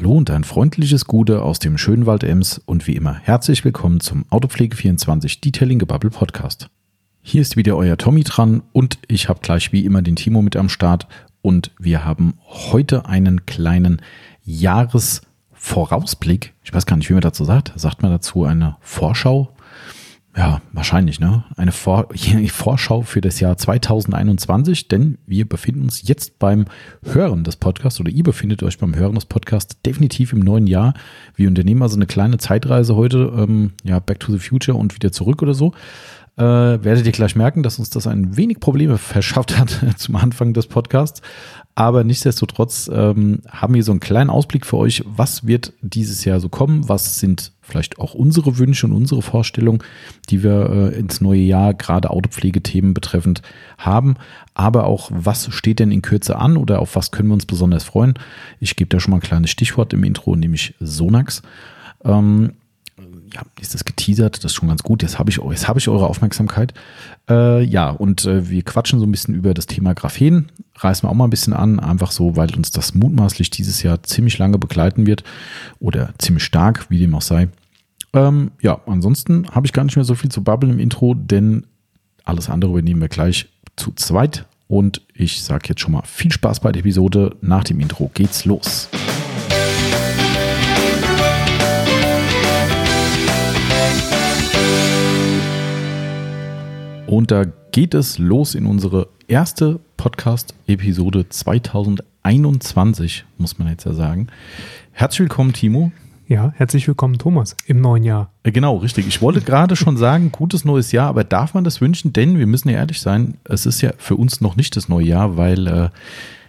Hallo und ein freundliches Gute aus dem schönen Wald Ems und wie immer herzlich willkommen zum Autopflege24 Detailing Gebubble Podcast. Hier ist wieder euer Tommy dran und ich habe gleich wie immer den Timo mit am Start und wir haben heute einen kleinen Jahresvorausblick. Ich weiß gar nicht, wie man dazu sagt. Sagt man dazu eine Vorschau? Ja, wahrscheinlich, ne? Eine Vor Vorschau für das Jahr 2021, denn wir befinden uns jetzt beim Hören des Podcasts oder ihr befindet euch beim Hören des Podcasts definitiv im neuen Jahr. Wir unternehmen also eine kleine Zeitreise heute, ähm, ja, back to the future und wieder zurück oder so. Äh, werdet ihr gleich merken, dass uns das ein wenig Probleme verschafft hat zum Anfang des Podcasts. Aber nichtsdestotrotz ähm, haben wir so einen kleinen Ausblick für euch, was wird dieses Jahr so kommen, was sind vielleicht auch unsere Wünsche und unsere Vorstellungen, die wir äh, ins neue Jahr gerade Autopflegethemen betreffend haben, aber auch was steht denn in Kürze an oder auf was können wir uns besonders freuen. Ich gebe da schon mal ein kleines Stichwort im Intro, nämlich Sonax. Ähm, ja, ist das geteasert, das ist schon ganz gut. Jetzt habe ich, hab ich eure Aufmerksamkeit. Äh, ja, und äh, wir quatschen so ein bisschen über das Thema Graphen. Reißen wir auch mal ein bisschen an, einfach so, weil uns das mutmaßlich dieses Jahr ziemlich lange begleiten wird oder ziemlich stark, wie dem auch sei. Ähm, ja, ansonsten habe ich gar nicht mehr so viel zu babbeln im Intro, denn alles andere übernehmen wir gleich zu zweit. Und ich sage jetzt schon mal viel Spaß bei der Episode. Nach dem Intro geht's los. Und da geht es los in unsere erste Podcast-Episode 2021, muss man jetzt ja sagen. Herzlich willkommen, Timo. Ja, herzlich willkommen, Thomas, im neuen Jahr. Äh, genau, richtig. Ich wollte gerade schon sagen, gutes neues Jahr, aber darf man das wünschen? Denn wir müssen ja ehrlich sein, es ist ja für uns noch nicht das neue Jahr, weil äh,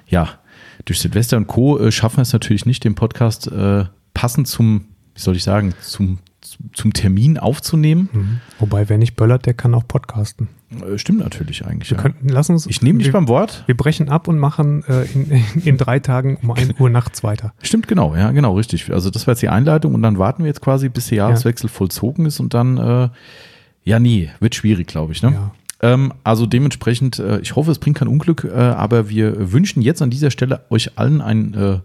ja, durch Silvester und Co. Äh, schaffen wir es natürlich nicht, den Podcast äh, passend zum, wie soll ich sagen, zum zum Termin aufzunehmen. Mhm. Wobei, wer nicht böllert, der kann auch podcasten. Äh, stimmt natürlich eigentlich. Wir ja. könnten, lass uns, ich nehme dich beim Wort. Wir brechen ab und machen äh, in, in, drei Tagen um 1 Uhr nachts weiter. Stimmt, genau, ja, genau, richtig. Also das war jetzt die Einleitung und dann warten wir jetzt quasi, bis der Jahreswechsel ja. vollzogen ist und dann, äh, ja, nee, wird schwierig, glaube ich. Ne? Ja. Ähm, also dementsprechend, äh, ich hoffe, es bringt kein Unglück, äh, aber wir wünschen jetzt an dieser Stelle euch allen ein äh,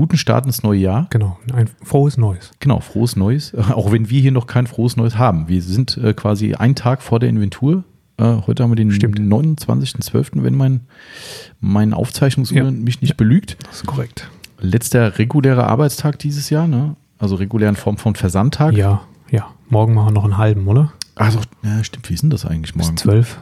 guten Start ins neue Jahr. Genau, ein frohes Neues. Genau, frohes Neues. Auch wenn wir hier noch kein frohes Neues haben. Wir sind äh, quasi einen Tag vor der Inventur. Äh, heute haben wir den 29.12., wenn mein, mein Aufzeichnungsuhr ja. mich nicht ja. belügt. Das ist korrekt. Letzter regulärer Arbeitstag dieses Jahr, ne? Also regulär in Form von Versandtag. Ja, ja. Morgen machen wir noch einen halben, oder? Also, ja, stimmt. Wie ist denn das eigentlich morgen? Bis zwölf,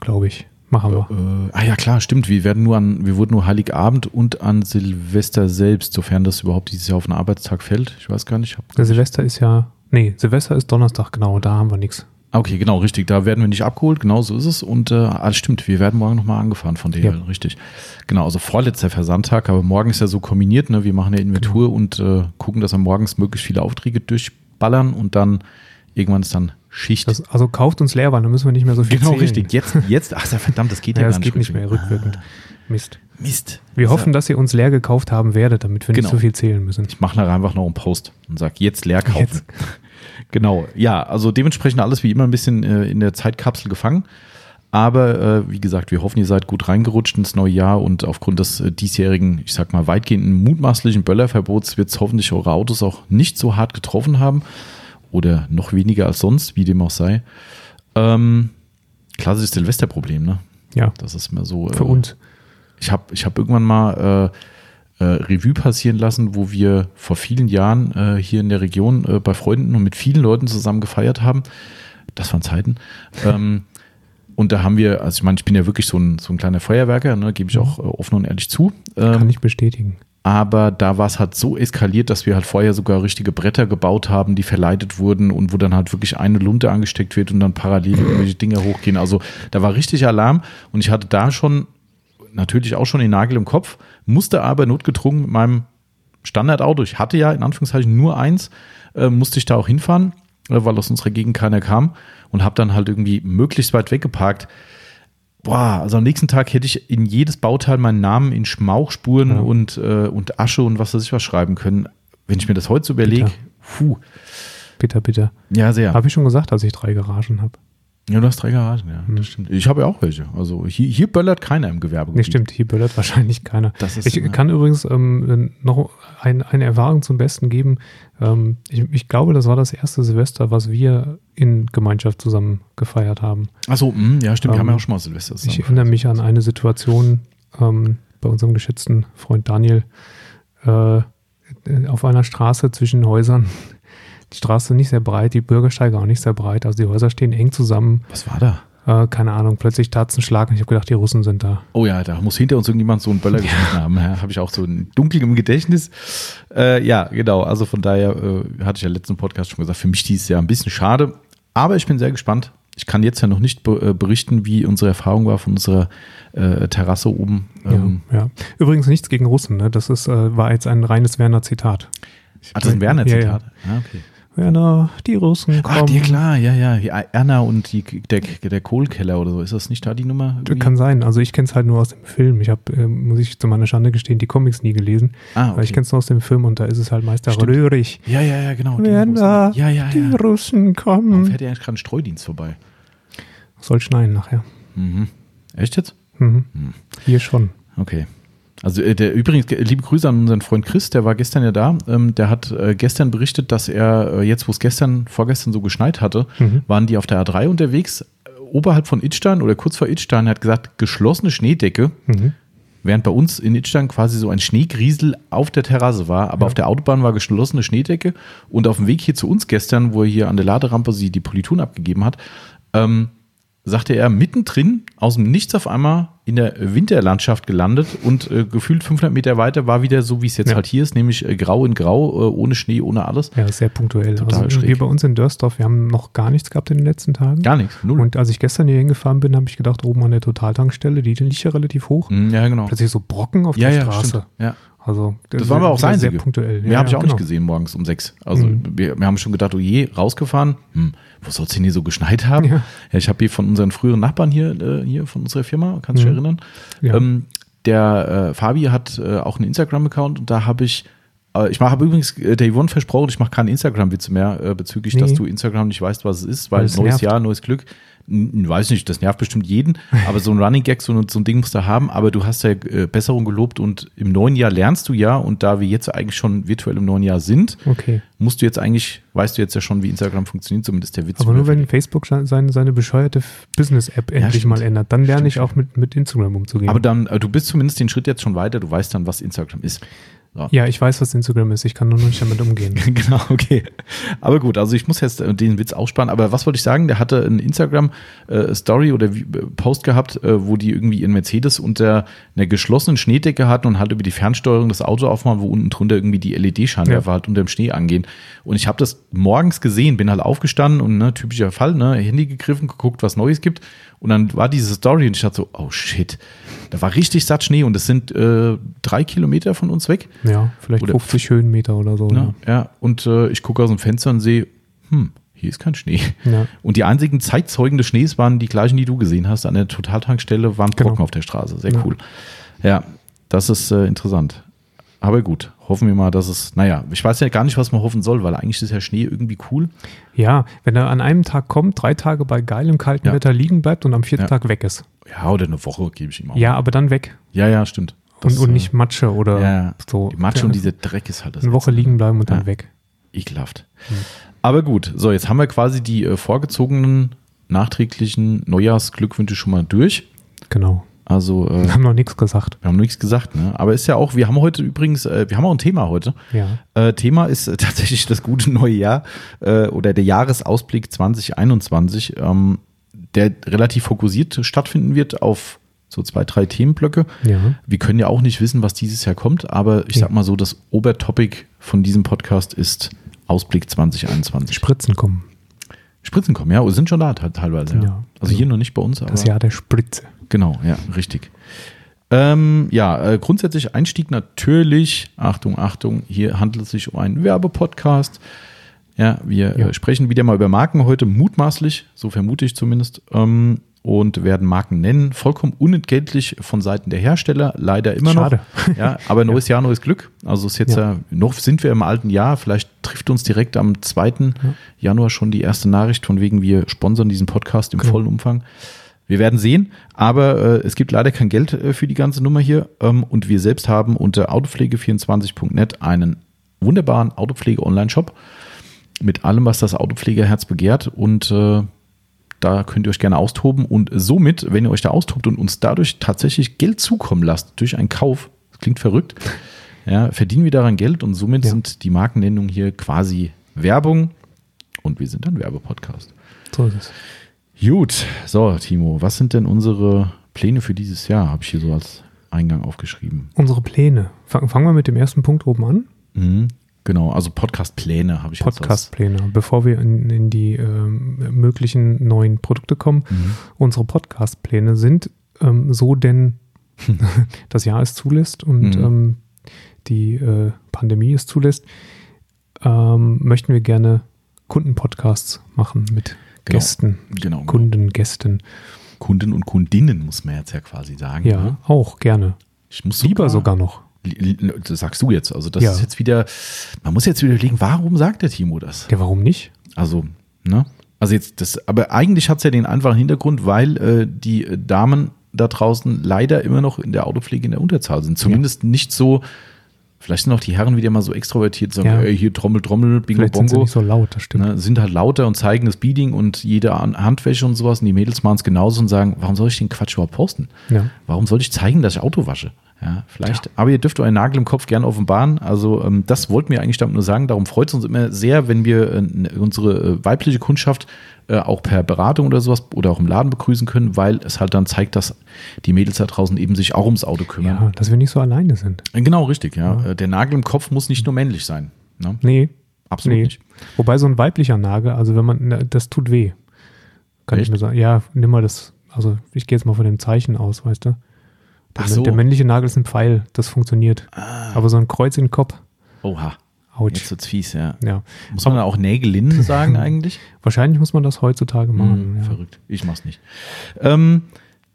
glaube ich. Machen wir. Äh, ah ja, klar, stimmt. Wir werden nur an, wir wurden nur Heiligabend und an Silvester selbst, sofern das überhaupt dieses Jahr auf einen Arbeitstag fällt. Ich weiß gar nicht. Der Silvester ist ja, nee, Silvester ist Donnerstag, genau, da haben wir nichts. Okay, genau, richtig. Da werden wir nicht abgeholt, genau so ist es. Und äh, alles stimmt, wir werden morgen nochmal angefahren von der, ja. richtig. Genau, also vorletzter Versandtag, aber morgen ist ja so kombiniert, ne? Wir machen ja Inventur genau. und äh, gucken, dass wir morgens möglichst viele Aufträge durchballern und dann irgendwann ist dann Schicht. Das, also kauft uns leer, weil dann müssen wir nicht mehr so viel Genau, zählen. richtig. Jetzt, jetzt, ach verdammt, das geht ja, ja gar nicht. Das geht nicht mehr rückwirkend. Mist. Mist. Wir hoffen, dass ihr uns leer gekauft haben werdet, damit wir genau. nicht so viel zählen müssen. Ich mache nachher einfach noch einen Post und sage, jetzt leer kaufen. Jetzt. genau, ja, also dementsprechend alles wie immer ein bisschen äh, in der Zeitkapsel gefangen. Aber äh, wie gesagt, wir hoffen, ihr seid gut reingerutscht ins neue Jahr und aufgrund des äh, diesjährigen, ich sag mal, weitgehenden mutmaßlichen Böllerverbots wird es hoffentlich eure Autos auch nicht so hart getroffen haben oder noch weniger als sonst, wie dem auch sei. Ähm, klassisches Silvesterproblem, ne? Ja. Das ist mir so. Für äh, uns. Ich habe ich hab irgendwann mal äh, äh, Revue passieren lassen, wo wir vor vielen Jahren äh, hier in der Region äh, bei Freunden und mit vielen Leuten zusammen gefeiert haben. Das waren Zeiten. ähm, und da haben wir, also ich meine, ich bin ja wirklich so ein, so ein kleiner Feuerwerker, ne, gebe ich auch äh, offen und ehrlich zu. Ähm, Kann ich bestätigen aber da war es halt so eskaliert, dass wir halt vorher sogar richtige Bretter gebaut haben, die verleitet wurden und wo dann halt wirklich eine Lunte angesteckt wird und dann parallel irgendwelche Dinge hochgehen. Also da war richtig Alarm und ich hatte da schon natürlich auch schon den Nagel im Kopf, musste aber notgedrungen mit meinem Standardauto, ich hatte ja in Anführungszeichen nur eins, äh, musste ich da auch hinfahren, äh, weil aus unserer Gegend keiner kam und habe dann halt irgendwie möglichst weit weggeparkt boah, also am nächsten Tag hätte ich in jedes Bauteil meinen Namen in Schmauchspuren ja. und, äh, und Asche und was weiß ich was schreiben können. Wenn ich mir das heute so überlege, puh. Bitter, bitter. Ja, sehr. Habe ich schon gesagt, dass ich drei Garagen habe. Ja, du hast drei Garagen, ja, Hm. das stimmt. Ich habe ja auch welche. Also hier, hier böllert keiner im Gewerbegebiet. Nee, stimmt, hier böllert wahrscheinlich keiner. Das ist, Ich kann übrigens ähm, noch ein, eine Erfahrung zum Besten geben. Ähm, ich, ich glaube, das war das erste Silvester, was wir in Gemeinschaft zusammen gefeiert haben. Achso, mh, ja, stimmt. Wir Ähm, haben ja auch schon mal Silvester zusammen Ich erinnere mich an eine Situation ähm, bei unserem geschätzten Freund Daniel äh, auf einer Straße zwischen Häusern. Die Straße nicht sehr breit, die Bürgersteige auch nicht sehr breit. Also die Häuser stehen eng zusammen. Was war da? Äh, keine Ahnung, plötzlich tat einen Schlag und ich habe gedacht, die Russen sind da. Oh ja, da muss hinter uns irgendjemand so einen Böller geschmissen haben. Ja, habe ich auch so ein dunkel im Gedächtnis. Äh, ja, genau. Also von daher äh, hatte ich ja letzten Podcast schon gesagt, für mich dieses Jahr ein bisschen schade. Aber ich bin sehr gespannt. Ich kann jetzt ja noch nicht be äh, berichten, wie unsere Erfahrung war von unserer äh, Terrasse oben. Ähm, ja, ja. Übrigens nichts gegen Russen, ne? Das ist, äh, war jetzt ein reines Werner-Zitat. Ah, das ist ein Ja, Werner-Zitat. Ah, okay. Werner, die Russen kommen. Ach, dir klar, ja, ja. ja. Erna und die, der, der Kohlkeller oder so. Ist das nicht da die Nummer? irgendwie? Kann sein. Also ich kenne es halt nur aus dem Film. Ich habe, ähm, muss ich zu meiner Schande gestehen, die Comics nie gelesen. Ah, Aber ich kenne es nur aus dem Film und da ist es halt Meister Stimmt. Röhrig. Ja, ja, ja, genau. die Werner, Russen. Ja, ja, die ja. Russen Warum kommen. fährt ja eigentlich gerade ein Streudienst vorbei? Soll schneien nachher. Mhm. Echt jetzt? Mhm. Hm. Hier schon. Okay. Also äh, der übrigens liebe Grüße an unseren Freund Chris, der war gestern ja da. Ähm, der hat äh, gestern berichtet, dass er äh, jetzt, wo es gestern, vorgestern so geschneit hatte, Mhm. waren die auf der A3 unterwegs, äh, oberhalb von Idstein oder kurz vor Idstein. Er hat gesagt, geschlossene Schneedecke, Mhm. während bei uns in Idstein quasi so ein Schneegriesel auf der Terrasse war, aber Ja. auf der Autobahn war geschlossene Schneedecke und auf dem Weg hier zu uns gestern, wo er hier an der Laderampe sie die Polituren abgegeben hat, ähm, sagte er, mittendrin aus dem Nichts auf einmal in der Winterlandschaft gelandet und äh, gefühlt 500 Meter weiter war wieder so, wie es jetzt Ja. halt hier ist, nämlich äh, grau in grau, äh, ohne Schnee, ohne alles. Ja, sehr punktuell. Total also schräg. wir bei uns in Dörsdorf, wir haben noch gar nichts gehabt in den letzten Tagen. Gar nichts, null. Und als ich gestern hier hingefahren bin, habe ich gedacht, oben an der Totaltankstelle, die liegt ja relativ hoch, Mm, ja, genau. plötzlich so Brocken auf Ja, der ja, Straße. stimmt. Ja. Also Das war aber auch das sehr punktuell. Mehr Ja, habe ich auch genau. nicht gesehen morgens um sechs. Also Mhm. wir, wir haben schon gedacht, oh je, rausgefahren. Hm, wo soll es denn hier so geschneit haben? Ja. Ja, ich habe hier von unseren früheren Nachbarn hier, äh, hier von unserer Firma, kannst du dich Mhm. erinnern? Ja. Ähm, der äh, Fabi hat äh, auch einen Instagram-Account und da habe ich, ich habe übrigens äh, der Yvonne versprochen, ich mache keine Instagram-Witze mehr äh, bezüglich, Nee. dass du Instagram nicht weißt, was es ist, weil Weil es neues nervt. Jahr, neues Glück. N- Weiß nicht, das nervt bestimmt jeden, aber so ein Running Gag, so, ein- so ein Ding musst du haben, aber du hast ja äh, Besserung gelobt und im neuen Jahr lernst du ja und da wir jetzt eigentlich schon virtuell im neuen Jahr sind, Okay. musst du jetzt eigentlich, weißt du jetzt ja schon, wie Instagram funktioniert, zumindest der Witz. Aber nur wenn Facebook seine, seine bescheuerte Business-App endlich stimmt. mal ändert, dann lerne Stimmt, ich auch mit, mit Instagram umzugehen. Aber dann, du bist zumindest den Schritt jetzt schon weiter, du weißt dann, was Instagram ist. So. ja, ich weiß, was Instagram ist. Ich kann nur noch nicht damit umgehen. genau, okay. Aber gut, also ich muss jetzt äh, den Witz aussparen. Aber was wollte ich sagen? Der hatte ein Instagram-Story oder wie, äh, Post gehabt, äh, wo die irgendwie ihren Mercedes unter einer geschlossenen Schneedecke hatten und halt über die Fernsteuerung das Auto aufmachen, wo unten drunter irgendwie die LED-Scheinwerfer Ja. halt unter dem Schnee angehen. Und ich habe das morgens gesehen, bin halt aufgestanden und ne, typischer Fall, ne, Handy gegriffen, geguckt, was Neues gibt. Und dann war diese Story und ich dachte so, oh shit, da war richtig satt Schnee und das sind äh, drei Kilometer von uns weg. Ja, vielleicht Oder- 50 Höhenmeter oder so. Ne? Ja, und äh, ich gucke aus dem Fenster und sehe, hm, hier ist kein Schnee. Ja. Und die einzigen Zeitzeugen des Schnees waren die gleichen, die du gesehen hast. An der Totaltankstelle waren Genau. Brocken auf der Straße. Sehr Ja. cool. Ja, das ist äh, interessant. Aber gut, hoffen wir mal, dass es, naja, ich weiß ja gar nicht, was man hoffen soll, weil eigentlich ist ja Schnee irgendwie cool. Ja, wenn er an einem Tag kommt, drei Tage bei geilem kalten Ja. Wetter liegen bleibt und am vierten Ja. Tag weg ist. Ja, oder eine Woche gebe ich ihm auch. Ja, aber dann weg. ja, ja, stimmt. Das, und, und äh, nicht Matsche oder ja, so. Die Matsche und dieser Dreck ist halt das. Eine Woche liegen bleiben und dann weg. Ekelhaft. Aber gut, so, jetzt haben wir quasi die äh, vorgezogenen nachträglichen Neujahrsglückwünsche schon mal durch. Genau. Also, äh, Wir haben noch nichts gesagt. wir haben nichts gesagt, ne? Aber ist ja auch, wir haben heute übrigens, äh, wir haben auch ein Thema heute. Ja. Äh, Thema ist äh, tatsächlich das gute neue Jahr äh, oder der Jahresausblick 2021, ähm, der relativ fokussiert stattfinden wird auf so zwei, drei Themenblöcke. Ja. Wir können ja auch nicht wissen, was dieses Jahr kommt, aber ich Ja. sag mal so, das Obertopic von diesem Podcast ist Ausblick 2021. Spritzen kommen. Spritzen kommen, ja, sind schon da te- teilweise. Ja. Ja. Also hier noch nicht bei uns, aber Das Jahr der Spritze. Genau, ja, richtig. Ähm, ja, äh, grundsätzlich Einstieg natürlich. Achtung, Achtung, hier handelt es sich um einen Werbepodcast. Ja, wir Ja. Äh, sprechen wieder mal über Marken heute, mutmaßlich, so vermute ich zumindest. Ähm, und werden Marken nennen, vollkommen unentgeltlich von Seiten der Hersteller, leider immer Schade. noch. Ja, aber neues Jahr, neues Glück. Also ist jetzt Ja. ja. noch sind wir im alten Jahr, vielleicht trifft uns direkt am 2. Januar schon die erste Nachricht von wegen wir sponsern diesen Podcast im Genau. vollen Umfang. Wir werden sehen, aber äh, es gibt leider kein Geld äh, für die ganze Nummer hier ähm, und wir selbst haben unter autopflege24.net einen wunderbaren Autopflege-Online-Shop mit allem, was das Autopflegeherz begehrt und äh, da könnt ihr euch gerne austoben und somit, wenn ihr euch da austobt und uns dadurch tatsächlich Geld zukommen lasst durch einen Kauf, das klingt verrückt, ja, verdienen wir daran Geld und somit Ja. sind die Markennennungen hier quasi Werbung und wir sind ein Werbepodcast. So ist es. Gut, so Timo, was sind denn unsere Pläne für dieses Jahr? Habe ich hier so als Eingang aufgeschrieben. Unsere Pläne. Fang, fangen wir mit dem ersten Punkt oben an. Mhm, genau, also Podcast-Pläne habe ich Podcast-Pläne. Bevor wir in, in die ähm, möglichen neuen Produkte kommen. Mhm. Unsere Podcast-Pläne sind ähm, so, denn das Jahr es zulässt und Mhm. ähm, die äh, Pandemie es zulässt, ähm, möchten wir gerne Kundenpodcasts machen mit Genau. Gästen, Genau, genau. Kunden, Gästen. Kunden und Kundinnen, muss man jetzt ja quasi sagen. Ja, ne? auch gerne. Ich muss Lieber sogar noch. Li- Das sagst du jetzt. Also das Ja. ist jetzt wieder, man muss jetzt wieder überlegen, warum sagt der Timo das? Ja, warum nicht? Also, ne? Also jetzt das, aber eigentlich hat es ja den einfachen Hintergrund, weil äh, die äh, Damen da draußen leider immer noch in der Autopflege in der Unterzahl sind. Zumindest nicht so, vielleicht sind auch die Herren wieder mal so extrovertiert, sagen, Ja. ey, hier Trommel, Trommel, Bingo, Vielleicht sind sie Bongo. nicht so laut, das stimmt. Ne, sind halt lauter und zeigen das Beading und jede An- Handwäsche und sowas. Und die Mädels machen es genauso und sagen, warum soll ich den Quatsch überhaupt posten? Ja. Warum soll ich zeigen, dass ich Auto wasche? Ja, vielleicht. Aber ihr dürft euren Nagel im Kopf gerne offenbaren. Also ähm, das wollten wir eigentlich damit nur sagen. Darum freut es uns immer sehr, wenn wir äh, unsere äh, weibliche Kundschaft äh, auch per Beratung oder sowas oder auch im Laden begrüßen können, weil es halt dann zeigt, dass die Mädels da draußen eben sich auch ums Auto kümmern. Ja, dass wir nicht so alleine sind. Äh, Genau, richtig. Ja. Äh, Der Nagel im Kopf muss nicht nur männlich sein. Ne? Nee, Absolut nee. nicht. Wobei so ein weiblicher Nagel, also wenn man, na, das tut weh. Kann ich Echt? nur sagen. Ja, nimm mal das, also ich gehe jetzt mal von dem Zeichen aus, weißt du. Der, so. der männliche Nagel ist ein Pfeil, das funktioniert. Aber so ein Kreuz in den Kopf, Oha. ouch. Jetzt wird's fies, ja. Ja. Muss man da auch Nägelinnen sagen eigentlich? Wahrscheinlich muss man das heutzutage machen. Hm, ja. Verrückt. Ich mach's nicht. Ähm,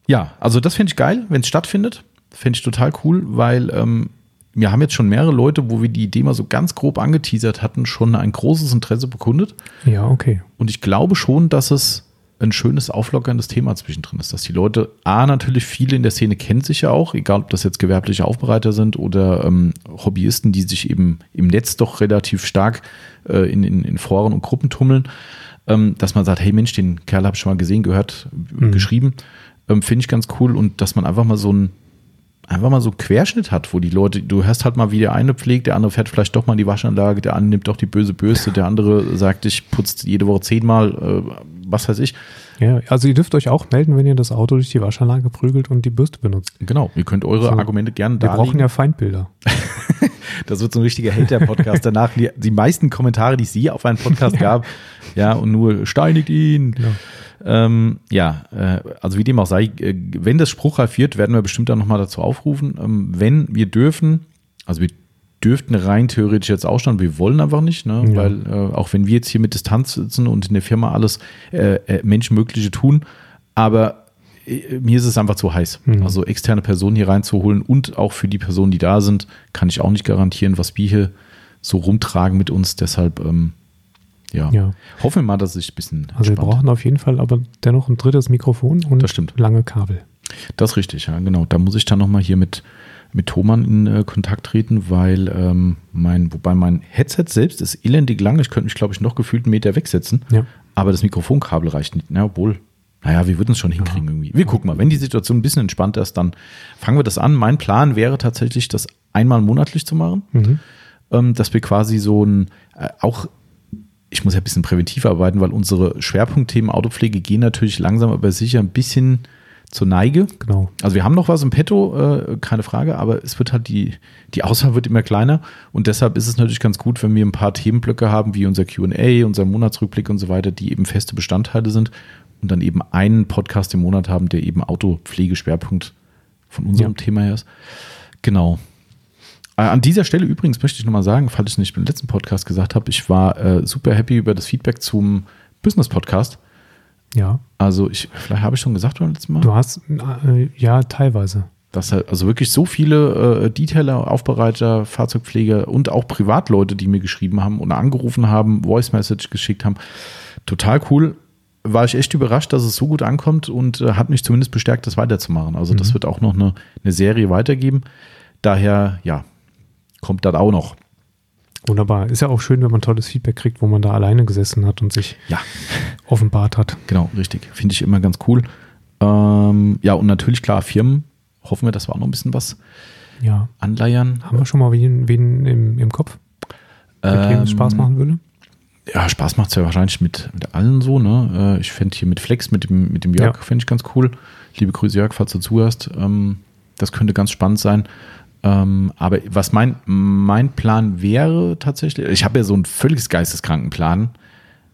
ja, also das finde ich geil, wenn es stattfindet. Finde ich total cool, weil ähm, wir haben jetzt schon mehrere Leute, wo wir die Idee mal so ganz grob angeteasert hatten, schon ein großes Interesse bekundet. Ja, okay. Und ich glaube schon, dass es ein schönes, auflockerndes Thema zwischendrin ist, dass die Leute, A, natürlich viele in der Szene kennen sich ja auch, egal ob das jetzt gewerbliche Aufbereiter sind oder ähm, Hobbyisten, die sich eben im Netz doch relativ stark äh, in, in, in Foren und Gruppen tummeln, ähm, dass man sagt, hey Mensch, den Kerl habe ich schon mal gesehen, gehört, Mhm. geschrieben, ähm, finde ich ganz cool und dass man einfach mal so ein einfach mal so einen Querschnitt hat, wo die Leute, du hörst halt mal, wie der eine pflegt, der andere fährt vielleicht doch mal in die Waschanlage, der andere nimmt doch die böse Bürste, der andere sagt, ich putze jede Woche zehnmal, äh, was weiß ich. Ja, also ihr dürft euch auch melden, wenn ihr das Auto durch die Waschanlage prügelt und die Bürste benutzt. Genau, ihr könnt eure So. Argumente gerne Wir darlegen. brauchen ja Feindbilder. das wird so ein richtiger Hater-Podcast. Danach die, die meisten Kommentare, die es je auf einen Podcast gab, ja, und nur steinigt ihn. Genau. Ähm, ja, äh, also wie dem auch sei, äh, wenn das spruchreif wird, werden wir bestimmt dann nochmal dazu aufrufen. Ähm, wenn wir dürfen, also wir dürften rein theoretisch jetzt ausstanden, wir wollen einfach nicht, ne? Ja. weil äh, auch wenn wir jetzt hier mit Distanz sitzen und in der Firma alles äh, äh, Menschenmögliche tun, aber äh, mir ist es einfach zu heiß. Mhm. Also externe Personen hier reinzuholen und auch für die Personen, die da sind, kann ich auch nicht garantieren, was wir hier so rumtragen mit uns. Deshalb, ähm, ja. Ja. hoffen wir mal, dass es sich ein bisschen Also wir brauchen auf jeden Fall aber dennoch ein drittes Mikrofon und lange Kabel. Das ist richtig, ja, genau. Da muss ich dann nochmal hier mit, mit Thomann in äh, Kontakt treten, weil ähm, mein, wobei mein Headset selbst ist elendig lang. Ich könnte mich, glaube ich, noch gefühlt einen Meter wegsetzen, Ja. aber das Mikrofonkabel reicht nicht. Na, obwohl, naja, wir würden es schon hinkriegen irgendwie. Wir gucken mal, wenn die Situation ein bisschen entspannter ist, dann fangen wir das an. Mein Plan wäre tatsächlich, das einmal monatlich zu machen, Mhm. ähm, dass wir quasi so ein, äh, auch ich muss ja ein bisschen präventiv arbeiten, weil unsere Schwerpunktthemen Autopflege gehen natürlich langsam aber sicher ein bisschen zur Neige. Genau. Also wir haben noch was im Petto, äh, keine Frage, aber es wird halt die, die Auswahl wird immer kleiner und deshalb ist es natürlich ganz gut, wenn wir ein paar Themenblöcke haben, wie unser Q&A, unser Monatsrückblick und so weiter, die eben feste Bestandteile sind und dann eben einen Podcast im Monat haben, der eben Autopflegeschwerpunkt von unserem Ja. Thema her ist. Genau. Äh, An dieser Stelle übrigens möchte ich nochmal sagen, falls ich es nicht beim letzten Podcast gesagt habe, ich war äh, super happy über das Feedback zum Business-Podcast. Ja. Also ich, vielleicht habe ich schon gesagt beim letzten Mal. Du hast, äh, ja, teilweise. dass halt also wirklich so viele äh, Detailer, Aufbereiter, Fahrzeugpfleger und auch Privatleute, die mir geschrieben haben oder angerufen haben, Voice Message geschickt haben. Total cool. War ich echt überrascht, dass es so gut ankommt und äh, hat mich zumindest bestärkt, das weiterzumachen. Also das wird auch noch eine, eine Serie weitergeben. Daher, ja, kommt das auch noch. Wunderbar. Ist ja auch schön, wenn man tolles Feedback kriegt, wo man da alleine gesessen hat und sich Ja, offenbart hat. genau, richtig. Finde ich immer ganz cool. Ähm, ja, und natürlich klar, Firmen hoffen wir, dass wir auch noch ein bisschen was Ja. anleiern. Haben wir schon mal wen, wen im, im Kopf, mit dem Ähm, es Spaß machen würde? Ja, Spaß macht es ja wahrscheinlich mit, mit allen so, ne? Äh, Ich fände hier mit Flex, mit dem, mit dem Jörg, Ja. fände ich ganz cool. Liebe Grüße, Jörg, falls du zuhörst. Ähm, das könnte ganz spannend sein. Ähm, aber was mein, mein Plan wäre tatsächlich, ich habe ja so einen völlig geisteskranken Plan,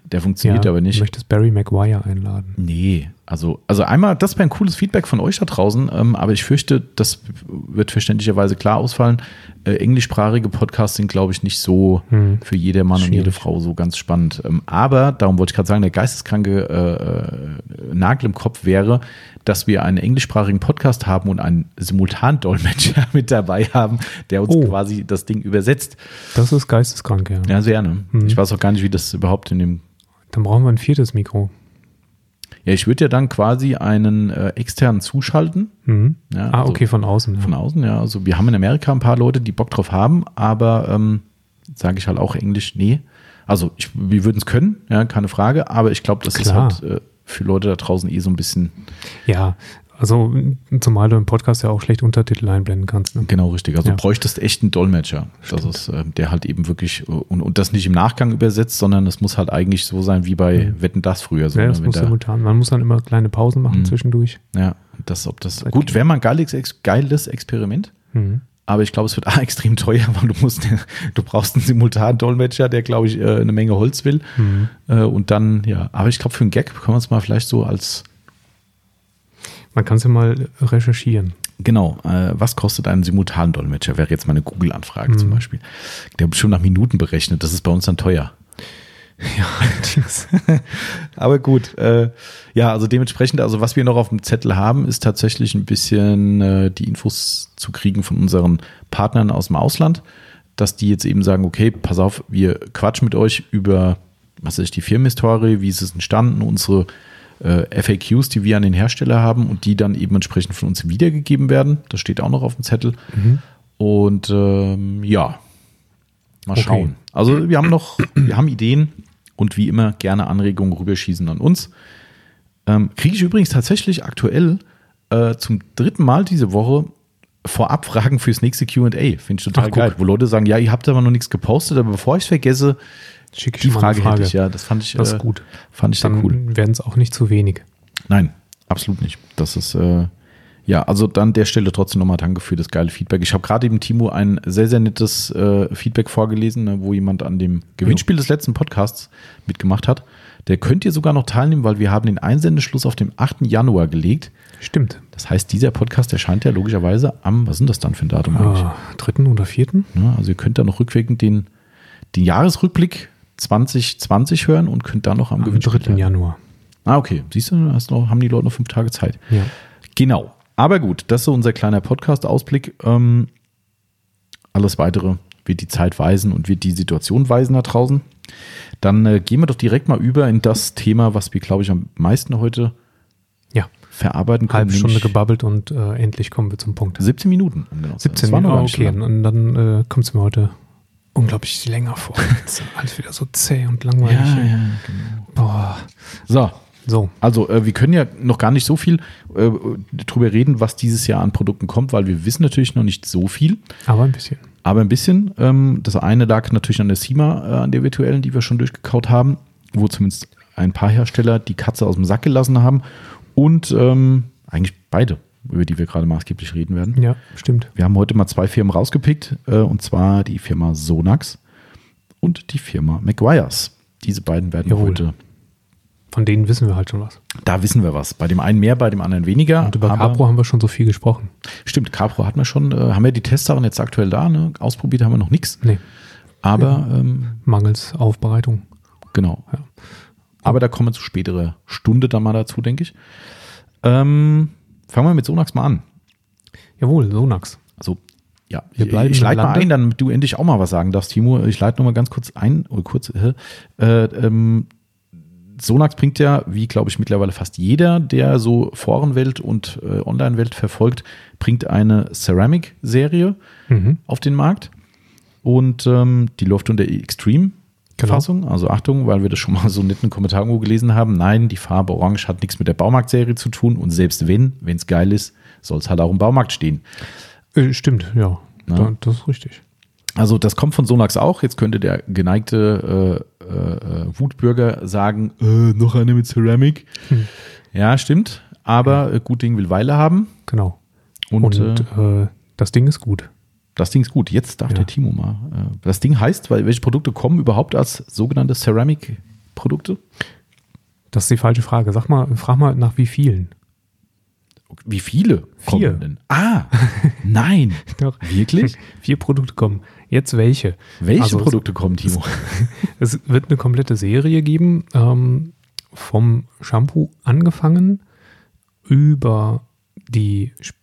der funktioniert aber Du nicht. möchtest Barry Maguire einladen. Nee, also, also einmal, das wäre ein cooles Feedback von euch da draußen, ähm, aber ich fürchte, das wird verständlicherweise klar ausfallen. Äh, englischsprachige Podcasts sind, glaube ich, nicht so Hm. für jede Mann und jede Schwierig. Frau so ganz spannend. Ähm, aber, darum wollte ich gerade sagen, der geisteskranke äh, äh, Nagel im Kopf wäre, dass wir einen englischsprachigen Podcast haben und einen Simultandolmetscher mit dabei haben, der uns Oh. quasi das Ding übersetzt. Das ist geisteskrank, ja. Ja, sehr, ne? Mhm. Ich weiß auch gar nicht, wie das überhaupt in dem Dann brauchen wir ein viertes Mikro. Ja, ich würde ja dann quasi einen äh, externen zuschalten. Mhm. Ja, ah, also okay, von außen. Ja. Von außen, ja. Also wir haben in Amerika ein paar Leute, die Bock drauf haben, aber ähm, sage ich halt auch Englisch, nee. Also ich, wir würden es können, ja, keine Frage, aber ich glaube, das Klar. ist halt äh, für Leute da draußen eh so ein bisschen ja, also zumal du im Podcast ja auch schlecht Untertitel einblenden kannst. Ne? genau richtig. Also Ja. du bräuchtest echt einen Dolmetscher. Das ist, äh, der halt eben wirklich äh, und, und das nicht im Nachgang übersetzt, sondern es muss halt eigentlich so sein wie bei Wetten das früher. So, Ja, ne? das muss da- simultan. Man muss dann immer kleine Pausen machen Mhm. zwischendurch. ja, das, ob das Seit gut wäre mal ein geiles, geiles Experiment. Mhm. Aber ich glaube, es wird A, extrem teuer, weil du musst, du brauchst einen Simultan-Dolmetscher, der, glaube ich, äh, eine Menge Holz will. Mhm. Äh, Und dann, ja, aber ich glaube, für einen Gag können wir es mal vielleicht so als, Man kann es ja mal recherchieren. genau, äh, was kostet ein Simultan-Dolmetscher? Wäre jetzt mal eine Google-Anfrage Mhm. zum Beispiel. Der schon nach Minuten berechnet, das ist bei uns dann teuer. Ja, allerdings. Aber gut, äh, ja, also dementsprechend, also was wir noch auf dem Zettel haben, ist tatsächlich ein bisschen äh, die Infos zu kriegen von unseren Partnern aus dem Ausland, dass die jetzt eben sagen, okay, pass auf, wir quatschen mit euch über, was ist die Firmenhistorie, wie ist es entstanden, unsere FAQs, die wir an den Hersteller haben und die dann eben entsprechend von uns wiedergegeben werden. Das steht auch noch auf dem Zettel. Mhm. Und ähm, ja, mal Okay. schauen. Also wir haben noch, wir haben Ideen und wie immer gerne Anregungen rüberschießen an uns. Ähm, Kriege ich übrigens tatsächlich aktuell äh, zum dritten Mal diese Woche vorab Fragen fürs nächste QA. Finde ich total Ach, geil. Wo Leute sagen, ja, ihr habt aber noch nichts gepostet, aber bevor ich es vergesse, Schicke ich die eine Frage, hätte ich, ja. Das fand ich, Das äh, ist gut. Fand ich sehr Dann cool. werden es auch nicht zu wenig. Nein, absolut nicht. Das ist, äh, ja, also dann der Stelle trotzdem nochmal danke für das geile Feedback. Ich habe gerade eben Timo ein sehr, sehr nettes äh, Feedback vorgelesen, ne, wo jemand an dem Gewinnspiel des letzten Podcasts mitgemacht hat. Der könnt ihr sogar noch teilnehmen, weil wir haben den Einsendeschluss auf den 8. Januar gelegt. Stimmt. Das heißt, dieser Podcast erscheint ja logischerweise am, was sind das dann für ein Datum eigentlich? Ah, dritten oder vierten? Ja, also ihr könnt da noch rückwirkend den, den Jahresrückblick 2020 hören und könnt dann noch am, Am Gewinnspiel 3. teilnehmen. Januar. Ah, okay. Siehst du, hast noch, haben die Leute noch fünf Tage Zeit. Ja. Genau. Aber gut, das ist so unser kleiner Podcast-Ausblick. Ähm, alles weitere wird die Zeit weisen und wird die Situation weisen da draußen. Dann äh, gehen wir doch direkt mal über in das Thema, was wir, glaube ich, am meisten heute Ja. verarbeiten können. Halbe Stunde gebabbelt und äh, endlich kommen wir zum Punkt. 17 Minuten. um genau zu sein. 17 Das war noch Minuten, okay. lang. Und dann äh, kommt es mir heute unglaublich länger vor. Alles wieder so zäh und langweilig. Ja, ja, Boah. So, So, Also äh, wir können ja noch gar nicht so viel äh, drüber reden, was dieses Jahr an Produkten kommt, weil wir wissen natürlich noch nicht so viel, aber ein bisschen. aber ein bisschen. Ähm, das eine lag natürlich an der SIMA, äh, an der virtuellen, die wir schon durchgekaut haben, wo zumindest ein paar Hersteller die Katze aus dem Sack gelassen haben und ähm, eigentlich beide, über die wir gerade maßgeblich reden werden. Ja, stimmt. Wir haben heute mal zwei Firmen rausgepickt, äh, und zwar die Firma Sonax und die Firma McGuire's. Diese beiden werden Jawohl. heute, Von denen wissen wir halt schon was. da wissen wir was. Bei dem einen mehr, bei dem anderen weniger. Und über Capro haben wir schon so viel gesprochen. Stimmt, Capro hatten wir schon, äh, haben wir die Testsachen jetzt aktuell da, ne? ausprobiert haben wir noch nichts. Nee, Aber ähm, mangels Aufbereitung. genau. Ja. Aber da kommen wir zu späterer Stunde dann mal dazu, denke ich. Ähm, fangen wir mit Sonax mal an. Jawohl, Sonax. Also, ja, Wir ich, bleiben ich im leite mal ein, damit du endlich auch mal was sagen darfst, Timo. Ich leite nur mal ganz kurz ein, oder kurz, äh, äh, ähm, Sonax bringt ja, wie glaube ich mittlerweile fast jeder, der so Forenwelt und äh, Online-Welt verfolgt, bringt eine Ceramic-Serie Mhm. auf den Markt. Und ähm, die läuft unter Genau. Extreme-Fassung. Also Achtung, weil wir das schon mal so einen netten Kommentar irgendwo gelesen haben. Nein, die Farbe Orange hat nichts mit der Baumarkt-Serie zu tun. Und selbst wenn, wenn es geil ist, soll es halt auch im Baumarkt stehen. Äh, stimmt, ja. Da, das ist richtig. Also das kommt von Sonax auch. Jetzt könnte der geneigte äh, äh, Wutbürger sagen, äh, noch eine mit Ceramic. Hm. Ja, stimmt. Aber äh, gut Ding will Weile haben. Genau. Und, Und, äh, das Ding ist gut. Das Ding ist gut. Jetzt darf Ja. der Timo mal. Äh, das Ding heißt, weil welche Produkte kommen überhaupt als sogenannte Ceramic-Produkte? Das ist die falsche Frage. Sag mal, frag mal nach wie vielen. Wie viele Vier. kommen denn? Ah, nein. Doch. Wirklich? Vier Produkte kommen. Jetzt welche? Welche Also es- Produkte kommen, Timo? Es wird eine komplette Serie geben, ähm, vom Shampoo angefangen über die Sp-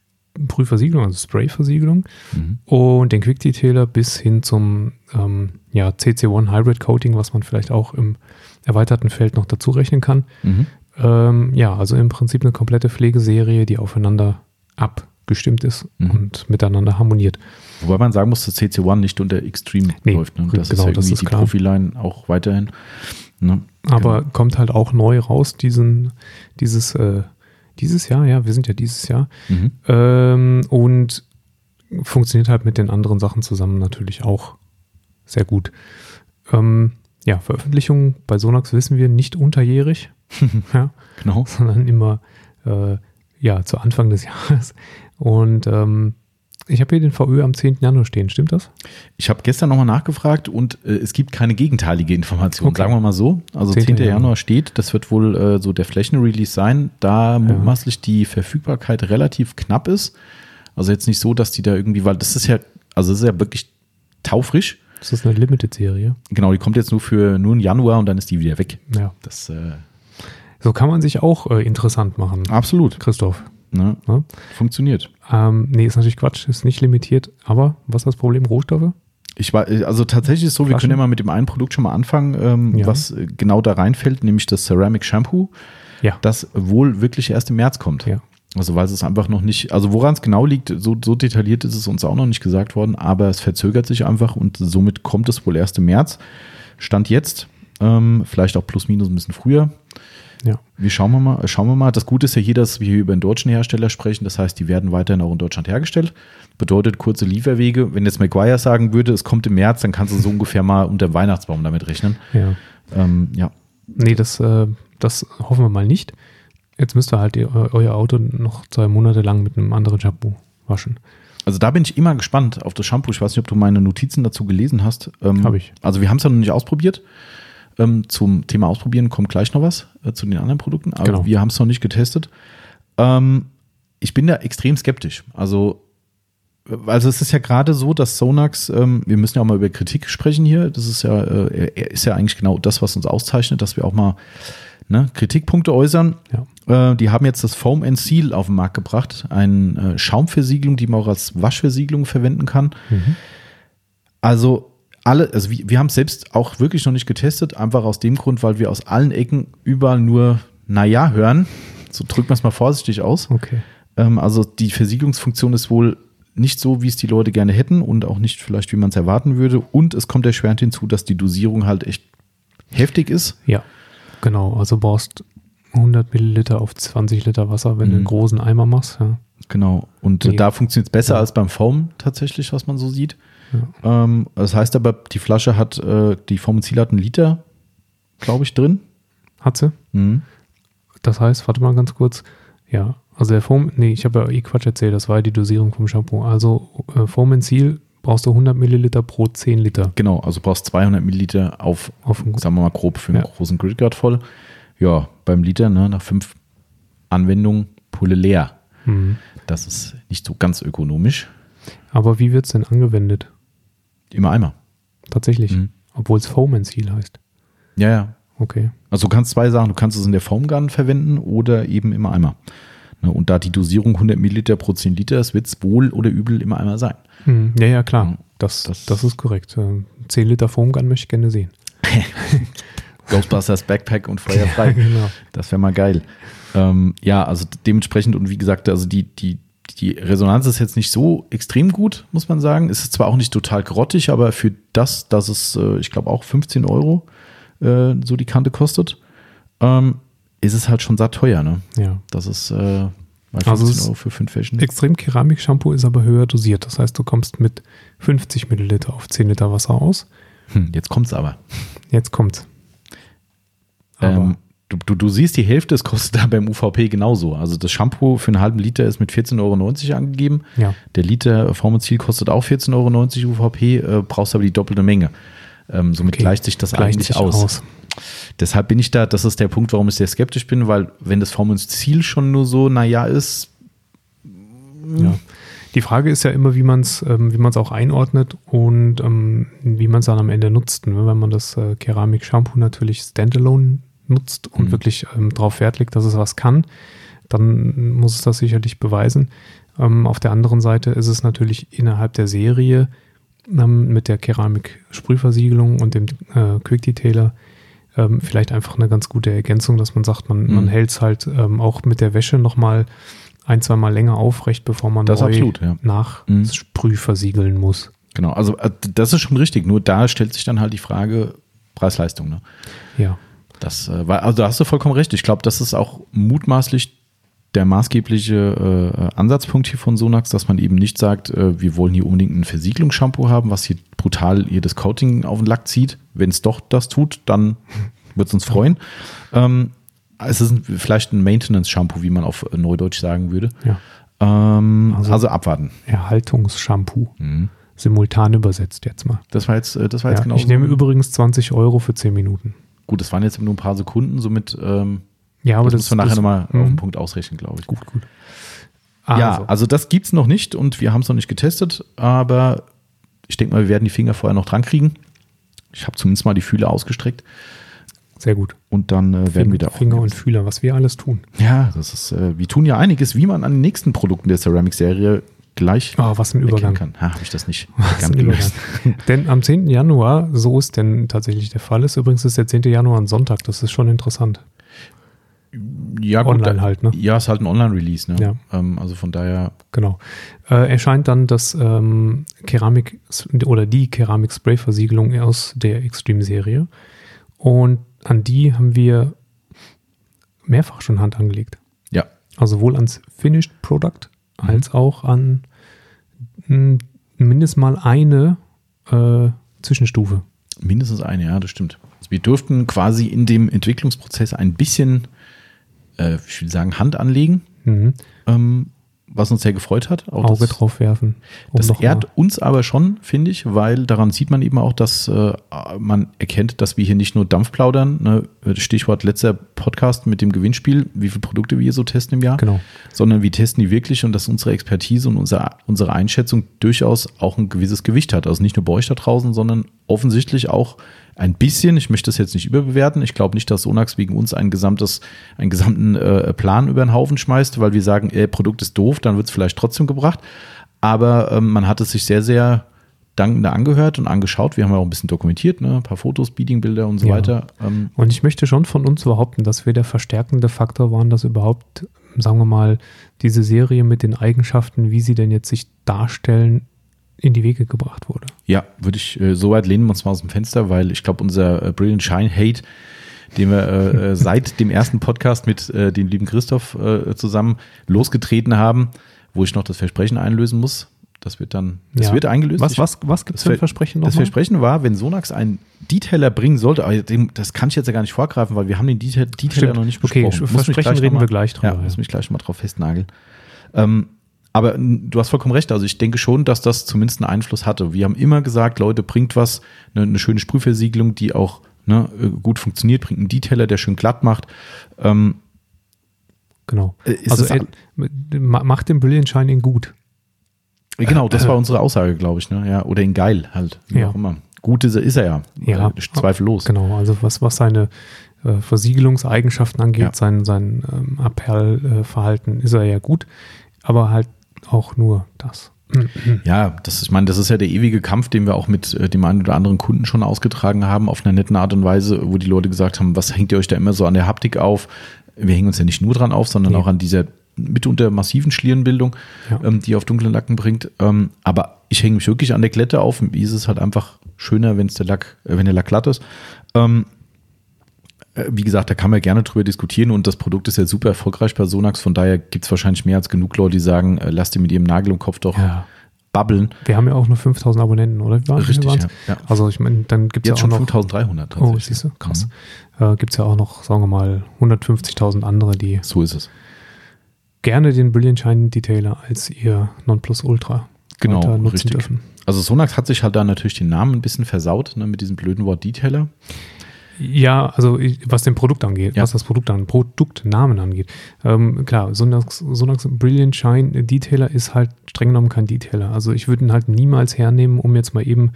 Prüfversiegelung, also Sprayversiegelung Mhm. und den Quick Detailer bis hin zum ähm, ja, CC1 Hybrid Coating, was man vielleicht auch im erweiterten Feld noch dazu rechnen kann. Mhm. Ähm, ja, also im Prinzip eine komplette Pflegeserie, die aufeinander abgestimmt ist Mhm. und miteinander harmoniert. Wobei man sagen muss, dass CC1 nicht unter Extreme Nee, läuft. Ne? Das genau, ist ja das ist die klar. Profiline auch weiterhin. Ne? Aber Genau. kommt halt auch neu raus, diesen, dieses, äh, dieses Jahr, ja, wir sind ja dieses Jahr. Mhm. Ähm, und funktioniert halt mit den anderen Sachen zusammen natürlich auch sehr gut. Ähm, ja, Veröffentlichung bei Sonax wissen wir nicht unterjährig, ja, Genau. sondern immer äh, ja, zu Anfang des Jahres. Und ähm, ich habe hier den VÖ am 10. Januar stehen, stimmt das? Ich habe gestern nochmal nachgefragt und äh, es gibt keine gegenteilige Information, Okay. sagen wir mal so. Also 10. 10. Januar. Steht, das wird wohl äh, so der Flächenrelease sein, da mutmaßlich die Verfügbarkeit relativ knapp ist. Also jetzt nicht so, dass die da irgendwie, weil das ist ja, also das ist ja wirklich taufrisch. Das ist eine Limited-Serie. Genau, die kommt jetzt nur für nur im Januar und dann ist die wieder weg. Ja. Das äh, So kann man sich auch äh, interessant machen, absolut. Christoph. Ne? Ne? Funktioniert. Ähm, nee, ist natürlich Quatsch, ist nicht limitiert. Aber was ist das Problem? Rohstoffe? Ich war, also tatsächlich ist es so, wir Flaschen? können ja mal mit dem einen Produkt schon mal anfangen, ähm, Ja. was äh, genau da reinfällt, nämlich das Ceramic Shampoo, Ja. das wohl wirklich erst im März kommt. Ja. Also weil es einfach noch nicht, also woran es genau liegt, so, so detailliert ist es uns auch noch nicht gesagt worden, aber es verzögert sich einfach und somit kommt es wohl erst im März. Stand jetzt, ähm, vielleicht auch plus minus ein bisschen früher. Ja. Wir schauen wir mal, schauen wir mal. Das Gute ist ja hier, dass wir hier über einen deutschen Hersteller sprechen. Das heißt, die werden weiterhin auch in Deutschland hergestellt. Bedeutet kurze Lieferwege. Wenn jetzt McGuire sagen würde, es kommt im März, dann kannst du so ungefähr mal unter dem Weihnachtsbaum damit rechnen. Ja. Ähm, ja. Nee, das, äh, das hoffen wir mal nicht. Jetzt müsst ihr halt ihr, euer Auto noch zwei Monate lang mit einem anderen Shampoo waschen. Also da bin ich immer gespannt auf das Shampoo. Ich weiß nicht, ob du meine Notizen dazu gelesen hast. Ähm, Hab ich. Also wir haben es ja noch nicht ausprobiert. Ähm, zum Thema Ausprobieren kommt gleich noch was äh, zu den anderen Produkten, aber Genau. wir haben es noch nicht getestet. Ähm, ich bin da extrem skeptisch. Also, äh, also es ist ja gerade so, dass Sonax, ähm, wir müssen ja auch mal über Kritik sprechen hier. Das ist ja, äh, ist ja eigentlich genau das, was uns auszeichnet, dass wir auch mal ne, Kritikpunkte äußern. Ja. Äh, die haben jetzt das Foam and Seal auf den Markt gebracht, eine äh, Schaumversiegelung, die man auch als Waschversiegelung verwenden kann. Mhm. Also alle, also wir, wir haben es selbst auch wirklich noch nicht getestet, einfach aus dem Grund, weil wir aus allen Ecken überall nur Naja hören. So drücken wir es mal vorsichtig aus. Okay. Ähm, also die Versiegelungsfunktion ist wohl nicht so, wie es die Leute gerne hätten und auch nicht vielleicht, wie man es erwarten würde. Und es kommt erschwerend hinzu, dass die Dosierung halt echt heftig ist. Ja, genau. Also brauchst 100 Milliliter auf 20 Liter Wasser, wenn du einen Mhm. großen Eimer machst. Ja. Genau. Und Nee. da funktioniert es besser Ja. als beim Foam tatsächlich, was man so sieht. Ja. Ähm, das heißt aber, die Flasche hat, äh, die and Seal hat einen Liter, glaube ich, drin. Hat sie? Mhm. Das heißt, warte mal ganz kurz. Ja, also der Foam, nee, ich habe ja eh Quatsch erzählt, das war ja die Dosierung vom Shampoo. Also äh, Foam and Seal brauchst du 100 Milliliter pro 10 Liter. Genau, also brauchst 200 Milliliter auf, Auf sagen wir mal grob, für einen Ja. großen Gridguard voll. Ja, beim Liter, ne, nach fünf Anwendungen, Pulle leer. Mhm. Das ist nicht so ganz ökonomisch. Aber wie wird es denn angewendet? Immer Eimer. Tatsächlich. Mhm. Obwohl es Foam and Seal heißt. Ja, ja. okay. Also du kannst zwei Sachen, du kannst es in der Foamgun verwenden oder eben im Eimer. Ne, Und da die Dosierung 100 Milliliter pro 10 Liter ist, wird es wohl oder übel im Eimer sein. Hm, ja, ja, klar. Ja, Das, das, das- ist korrekt. Ähm, 10 Liter Foamgun möchte ich gerne sehen. Ghostbusters Backpack und feuerfrei. genau. Das wäre mal geil. Ähm, ja, also dementsprechend und wie gesagt, also die, die, die Resonanz ist jetzt nicht so extrem gut, muss man sagen. Es ist zwar auch nicht total grottig, aber für das, dass es, äh, ich glaube, auch 15 Euro äh, so die Kante kostet, ähm, ist es halt schon satt teuer, ne? Ja. Das ist äh, bei 15 Also ist Euro für fünf Flaschen. Extrem Keramik-Shampoo ist aber höher dosiert. Das heißt, du kommst mit 50 Milliliter auf 10 Liter Wasser aus. Hm, jetzt kommt's aber. Jetzt kommt's. Aber Ähm, du, du, du siehst, die Hälfte, es kostet da beim UVP genauso. Also das Shampoo für einen halben Liter ist mit 14,90 Euro angegeben. ja, Der Liter Formenzil kostet auch 14,90 Euro UVP, äh, brauchst aber die doppelte Menge. Ähm, somit Okay, gleicht sich das gleicht eigentlich sich aus. aus. Deshalb bin ich da, das ist der Punkt, warum ich sehr skeptisch bin, weil wenn das Formenzil schon nur so, naja, ist, ja. Die Frage ist ja immer, wie man es ähm, wie man's auch einordnet und ähm, wie man es dann am Ende nutzt. Ne? Wenn man das äh, Keramik-Shampoo natürlich standalone nutzt und Mhm. wirklich ähm, darauf Wert legt, dass es was kann, dann muss es das sicherlich beweisen. Ähm, auf der anderen Seite ist es natürlich innerhalb der Serie ähm, mit der Keramik-Sprühversiegelung und dem äh, Quick Detailer ähm, vielleicht einfach eine ganz gute Ergänzung, dass man sagt, man, man Mhm. hält es halt ähm, auch mit der Wäsche nochmal ein, zwei Mal länger aufrecht, bevor man Das neu absolut, ja. nach Mhm. Sprüh versiegeln muss. genau, also äh, das ist schon richtig. Nur da stellt sich dann halt die Frage Preis-Leistung. Ne? Ja, Das, äh, war, also da hast du vollkommen recht. Ich glaube, das ist auch mutmaßlich der maßgebliche äh, Ansatzpunkt hier von Sonax, dass man eben nicht sagt, äh, wir wollen hier unbedingt ein Versiegelungsshampoo haben, was hier brutal das Coating auf den Lack zieht. Wenn es doch das tut, dann wird es uns freuen. Ähm, es ist vielleicht ein Maintenance-Shampoo, wie man auf Neudeutsch sagen würde. ja. Ähm, also, Also- abwarten. Erhaltungsshampoo. Mhm. Simultan übersetzt jetzt mal. Das war jetzt, äh, das war jetzt Ja, genau ich nehme übrigens 20 Euro für 10 Minuten. Gut, das waren jetzt nur ein paar Sekunden, somit ähm, Ja, aber das, das, müssen wir nachher nochmal auf Mhm. den Punkt ausrechnen, glaube ich. Gut, gut. Ja, Also, also das gibt's noch nicht und wir haben es noch nicht getestet, aber ich denke mal, wir werden die Finger vorher noch dran kriegen. Ich habe zumindest mal die Fühler ausgestreckt sehr gut. und dann äh, werden wir da auch. Finger und Fühler, was wir alles tun. ja, das ist, äh, wir tun ja einiges, wie man an den nächsten Produkten der Ceramic-Serie gleich Ah, was ein Übergang. kann. Ha, habe ich das nicht Was gelöst. denn am 10. Januar, so ist denn tatsächlich der Fall ist, übrigens ist der 10. Januar ein Sonntag, das ist schon interessant. Ja, gut, Online halt, ne? Ja, ist halt ein Online-Release, ne? Ja. Ähm, also von daher, Genau. Äh, erscheint dann das ähm, Keramik oder die Keramik-Spray-Versiegelung aus der Extreme-Serie. Und an die haben wir mehrfach schon Hand angelegt. ja, Also sowohl ans Finished Product als auch an mh, mindestens mal eine äh, Zwischenstufe. mindestens eine, ja, das stimmt. Also wir durften quasi in dem Entwicklungsprozess ein bisschen, äh, ich will sagen, Hand anlegen. Mhm. ähm, was uns sehr gefreut hat. Auch Auge das, drauf werfen. um Das ehrt mal- uns aber schon, finde ich, weil daran sieht man eben auch, dass äh, man erkennt, dass wir hier nicht nur Dampf plaudern, ne? Stichwort letzter Podcast mit dem Gewinnspiel, wie viele Produkte wir hier so testen im Jahr, Genau. sondern wir testen die wirklich und dass unsere Expertise und unsere, unsere Einschätzung durchaus auch ein gewisses Gewicht hat. Also nicht nur bei euch da draußen, sondern offensichtlich auch ein bisschen, ich möchte das jetzt nicht überbewerten, ich glaube nicht, dass Sonax wegen uns ein gesamtes, einen gesamten äh, Plan über den Haufen schmeißt, weil wir sagen, äh, Produkt ist doof, dann wird es vielleicht trotzdem gebracht. Aber ähm, man hat es sich sehr, sehr dankend angehört und angeschaut. Wir haben ja auch ein bisschen dokumentiert, ne? ein paar Fotos, Beading-Bilder und so Ja. weiter. Ähm, Und ich möchte schon von uns behaupten, dass wir der verstärkende Faktor waren, dass überhaupt, sagen wir mal, diese Serie mit den Eigenschaften, wie sie denn jetzt sich darstellen, in die Wege gebracht wurde. Ja, würde ich, äh, so weit lehnen wir uns mal aus dem Fenster, weil ich glaube, unser äh, Brilliant Shine Hate, den wir äh, äh, seit dem ersten Podcast mit äh, dem lieben Christoph äh, zusammen losgetreten haben, wo ich noch das Versprechen einlösen muss. Das wird dann, das Ja. wird eingelöst. Was, was, was gibt es das für ein Ver- Versprechen Das nochmal? Versprechen war, wenn Sonax einen Detailer bringen sollte, aber das kann ich jetzt ja gar nicht vorgreifen, weil wir haben den Detail, Detailer Stimmt. noch nicht Okay, besprochen. Muss mich Versprechen noch reden mal- wir gleich drüber, Ja, ja. muss mich gleich mal drauf festnageln. Ähm, aber du hast vollkommen recht. Also ich denke schon, dass das zumindest einen Einfluss hatte. Wir haben immer gesagt, Leute, bringt was, eine, eine schöne Sprühversiegelung, die auch ne, äh, gut funktioniert, bringt einen Detailer, der schön glatt macht. Ähm, Genau. äh, Also äh, ma- macht den Brilliant Shining gut. genau, das war unsere Aussage, glaube ich. Ne? Ja, oder in geil halt, wie Ja. auch immer. Gut ist er, ist er ja. Ja. Äh, zweifellos. Genau, also was, was seine äh, Versiegelungseigenschaften angeht, Ja. sein, sein ähm, Abperlverhalten ist er ja gut, aber halt auch nur das. Ja, das, ich meine, das ist ja der ewige Kampf, den wir auch mit äh, dem einen oder anderen Kunden schon ausgetragen haben, auf einer netten Art und Weise, wo die Leute gesagt haben, was hängt ihr euch da immer so an der Haptik auf? Wir hängen uns ja nicht nur dran auf, sondern Nee. auch an dieser mitunter massiven Schlierenbildung, Ja. ähm, die auf dunklen Lacken bringt. Ähm, aber ich hänge mich wirklich an der Glätte auf. Wie ist es halt einfach schöner, wenn es der Lack, äh, wenn der Lack glatt ist. Ähm, äh, wie gesagt, da kann man gerne drüber diskutieren und das Produkt ist ja super erfolgreich bei Sonax. Von daher gibt es wahrscheinlich mehr als genug Leute, die sagen, äh, lasst ihr mit ihrem Nagel im Kopf doch Ja. babbeln. Wir haben ja auch nur 5000 Abonnenten, oder? Wie waren- wie Richtig, waren's? ja, ja. Also ich meine, dann gibt es ja schon auch noch, 5300 oh, siehst du, krass. Mhm. Äh, gibt es ja auch noch, sagen wir mal, 150.000 andere, die So ist es. gerne den Brilliant Shine Detailer als ihr Nonplusultra Genau, nutzen richtig. dürfen. Also Sonax hat sich halt da natürlich den Namen ein bisschen versaut, ne, mit diesem blöden Wort Detailer. Ja, also was den Produkt angeht, Ja. was das Produkt an Produktnamen angeht. Ähm, klar, Sonax, Sonax Brilliant Shine Detailer ist halt streng genommen kein Detailer. Also ich würde ihn halt niemals hernehmen, um jetzt mal eben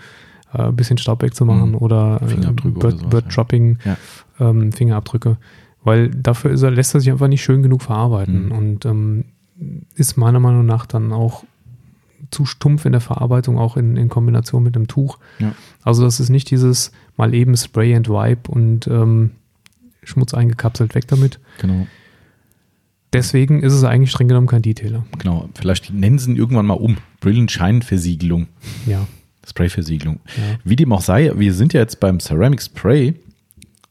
äh, ein bisschen Staub wegzumachen Mhm. oder äh, Bird, Bird. Dropping Ja. ähm, Fingerabdrücke. Weil dafür er, lässt er sich einfach nicht schön genug verarbeiten Mhm. und ähm, ist meiner Meinung nach dann auch zu stumpf in der Verarbeitung, auch in, in Kombination mit dem Tuch. Ja. Also das ist nicht dieses mal eben Spray and Wipe und ähm, Schmutz eingekapselt weg damit. Genau. Deswegen ist es eigentlich streng genommen kein Detailer. Genau. Vielleicht nennen sie ihn irgendwann mal um. Brilliant Shine Versiegelung. Ja, Sprayversiegelung. ja. Wie dem auch sei, wir sind ja jetzt beim Ceramic Spray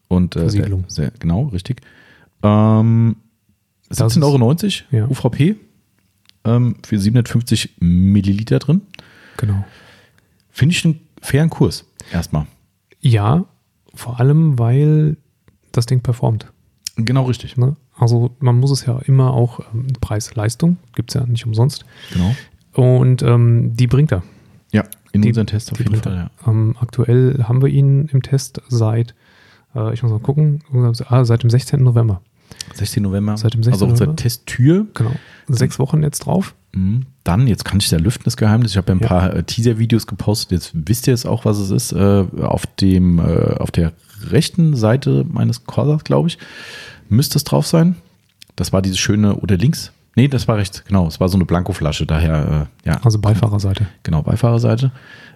und äh, Versiegelung. Sehr, sehr, genau, richtig. Ähm, Das 17,90 Euro Ja. UVP ähm, für 750 Milliliter drin. genau. Finde ich einen fairen Kurs. Erstmal. Ja, vor allem, weil das Ding performt. Genau richtig. Ne? Also man muss es ja immer auch ähm, Preis-Leistung, gibt es ja nicht umsonst. Genau. Und ähm, die bringt er. Ja, in Die- unseren Test auf jeden Fall. Ja. Ähm, aktuell haben wir ihn im Test seit, äh, ich muss mal gucken, ah, seit dem 16. November. 16. November. Seit dem 16. Also unsere November. Testtür. Genau. Sechs Wochen jetzt drauf. Mhm. Dann, jetzt kann ich es ja lüften, das Geheimnis. Ich habe ja ein Ja. paar äh, Teaser-Videos gepostet. Jetzt wisst ihr es auch, was es ist. Äh, auf, dem, äh, auf der rechten Seite meines Corsas, glaube ich, müsste es drauf sein. Das war dieses schöne, oder links? Nee, das war rechts, genau. Es war so eine Blankoflasche, daher, ja, Also Beifahrerseite. genau, Beifahrerseite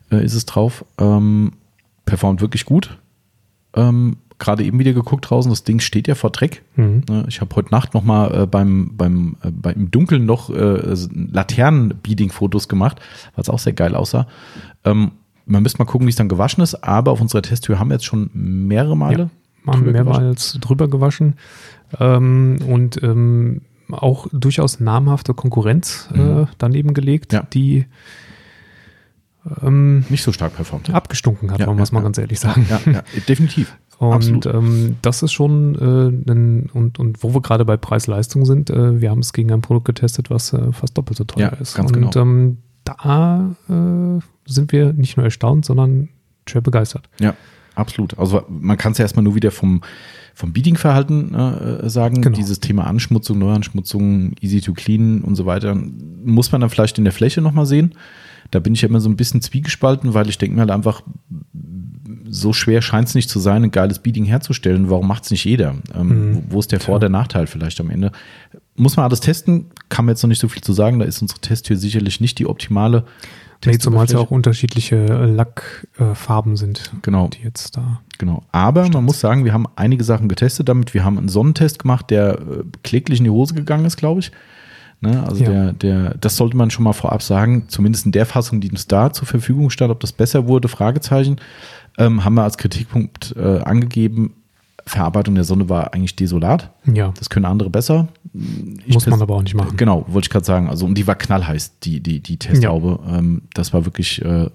ist es drauf. Ähm, performt wirklich gut. Ähm, Gerade eben wieder geguckt draußen, das Ding steht ja vor Dreck. Mhm. Ne, Ich habe heute Nacht noch mal äh, beim, beim, äh, beim im Dunkeln noch äh, Laternen-Beading-Fotos gemacht, es auch sehr geil aussah. Ähm, man müsste mal gucken, wie es dann gewaschen ist, aber auf unserer Testtür haben wir jetzt schon mehrere Male. haben drüber mehrmals drüber gewaschen ähm, und ähm, auch durchaus namhafte Konkurrenz äh, Mhm. daneben gelegt, Ja. die ähm, Nicht so stark performt. abgestunken hat, Ja, es ja, mal ja. ganz ehrlich sagen. Ja, ja, definitiv. Und ähm, das ist schon, äh, ein, und, und wo wir gerade bei Preis-Leistung sind, äh, wir haben es gegen ein Produkt getestet, was äh, fast doppelt so teuer Ja, ist. ganz und genau. ähm, da äh, sind wir nicht nur erstaunt, sondern schwer begeistert. Ja, absolut. Also man kann es ja erstmal nur wieder vom, vom Beading-Verhalten äh, sagen. Genau. Dieses Thema Anschmutzung, Neuanschmutzung, easy to clean und so weiter, muss man dann vielleicht in der Fläche nochmal sehen. Da bin ich ja immer so ein bisschen zwiegespalten, weil ich denke mir halt einfach, so schwer scheint es nicht zu sein, ein geiles Beading herzustellen. Warum macht es nicht jeder? Ähm, Mhm. wo, ist der Vor-, der Nachteil vielleicht am Ende? Muss man alles testen, kann man jetzt noch nicht so viel zu sagen. Da ist unsere Testtür sicherlich nicht die optimale. Nee, zumal es ja auch unterschiedliche äh, Lackfarben sind, Genau. die jetzt da. Genau. Aber man muss sagen, wir haben einige Sachen getestet damit. Wir haben einen Sonnentest gemacht, der äh, kläglich in die Hose gegangen ist, glaube ich. Ne? Also Ja. der, der, das sollte man schon mal vorab sagen, zumindest in der Fassung, die uns da zur Verfügung stand, ob das besser wurde, Fragezeichen, ähm, haben wir als Kritikpunkt äh, angegeben, Verarbeitung der Sonne war eigentlich desolat. Ja, Das können andere besser. Ich muss man aber auch nicht machen. Genau, wollte ich gerade sagen. Also, und die war knallheiß, die, die, die Testhaube. Ähm, das war wirklich, äh,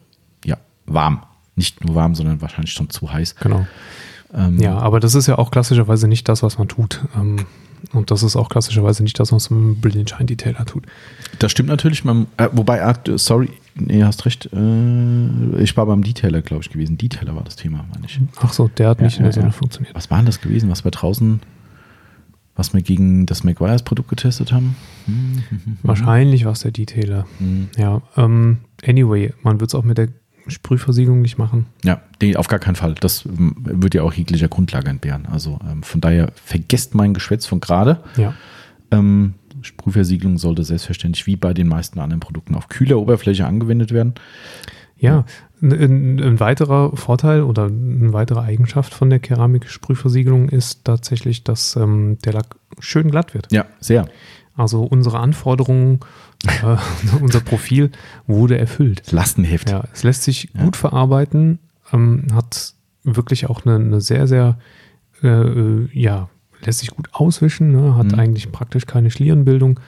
ja, warm. Nicht nur warm, sondern wahrscheinlich schon zu heiß. Genau. Ähm, Ja, aber das ist ja auch klassischerweise nicht das, was man tut. Ähm, und das ist auch klassischerweise nicht das, was man mit Brilliant Shine Detailer tut. Das stimmt natürlich. Man, äh, wobei, äh, sorry, nee, hast recht. Äh, ich war beim Detailer, glaube ich, gewesen. Detailer war das Thema, meine ich. Ach so, der hat Ja, nicht in der Sonne funktioniert. Was war denn das gewesen, was wir draußen, was wir gegen das McGuire's Produkt getestet haben? Hm, hm, hm, Wahrscheinlich war es der Detailer. hm. Ja, ähm, anyway, man wird es auch mit der Sprühversiegelung nicht machen. Ja, die, auf gar keinen Fall. Das ähm, wird ja auch jeglicher Grundlage entbehren. Also ähm, von daher vergesst mein Geschwätz von gerade. Ja. Ähm, Sprühversiegelung sollte selbstverständlich wie bei den meisten anderen Produkten auf kühler Oberfläche angewendet werden. Ja, ein, ein, ein weiterer Vorteil oder eine weitere Eigenschaft von der Keramiksprühversiegelung ist tatsächlich, dass ähm, der Lack schön glatt wird. Ja, sehr. Also unsere Anforderungen, äh, unser Profil wurde erfüllt. Lastenheft. Ja, es lässt sich Ja. gut verarbeiten, ähm, hat wirklich auch eine, eine sehr, sehr, äh, äh, ja, lässt sich gut auswischen, ne? hat Mhm. eigentlich praktisch keine Schlierenbildung,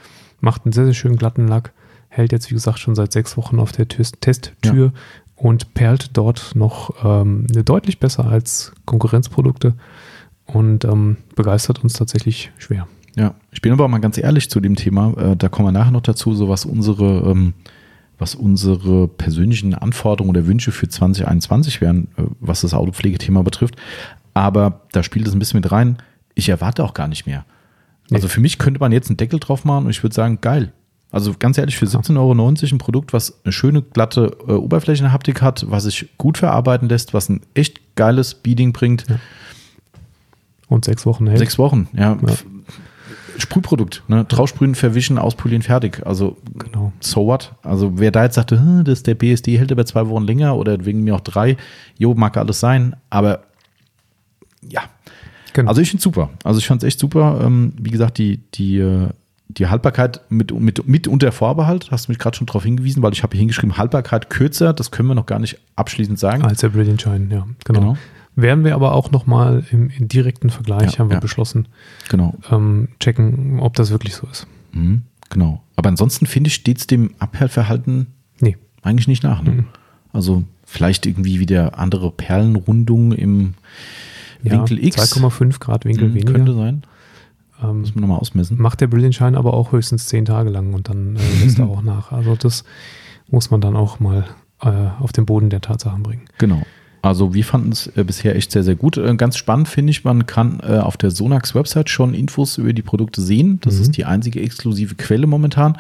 macht einen sehr, sehr schönen glatten Lack, hält jetzt, wie gesagt, schon seit sechs Wochen auf der Test Testtür und perlt dort noch ähm, deutlich besser als Konkurrenzprodukte und ähm, begeistert uns tatsächlich schwer. Ja, ich bin aber auch mal ganz ehrlich zu dem Thema. Äh, da kommen wir nachher noch dazu, so was unsere, ähm, was unsere persönlichen Anforderungen oder Wünsche für 2021 wären, äh, was das Autopflegethema betrifft. Aber da spielt es ein bisschen mit rein. Ich erwarte auch gar nicht mehr. Also für mich könnte man jetzt einen Deckel drauf machen und ich würde sagen, geil. Also ganz ehrlich, für 17,90 Euro ein Produkt, was eine schöne, glatte äh, Oberflächenhaptik hat, was sich gut verarbeiten lässt, was ein echt geiles Beading bringt. Und sechs Wochen hält. Sechs Wochen, ja. Ja. Sprühprodukt, ne? Draufsprühen, verwischen, auspolieren, fertig. Also, Genau. so what? Also, wer da jetzt sagte, "Hm, das der BSD hält aber zwei Wochen länger oder wegen mir auch drei, jo, mag alles sein, aber ja. Genau. Also, ich finde super. Also, ich fand es echt super. Ähm, wie gesagt, die, die, äh, die Haltbarkeit mit, mit, mit unter Vorbehalt, hast du mich gerade schon darauf hingewiesen, weil ich habe hier hingeschrieben, Haltbarkeit kürzer, das können wir noch gar nicht abschließend sagen. Als der Brilliant Shine, ja, genau. Genau. Werden wir aber auch nochmal im, im direkten Vergleich, Ja, haben wir ja. beschlossen, Genau. ähm, checken, ob das wirklich so ist. Mhm, genau. Aber ansonsten finde ich, steht es dem Abhärtverhalten Nee, eigentlich nicht nach. Ne? Mhm. Also vielleicht irgendwie wieder andere Perlenrundungen im ja, Winkel X. 2,5 Grad Winkel Mhm, weniger. Könnte sein. Ähm, Muss man nochmal ausmessen. macht der Brilliant Shine aber auch höchstens 10 Tage lang und dann äh, lässt er auch nach. Also das muss man dann auch mal äh, auf den Boden der Tatsachen bringen. Genau. Also wir fanden es äh, bisher echt sehr, sehr gut. Äh, ganz spannend finde ich, man kann äh, auf der Sonax Website schon Infos über die Produkte sehen. Das Mhm. ist die einzige exklusive Quelle momentan.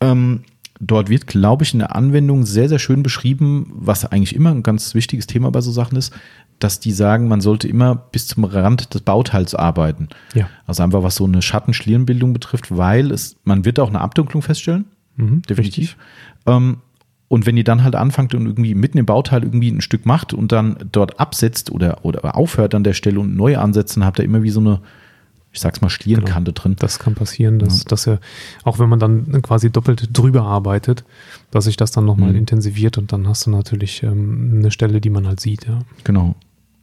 Ähm, dort wird, glaube ich, in der Anwendung sehr, sehr schön beschrieben, was eigentlich immer ein ganz wichtiges Thema bei so Sachen ist, dass die sagen, man sollte immer bis zum Rand des Bauteils arbeiten. Ja. Also einfach was so eine Schattenschlierenbildung betrifft, weil es, man wird auch eine Abdunklung feststellen. Mhm, Definitiv. Ähm, und wenn ihr dann halt anfangt und irgendwie mitten im Bauteil irgendwie ein Stück macht und dann dort absetzt oder, oder aufhört an der Stelle und neu ansetzt, dann habt ihr immer wie so eine, ich sag's mal, Schlierenkante drin. Das kann passieren, dass, dass er, auch wenn man dann quasi doppelt drüber arbeitet, dass sich das dann nochmal Mhm. intensiviert und dann hast du natürlich ähm, eine Stelle, die man halt sieht, ja. Genau.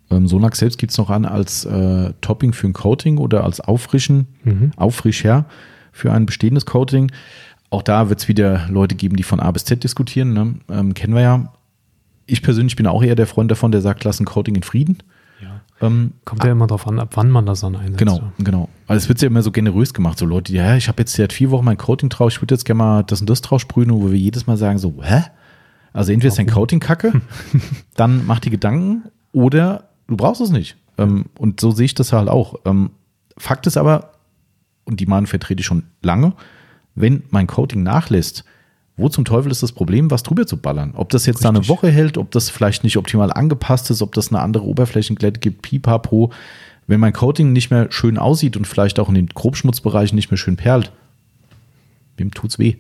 Ähm, Sonax selbst gibt's noch an als äh, Topping für ein Coating oder als Auffrischen, Mhm. Auffrischer für ein bestehendes Coating. Auch da wird's wieder Leute geben, die von A bis Z diskutieren. Ne? Ähm, kennen wir ja. Ich persönlich bin auch eher der Freund davon, der sagt, lass ein Coating in Frieden. ja. Ähm, Kommt ja immer drauf an, ab wann man das dann einsetzt. Genau, ja. genau. Also es wird ja immer so generös gemacht. So Leute, die, ja, ich habe jetzt seit vier Wochen mein Coating drauf, ich würde jetzt gerne mal das und das drauf sprühen, wo wir jedes Mal sagen so, hä? Also entweder ist dein Coating kacke, dann mach die Gedanken oder du brauchst es nicht. Ähm, und so sehe ich das halt auch. Ähm, Fakt ist aber, und die Meinung vertrete ich schon lange, wenn mein Coating nachlässt, wo zum Teufel ist das Problem, was drüber zu ballern? Ob das jetzt da eine Richtig. Woche hält, ob das vielleicht nicht optimal angepasst ist, ob das eine andere Oberflächenglätte gibt, pipapo. Wenn mein Coating nicht mehr schön aussieht und vielleicht auch in den Grobschmutzbereichen nicht mehr schön perlt, wem tut's weh?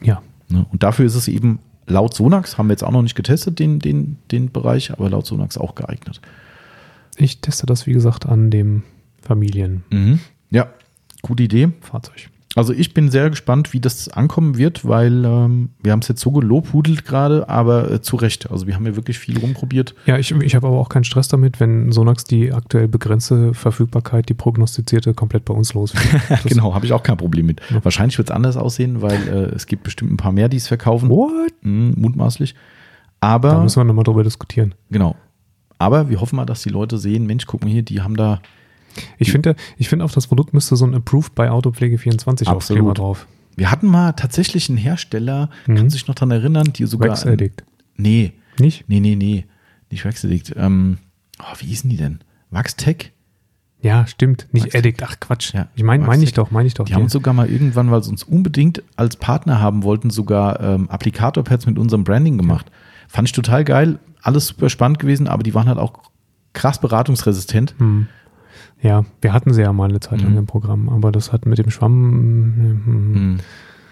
ja. Ne? Und dafür ist es eben laut Sonax, haben wir jetzt auch noch nicht getestet, den, den, den Bereich, aber laut Sonax auch geeignet. Ich teste das, wie gesagt, an dem Familienfahrzeug. Ja, gute Idee. Also ich bin sehr gespannt, wie das ankommen wird, weil ähm, wir haben es jetzt so gelobhudelt gerade, aber äh, zu Recht. Also wir haben ja wirklich viel rumprobiert. Ja, ich, ich habe aber auch keinen Stress damit, wenn Sonax die aktuell begrenzte Verfügbarkeit, die prognostizierte, komplett bei uns los genau, habe ich auch kein Problem mit. Ja. Wahrscheinlich wird es anders aussehen, weil äh, es gibt bestimmt ein paar mehr, die es verkaufen. What? Mhm, mutmaßlich. Da Aber müssen wir nochmal drüber diskutieren. genau. Aber wir hoffen mal, dass die Leute sehen, Mensch, guck mal hier, die haben da Ich finde, ich finde auf das Produkt müsste so ein Approved by Autopflege 24 Absolut. Aufkleber drauf. Wir hatten mal tatsächlich einen Hersteller, Mhm. kann sich noch dran erinnern, die sogar. Wax Addict. Nee, Nicht? nee, nee, nee. Nicht Wax Addict. Ähm, oh, wie hießen die denn? Waxtech? Ja, stimmt. Nicht Wax Addict. Ach Quatsch. Ja, ich meine, meine ich doch, meine ich doch. Die haben uns sogar mal irgendwann, weil sie uns unbedingt als Partner haben wollten, sogar ähm, Applikatorpads mit unserem Branding gemacht. Fand ich total geil, alles super spannend gewesen, aber die waren halt auch krass beratungsresistent. Hm. Ja, wir hatten sie ja mal eine Zeit lang Mhm. im Programm, aber das hat mit dem Schwamm.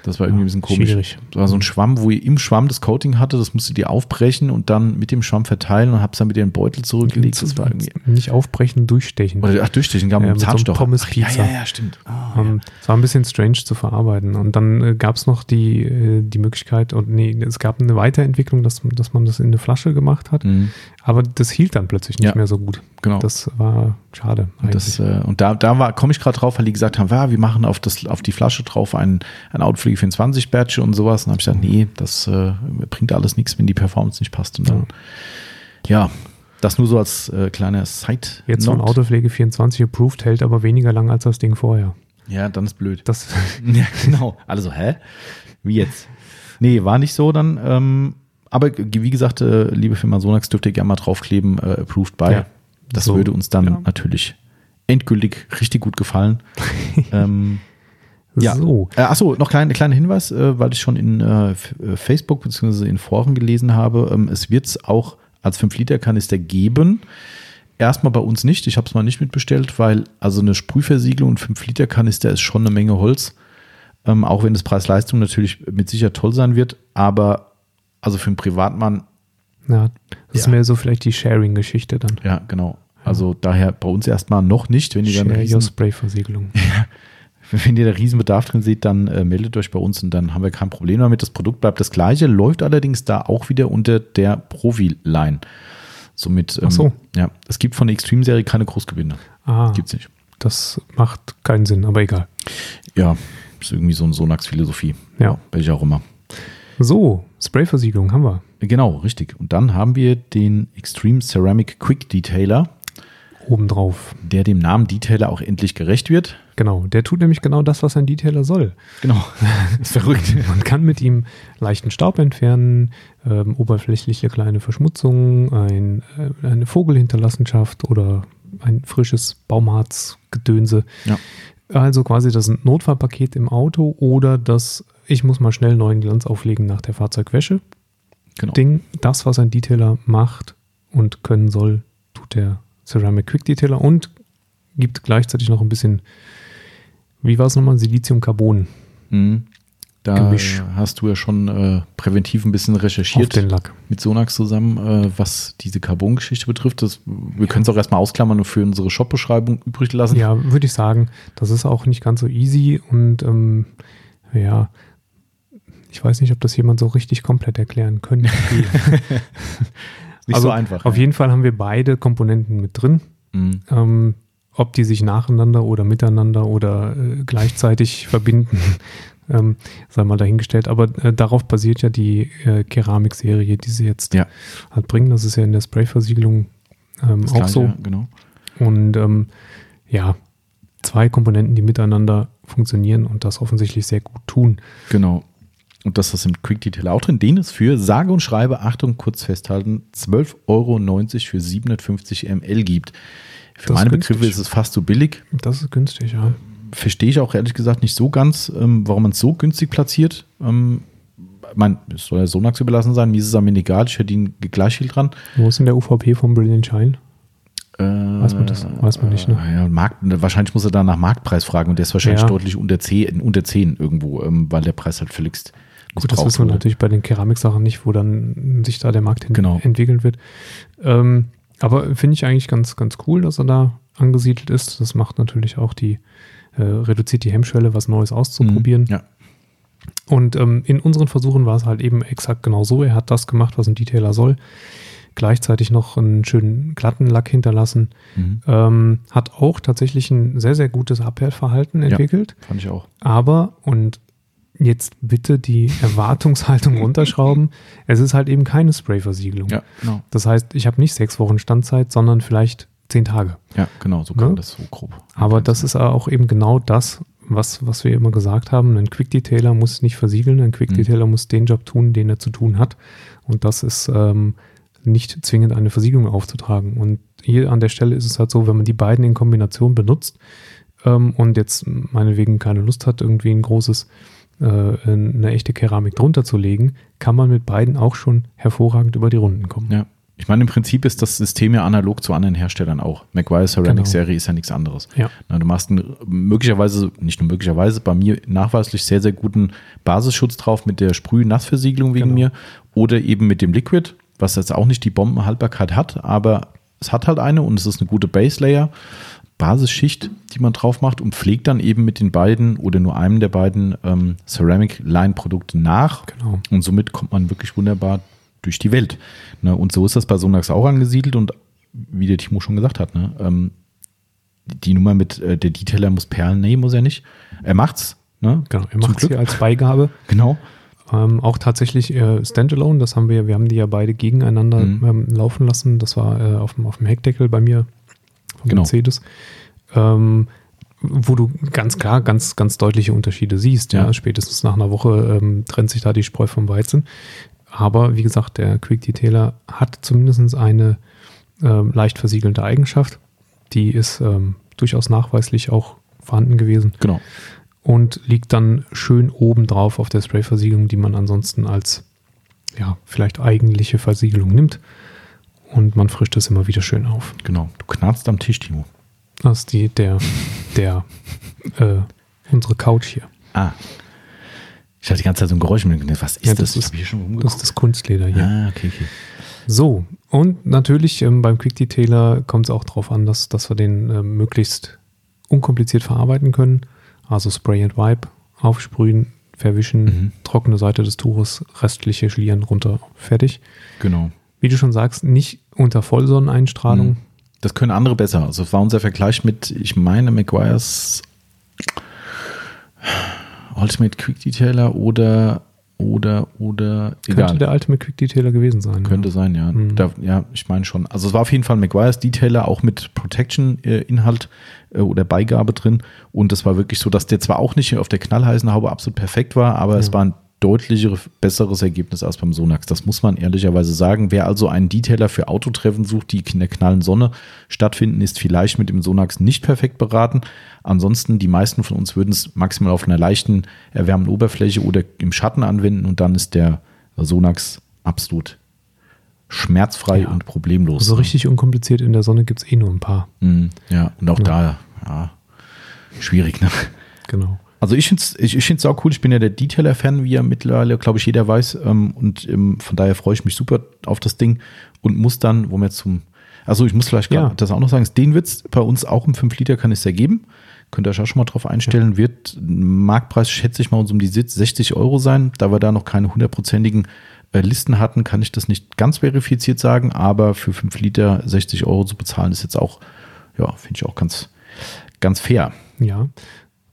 Das war irgendwie ein bisschen komisch. Schwierig. Das war so ein Schwamm, wo ihr im Schwamm das Coating hatte, das musstet ihr aufbrechen und dann mit dem Schwamm verteilen und hab's dann mit in den Beutel zurückgelegt. Das war irgendwie. Nicht aufbrechen, durchstechen. Oder ach, durchstechen, gab Ja, ja, mit so Zahnstocher. Pommes Ach, ja, Pizza. ja, ja, stimmt. Ah, ja. Ähm, Es war ein bisschen strange zu verarbeiten. Und dann äh, gab es noch die, äh, die Möglichkeit, und nee, es gab eine Weiterentwicklung, dass, dass man das in eine Flasche gemacht hat. Mhm, Aber das hielt dann plötzlich nicht Ja. mehr so gut. genau. Das war schade. Und, das, äh, und da, da komme ich gerade drauf, weil die gesagt haben, ja, wir machen auf, das, auf die Flasche drauf ein, ein Outfliege 24 Badge und sowas. Und dann habe ich gesagt, nee, das äh, bringt alles nichts, wenn die Performance nicht passt. Und dann, ja, das nur so als äh, kleiner Side. Jetzt von Autopflege 24 approved, hält aber weniger lang als das Ding vorher. Ja, dann ist blöd. Das, Ja, genau. Alle so, hä? Wie jetzt? Nee, war nicht so dann. Ähm, aber wie gesagt, äh, liebe Firma Sonax, dürft ihr gerne mal draufkleben, äh, approved by. Ja. Das So, würde uns dann ja. natürlich endgültig richtig gut gefallen. ähm, Ja. So. Äh, achso, noch klein, kleiner Hinweis, äh, weil ich schon in äh, äh, Facebook bzw. in Foren gelesen habe. Ähm, es wird es auch als 5-Liter-Kanister geben. Erstmal bei uns nicht. Ich habe es mal nicht mitbestellt, weil also eine Sprühversiegelung und 5-Liter-Kanister ist schon eine Menge Holz. Ähm, auch wenn das Preis-Leistung natürlich mit Sicherheit toll sein wird. Aber also für einen Privatmann, Ja, das ist Ja. mehr so vielleicht die Sharing-Geschichte dann. ja, genau. Also daher bei uns erstmal noch nicht. Wenn ihr dann Share Your Spray-Versiegelung. Wenn ihr da Riesenbedarf drin seht, dann äh, meldet euch bei uns und dann haben wir kein Problem damit. Das Produkt bleibt das gleiche, läuft allerdings da auch wieder unter der Profi-Line. Somit, ähm, Ach so. ja, es gibt von der Extreme-Serie keine Großgewinne. Ah, Gibt's nicht. das macht keinen Sinn, aber egal. Ja, ist irgendwie so eine Sonax-Philosophie. Ja. Welche auch immer. So, Spray-Versiegelung haben wir. Genau, richtig. Und dann haben wir den Extreme Ceramic Quick Detailer, Obendrauf. der dem Namen Detailer auch endlich gerecht wird. Genau, der tut nämlich genau das, was ein Detailer soll. Genau. ist verrückt. Man kann mit ihm leichten Staub entfernen, ähm, oberflächliche kleine Verschmutzungen, ein, äh, eine Vogelhinterlassenschaft oder ein frisches Baumharzgedönse. Ja. Also quasi das Notfallpaket im Auto oder das ich muss mal schnell neuen Glanz auflegen nach der Fahrzeugwäsche. Genau. Ding, das, was ein Detailer macht und können soll, tut der Ceramic Quick Detailer und gibt gleichzeitig noch ein bisschen, wie war es nochmal, Silizium-Carbon Mhm. Da Gemisch. hast du ja schon äh, präventiv ein bisschen auf recherchiert. den Lack. mit Sonax zusammen, äh, was diese Carbon-Geschichte betrifft. Das, wir können es auch erstmal ausklammern und für unsere Shop-Beschreibung übrig lassen. Ja, würde ich sagen, das ist auch nicht ganz so easy und ähm, ja, ich weiß nicht, ob das jemand so richtig komplett erklären könnte. Nicht also so einfach. Auf jeden Fall haben wir beide Komponenten mit drin. Mhm. Ähm, ob die sich nacheinander oder miteinander oder äh, gleichzeitig verbinden, ähm, sei mal dahingestellt. Aber äh, darauf basiert ja die äh, Keramikserie, die sie jetzt Ja. halt bringen. Das ist ja in der Sprayversiegelung ähm, auch Gleiche, so. Genau. Und ähm, ja, zwei Komponenten, die miteinander funktionieren und das offensichtlich sehr gut tun. Genau. Und das ist im Quick Detail auch drin, den es für sage und schreibe, Achtung, kurz festhalten, 12,90 Euro für 750 ml gibt. Für Das ist meine günstig. Begriffe ist es fast so billig. Das ist günstig, ja. Verstehe ich auch ehrlich gesagt nicht so ganz, ähm, warum man es so günstig platziert. Ähm, ich meine, es soll ja Sonax überlassen sein, mir ist es am Ende egal, ich verdiene gleich viel dran. Wo ist denn der UVP vom Brilliant Shine? Äh, Weiß man das? Weiß man nicht, ne? Ja, Markt, wahrscheinlich muss er da nach Marktpreis fragen und der ist wahrscheinlich Ja. deutlich unter 10, unter 10 irgendwo, ähm, weil der Preis halt völligst Gut, das wissen wir natürlich bei den Keramiksachen nicht, wo dann sich da der Markt hin Genau. entwickeln wird. Ähm, aber finde ich eigentlich ganz, ganz cool, dass er da angesiedelt ist. Das macht natürlich auch die, äh, reduziert die Hemmschwelle, was Neues auszuprobieren. Mhm. Ja, Und ähm, in unseren Versuchen war es halt eben exakt genau so. Er hat das gemacht, was ein Detailer soll. Gleichzeitig noch einen schönen glatten Lack hinterlassen. mhm. Ähm, hat auch tatsächlich ein sehr, sehr gutes Abwehrverhalten entwickelt. fand ich auch. Aber, und jetzt bitte die Erwartungshaltung runterschrauben, es ist halt eben keine Sprayversiegelung. Ja, genau. Das heißt, ich habe nicht sechs Wochen Standzeit, sondern vielleicht zehn Tage. Ja, genau, so kann Ne? man das so grob. Aber das ist auch eben genau das, was, was wir immer gesagt haben. Ein Quick Detailer muss nicht versiegeln, ein Quick Mhm. Detailer muss den Job tun, den er zu tun hat. Und das ist ähm, nicht zwingend eine Versiegelung aufzutragen. Und hier an der Stelle ist es halt so, wenn man die beiden in Kombination benutzt ähm, und jetzt meinetwegen keine Lust hat, irgendwie ein großes äh, eine echte Keramik drunter zu legen, kann man mit beiden auch schon hervorragend über die Runden kommen. Ja. Ich meine, im Prinzip ist das System ja analog zu anderen Herstellern auch. Maguire Ceramic Genau. Serie ist ja nichts anderes. Ja. Na, du machst einen, möglicherweise, nicht nur möglicherweise, bei mir nachweislich sehr, sehr guten Basisschutz drauf mit der Sprüh-Nassversiegelung wegen Genau. mir oder eben mit dem Liquid, was jetzt auch nicht die Bombenhaltbarkeit hat, aber es hat halt eine und es ist eine gute Base Layer, Basisschicht, die man drauf macht und pflegt dann eben mit den beiden oder nur einem der beiden ähm, Ceramic Line Produkte nach. Genau. Und somit kommt man wirklich wunderbar durch die Welt. Ne? Und so ist das bei Sonax auch angesiedelt und wie der Timo schon gesagt hat, ne? ähm, die Nummer mit äh, der Detailer muss Perlen, nee, muss er nicht. Er macht's. Ne? Genau, er Zum macht es Glück. hier als Beigabe. Genau. Ähm, auch tatsächlich äh, Standalone, das haben wir, wir haben die ja beide gegeneinander Mhm. ähm, laufen lassen. Das war äh, auf, dem, auf dem Heckdeckel bei mir vom Genau. Mercedes. Ähm, wo du ganz klar ganz, ganz deutliche Unterschiede siehst. Ja, Ja. spätestens nach einer Woche ähm, trennt sich da die Spreu vom Weizen. Aber wie gesagt, der Quick Detailer hat zumindest eine ähm, leicht versiegelnde Eigenschaft. Die ist ähm, durchaus nachweislich auch vorhanden gewesen Genau. und liegt dann schön oben drauf auf der Sprayversiegelung, die man ansonsten als ja, vielleicht eigentliche Versiegelung nimmt. Und man frischt es immer wieder schön auf. Genau. Du knarzt am Tisch, Timo. Das ist die, der, der, äh, unsere Couch hier. Ah. Ich hatte die ganze Zeit so ein Geräusch mit dem Was ist Ja, das? das ist- Das ist das Kunstleder hier. Ah, okay, okay. So, und natürlich ähm, beim Quick Detailer kommt es auch darauf an, dass, dass wir den ähm, möglichst unkompliziert verarbeiten können. Also Spray and Wipe, aufsprühen, verwischen, Mhm. trockene Seite des Tuches, restliche schlieren runter, fertig. Genau. Wie du schon sagst, nicht unter Vollsonneneinstrahlung. Mhm. Das können andere besser. Also es war unser Vergleich mit, ich meine, Maguires Ultimate Quick Detailer oder oder oder Könnte egal. der Ultimate Quick Detailer gewesen sein. Könnte sein, ja. Mhm. Da, ja, ich meine schon. Also es war auf jeden Fall ein Maguires Detailer, auch mit Protection-Inhalt äh, oder Beigabe drin. Und es war wirklich so, dass der zwar auch nicht auf der knallheißen Haube absolut perfekt war, aber es Ja. war ein deutlicher, besseres Ergebnis als beim Sonax. Das muss man ehrlicherweise sagen. Wer also einen Detailer für Autotreffen sucht, die in der knallen Sonne stattfinden, ist vielleicht mit dem Sonax nicht perfekt beraten. Ansonsten, die meisten von uns würden es maximal auf einer leichten, erwärmenden Oberfläche oder im Schatten anwenden und dann ist der Sonax absolut schmerzfrei Ja. und problemlos. So richtig unkompliziert in der Sonne gibt es eh nur ein paar. Mm, Ja, und auch Ja. da, ja, schwierig, ne? Genau. Also ich finde es ich, ich find's auch cool. Ich bin ja der Detailer-Fan, wie ja mittlerweile, glaube ich, jeder weiß. Ähm, und ähm, von daher freue ich mich super auf das Ding und muss dann, wo wir zum, also ich muss vielleicht Ja. das auch noch sagen, den wird es bei uns auch im 5-Liter-Kanister geben. Könnt ihr euch auch schon mal drauf einstellen. Wird Marktpreis, schätze ich mal, uns um die 60 Euro sein. Da wir da noch keine hundertprozentigen äh, Listen hatten, kann ich das nicht ganz verifiziert sagen. Aber für 5 Liter 60 Euro zu bezahlen, ist jetzt auch, ja, finde ich auch ganz, ganz fair. Ja.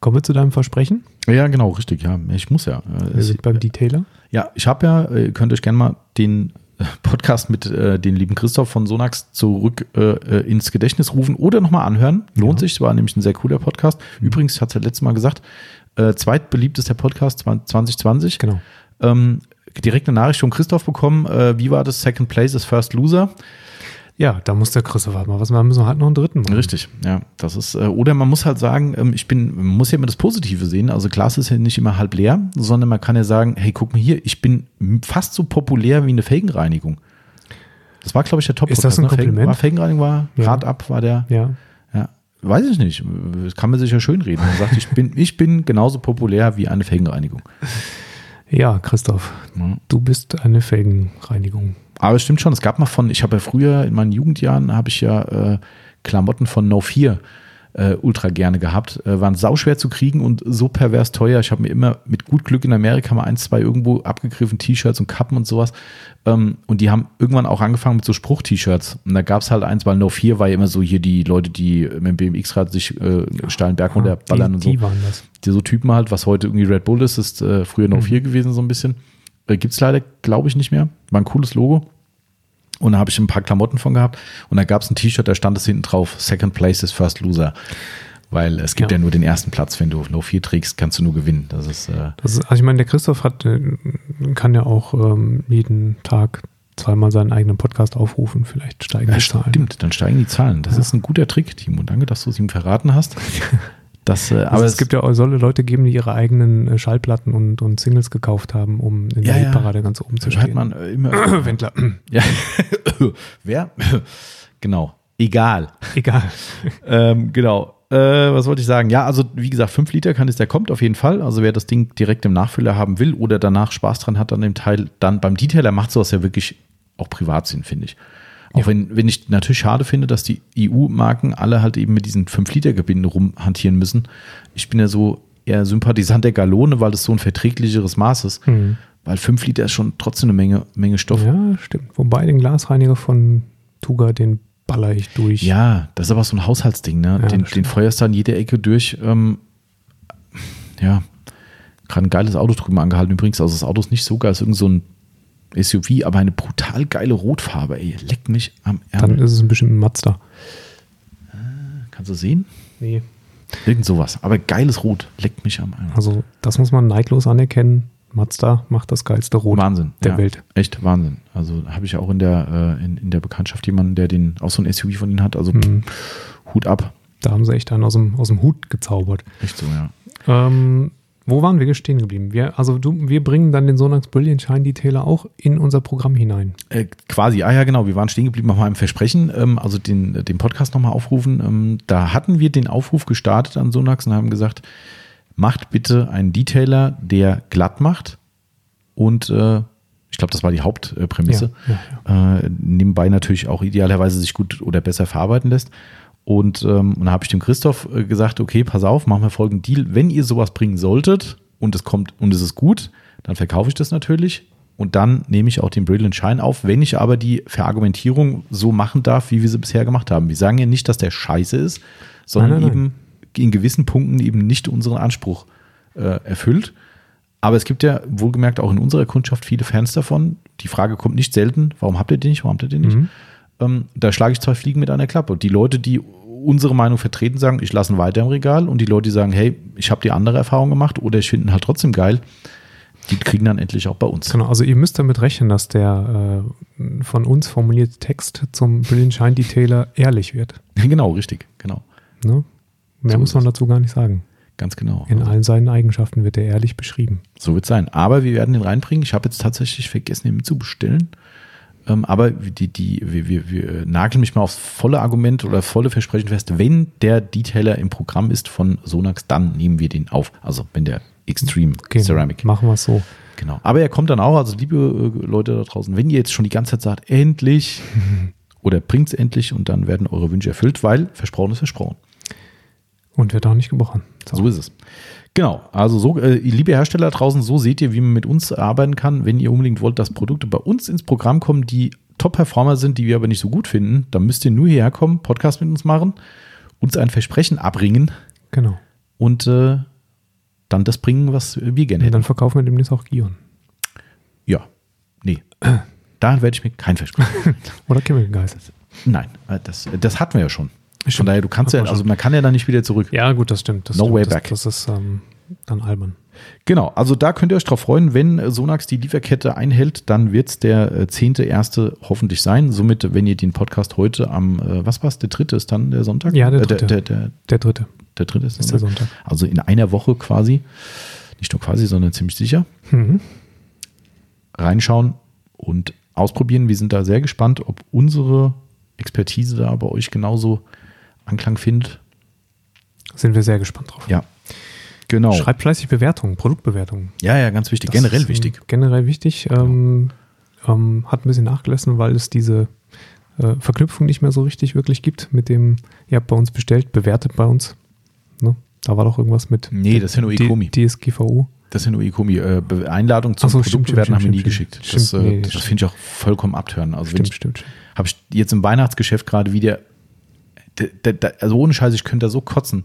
Kommen wir zu deinem Versprechen. Ja, genau, richtig, ja. Ich muss ja. Wir sind beim Detailer. ja, ich habe ja, äh, ihr könnt euch gerne mal den äh, Podcast mit äh, den lieben Christoph von Sonax zurück äh, äh, ins Gedächtnis rufen oder nochmal anhören. Lohnt Ja. sich, war nämlich ein sehr cooler Podcast. Übrigens, hat es ja letztes Mal gesagt, äh, zweitbeliebtester Podcast 2020. Genau. Ähm, direkt eine Nachricht von Christoph bekommen. Äh, wie war das? Second Place is First Loser. Ja, da muss der Christopher mal was machen. Müssen wir halt noch einen dritten machen. Richtig, ja. Das ist, äh, oder man muss halt sagen, ähm, ich bin, man muss ja immer das Positive sehen. Also Glas ist ja nicht immer halb leer, sondern man kann ja sagen, hey, guck mal hier, ich bin fast so populär wie eine Felgenreinigung. Das war, glaube ich, der top Ist das ein ne? Felgen, Kompliment? war Felgenreinigung war, Ja. Rad ab war der, Ja. ja. Weiß ich nicht. Das kann man sich ja schön reden. Man sagt, ich bin, ich bin genauso populär wie eine Felgenreinigung. Ja, Christoph, Ja. du bist eine Felgenreinigung. Aber es stimmt schon, es gab mal von, ich habe ja früher in meinen Jugendjahren, habe ich ja äh, Klamotten von No 4 äh, ultra gerne gehabt. Äh, waren sauschwer zu kriegen und so pervers teuer. Ich habe mir immer mit gut Glück in Amerika mal ein, zwei irgendwo abgegriffen, T-Shirts und Kappen und sowas. Ähm, und die haben irgendwann auch angefangen mit so Spruch-T-Shirts. Und da gab es halt eins, weil No 4 war ja immer so hier die Leute, die mit dem BMX-Rad sich äh, steilen Berg runterballern die, und so die waren das. die so Typen halt, was heute irgendwie Red Bull ist, ist äh, früher noch Mhm. 4 gewesen, so ein bisschen. Äh, Gibt es leider, glaube ich, nicht mehr. War ein cooles Logo. Und da habe ich ein paar Klamotten von gehabt. Und da gab es ein T-Shirt, da stand es hinten drauf, Second Place is First Loser. Weil es gibt ja, Ja. nur den ersten Platz. Wenn du No 4 trägst, kannst du nur gewinnen. Das ist, äh, Das ist, also ich meine, der Christoph hat, äh, kann ja auch ähm, jeden Tag zweimal seinen eigenen Podcast aufrufen. Vielleicht steigen ja, die Zahlen. stimmt, dann steigen die Zahlen. Das Ja. ist ein guter Trick, Timo. Danke, dass du es ihm verraten hast. Das, äh, Also aber es gibt ja solle Leute geben, die ihre eigenen äh, Schallplatten und, und Singles gekauft haben, um in Ja, der ja. Hitparade ganz oben zu hört stehen. man äh, immer. Wendler. ja. Wer? genau. Egal. Egal. Ähm, genau. Äh, was wollte ich sagen? Ja, also wie gesagt, 5 Liter Kanister kommt auf jeden Fall. Also wer das Ding direkt im Nachfüller haben will oder danach Spaß dran hat an dem Teil, dann beim Detailer macht sowas ja wirklich auch Privatsinn, finde ich. Auch wenn, wenn ich natürlich schade finde, dass die EU-Marken alle halt eben mit diesen 5-Liter-Gebinden rumhantieren müssen. Ich bin ja so eher Sympathisant der Galone, weil das so ein verträglicheres Maß ist. Hm. Weil 5 Liter ist schon trotzdem eine Menge, Menge Stoff. Ja, stimmt. Wobei den Glasreiniger von Tuga, den baller ich durch. Ja, das ist aber so ein Haushaltsding, ne? Ja, den, den feuerst du an jeder Ecke durch. Ähm, ja, gerade ein geiles Auto drüben angehalten übrigens. Also das Auto ist nicht so geil, es ist irgend so ein SUV, aber eine brutal geile Rotfarbe, ey. Leck mich am Dann Ärmel. ist es ein bisschen Mazda. Kannst du sehen? Nee. Irgend sowas. Aber geiles Rot. Leckt mich am Ärmel. Also, das muss man neidlos anerkennen. Mazda macht das geilste Rot Wahnsinn. der ja, Welt. Echt Wahnsinn. Also habe ich auch in der, äh, in, in der Bekanntschaft jemanden, der den auch so ein SUV von ihnen hat. Also Mhm. Hut ab. Da haben sie echt einen aus dem, aus dem Hut gezaubert. Echt so, ja. Ähm, wo waren wir stehen geblieben? Wir, also du, wir bringen dann den Sonax Brilliant Shine Detailer auch in unser Programm hinein. Äh, quasi, ah ja, genau. Wir waren stehen geblieben auf meinem Versprechen, ähm, also den, den Podcast nochmal aufrufen. Ähm, da hatten wir den Aufruf gestartet an Sonax und haben gesagt, macht bitte einen Detailer, der glatt macht und äh, ich glaube, das war die Hauptprämisse. Ja, ja, Äh, nebenbei natürlich auch idealerweise sich gut oder besser verarbeiten lässt. Und, ähm, und da habe ich dem Christoph äh, gesagt, okay, pass auf, machen wir folgenden Deal. Wenn ihr sowas bringen solltet und es kommt und es ist gut, dann verkaufe ich das natürlich. Und dann nehme ich auch den Brilliant Shine auf, wenn ich aber die Verargumentierung so machen darf, wie wir sie bisher gemacht haben. Wir sagen ja nicht, dass der scheiße ist, sondern Nein, nein, eben in gewissen Punkten eben nicht unseren Anspruch äh, erfüllt. Aber es gibt ja wohlgemerkt auch in unserer Kundschaft viele Fans davon. Die Frage kommt nicht selten, warum habt ihr den nicht, warum habt ihr den nicht? Mhm. Ähm, da schlage ich zwei Fliegen mit einer Klappe. Die Leute, die unsere Meinung vertreten, sagen, ich lasse ihn weiter im Regal und die Leute, die sagen, hey, ich habe die andere Erfahrung gemacht oder ich finde ihn halt trotzdem geil, die kriegen dann endlich auch bei uns. Genau, also ihr müsst damit rechnen, dass der äh, von uns formulierte Text zum Brilliant Shine Detailer ehrlich wird. genau, richtig, genau. Ne? Mehr So muss man dazu gar nicht sagen. Ganz genau. In Also, allen seinen Eigenschaften wird er ehrlich beschrieben. so wird es sein. Aber wir werden den reinbringen. Ich habe jetzt tatsächlich vergessen, ihn mitzubestellen. Ähm, aber die, die, wir, wir, wir nageln mich mal aufs volle Argument oder volle Versprechen fest. Wenn der Detailer im Programm ist von Sonax, dann nehmen wir den auf. Also wenn der Extreme Genau, Ceramic. Machen wir es so. Genau. Aber er kommt dann auch, also liebe äh, Leute da draußen, wenn ihr jetzt schon die ganze Zeit sagt, endlich oder bringt's endlich und dann werden eure Wünsche erfüllt, weil versprochen ist versprochen. Und wird auch nicht gebrochen. So. So ist es. Genau, also so, äh, liebe Hersteller draußen, so seht ihr, wie man mit uns arbeiten kann. Wenn ihr unbedingt wollt, dass Produkte bei uns ins Programm kommen, die Top-Performer sind, die wir aber nicht so gut finden, dann müsst ihr nur hierher kommen, Podcast mit uns machen, uns ein Versprechen abbringen Genau. und äh, dann das bringen, was wir gerne hätten. dann verkaufen wir demnächst auch Gion. Ja, nee. Da werde ich mir kein Versprechen. Oder Chemical-Geist. Nein, äh, das, das hatten wir ja schon. Von daher, du kannst ja, also man kann ja da nicht wieder zurück. Ja, gut, das stimmt. Das No stimmt. way das, back. Das ist ähm, dann albern. Genau, also da könnt ihr euch drauf freuen, wenn äh, Sonax die Lieferkette einhält, dann wird es der äh, 10.1. hoffentlich sein. Somit, wenn ihr den Podcast heute am, äh, was war's, der dritte ist dann der Sonntag? Ja, der Äh, dritte. der, der, Der dritte der dritte ist, ist der Sonntag. Sonntag. Also in einer Woche quasi, nicht nur quasi, sondern ziemlich sicher, Mhm. reinschauen und ausprobieren. Wir sind da sehr gespannt, ob unsere Expertise da bei euch genauso Anklang findet. Sind wir sehr gespannt drauf. Ja, genau. Schreibt fleißig Bewertungen, Produktbewertungen. Ja, ja, ganz wichtig. Das Generell wichtig. Generell wichtig. Ähm, ähm, hat ein bisschen nachgelassen, weil es diese äh, Verknüpfung nicht mehr so richtig wirklich gibt mit dem, ihr habt bei uns bestellt, bewertet bei uns. Ne? Da war doch irgendwas mit Nee, das ja nur Ecomi. DSGVO. Das sind nur Ecomi. Äh, Einladung zum so, Produktbewerten haben wir nie stimmt, geschickt. stimmt. das äh, Nee, das finde ich auch vollkommen abtören. Also Stimmt, ich, stimmt. habe ich jetzt im Weihnachtsgeschäft gerade wieder, also ohne Scheiß, ich könnte da so kotzen.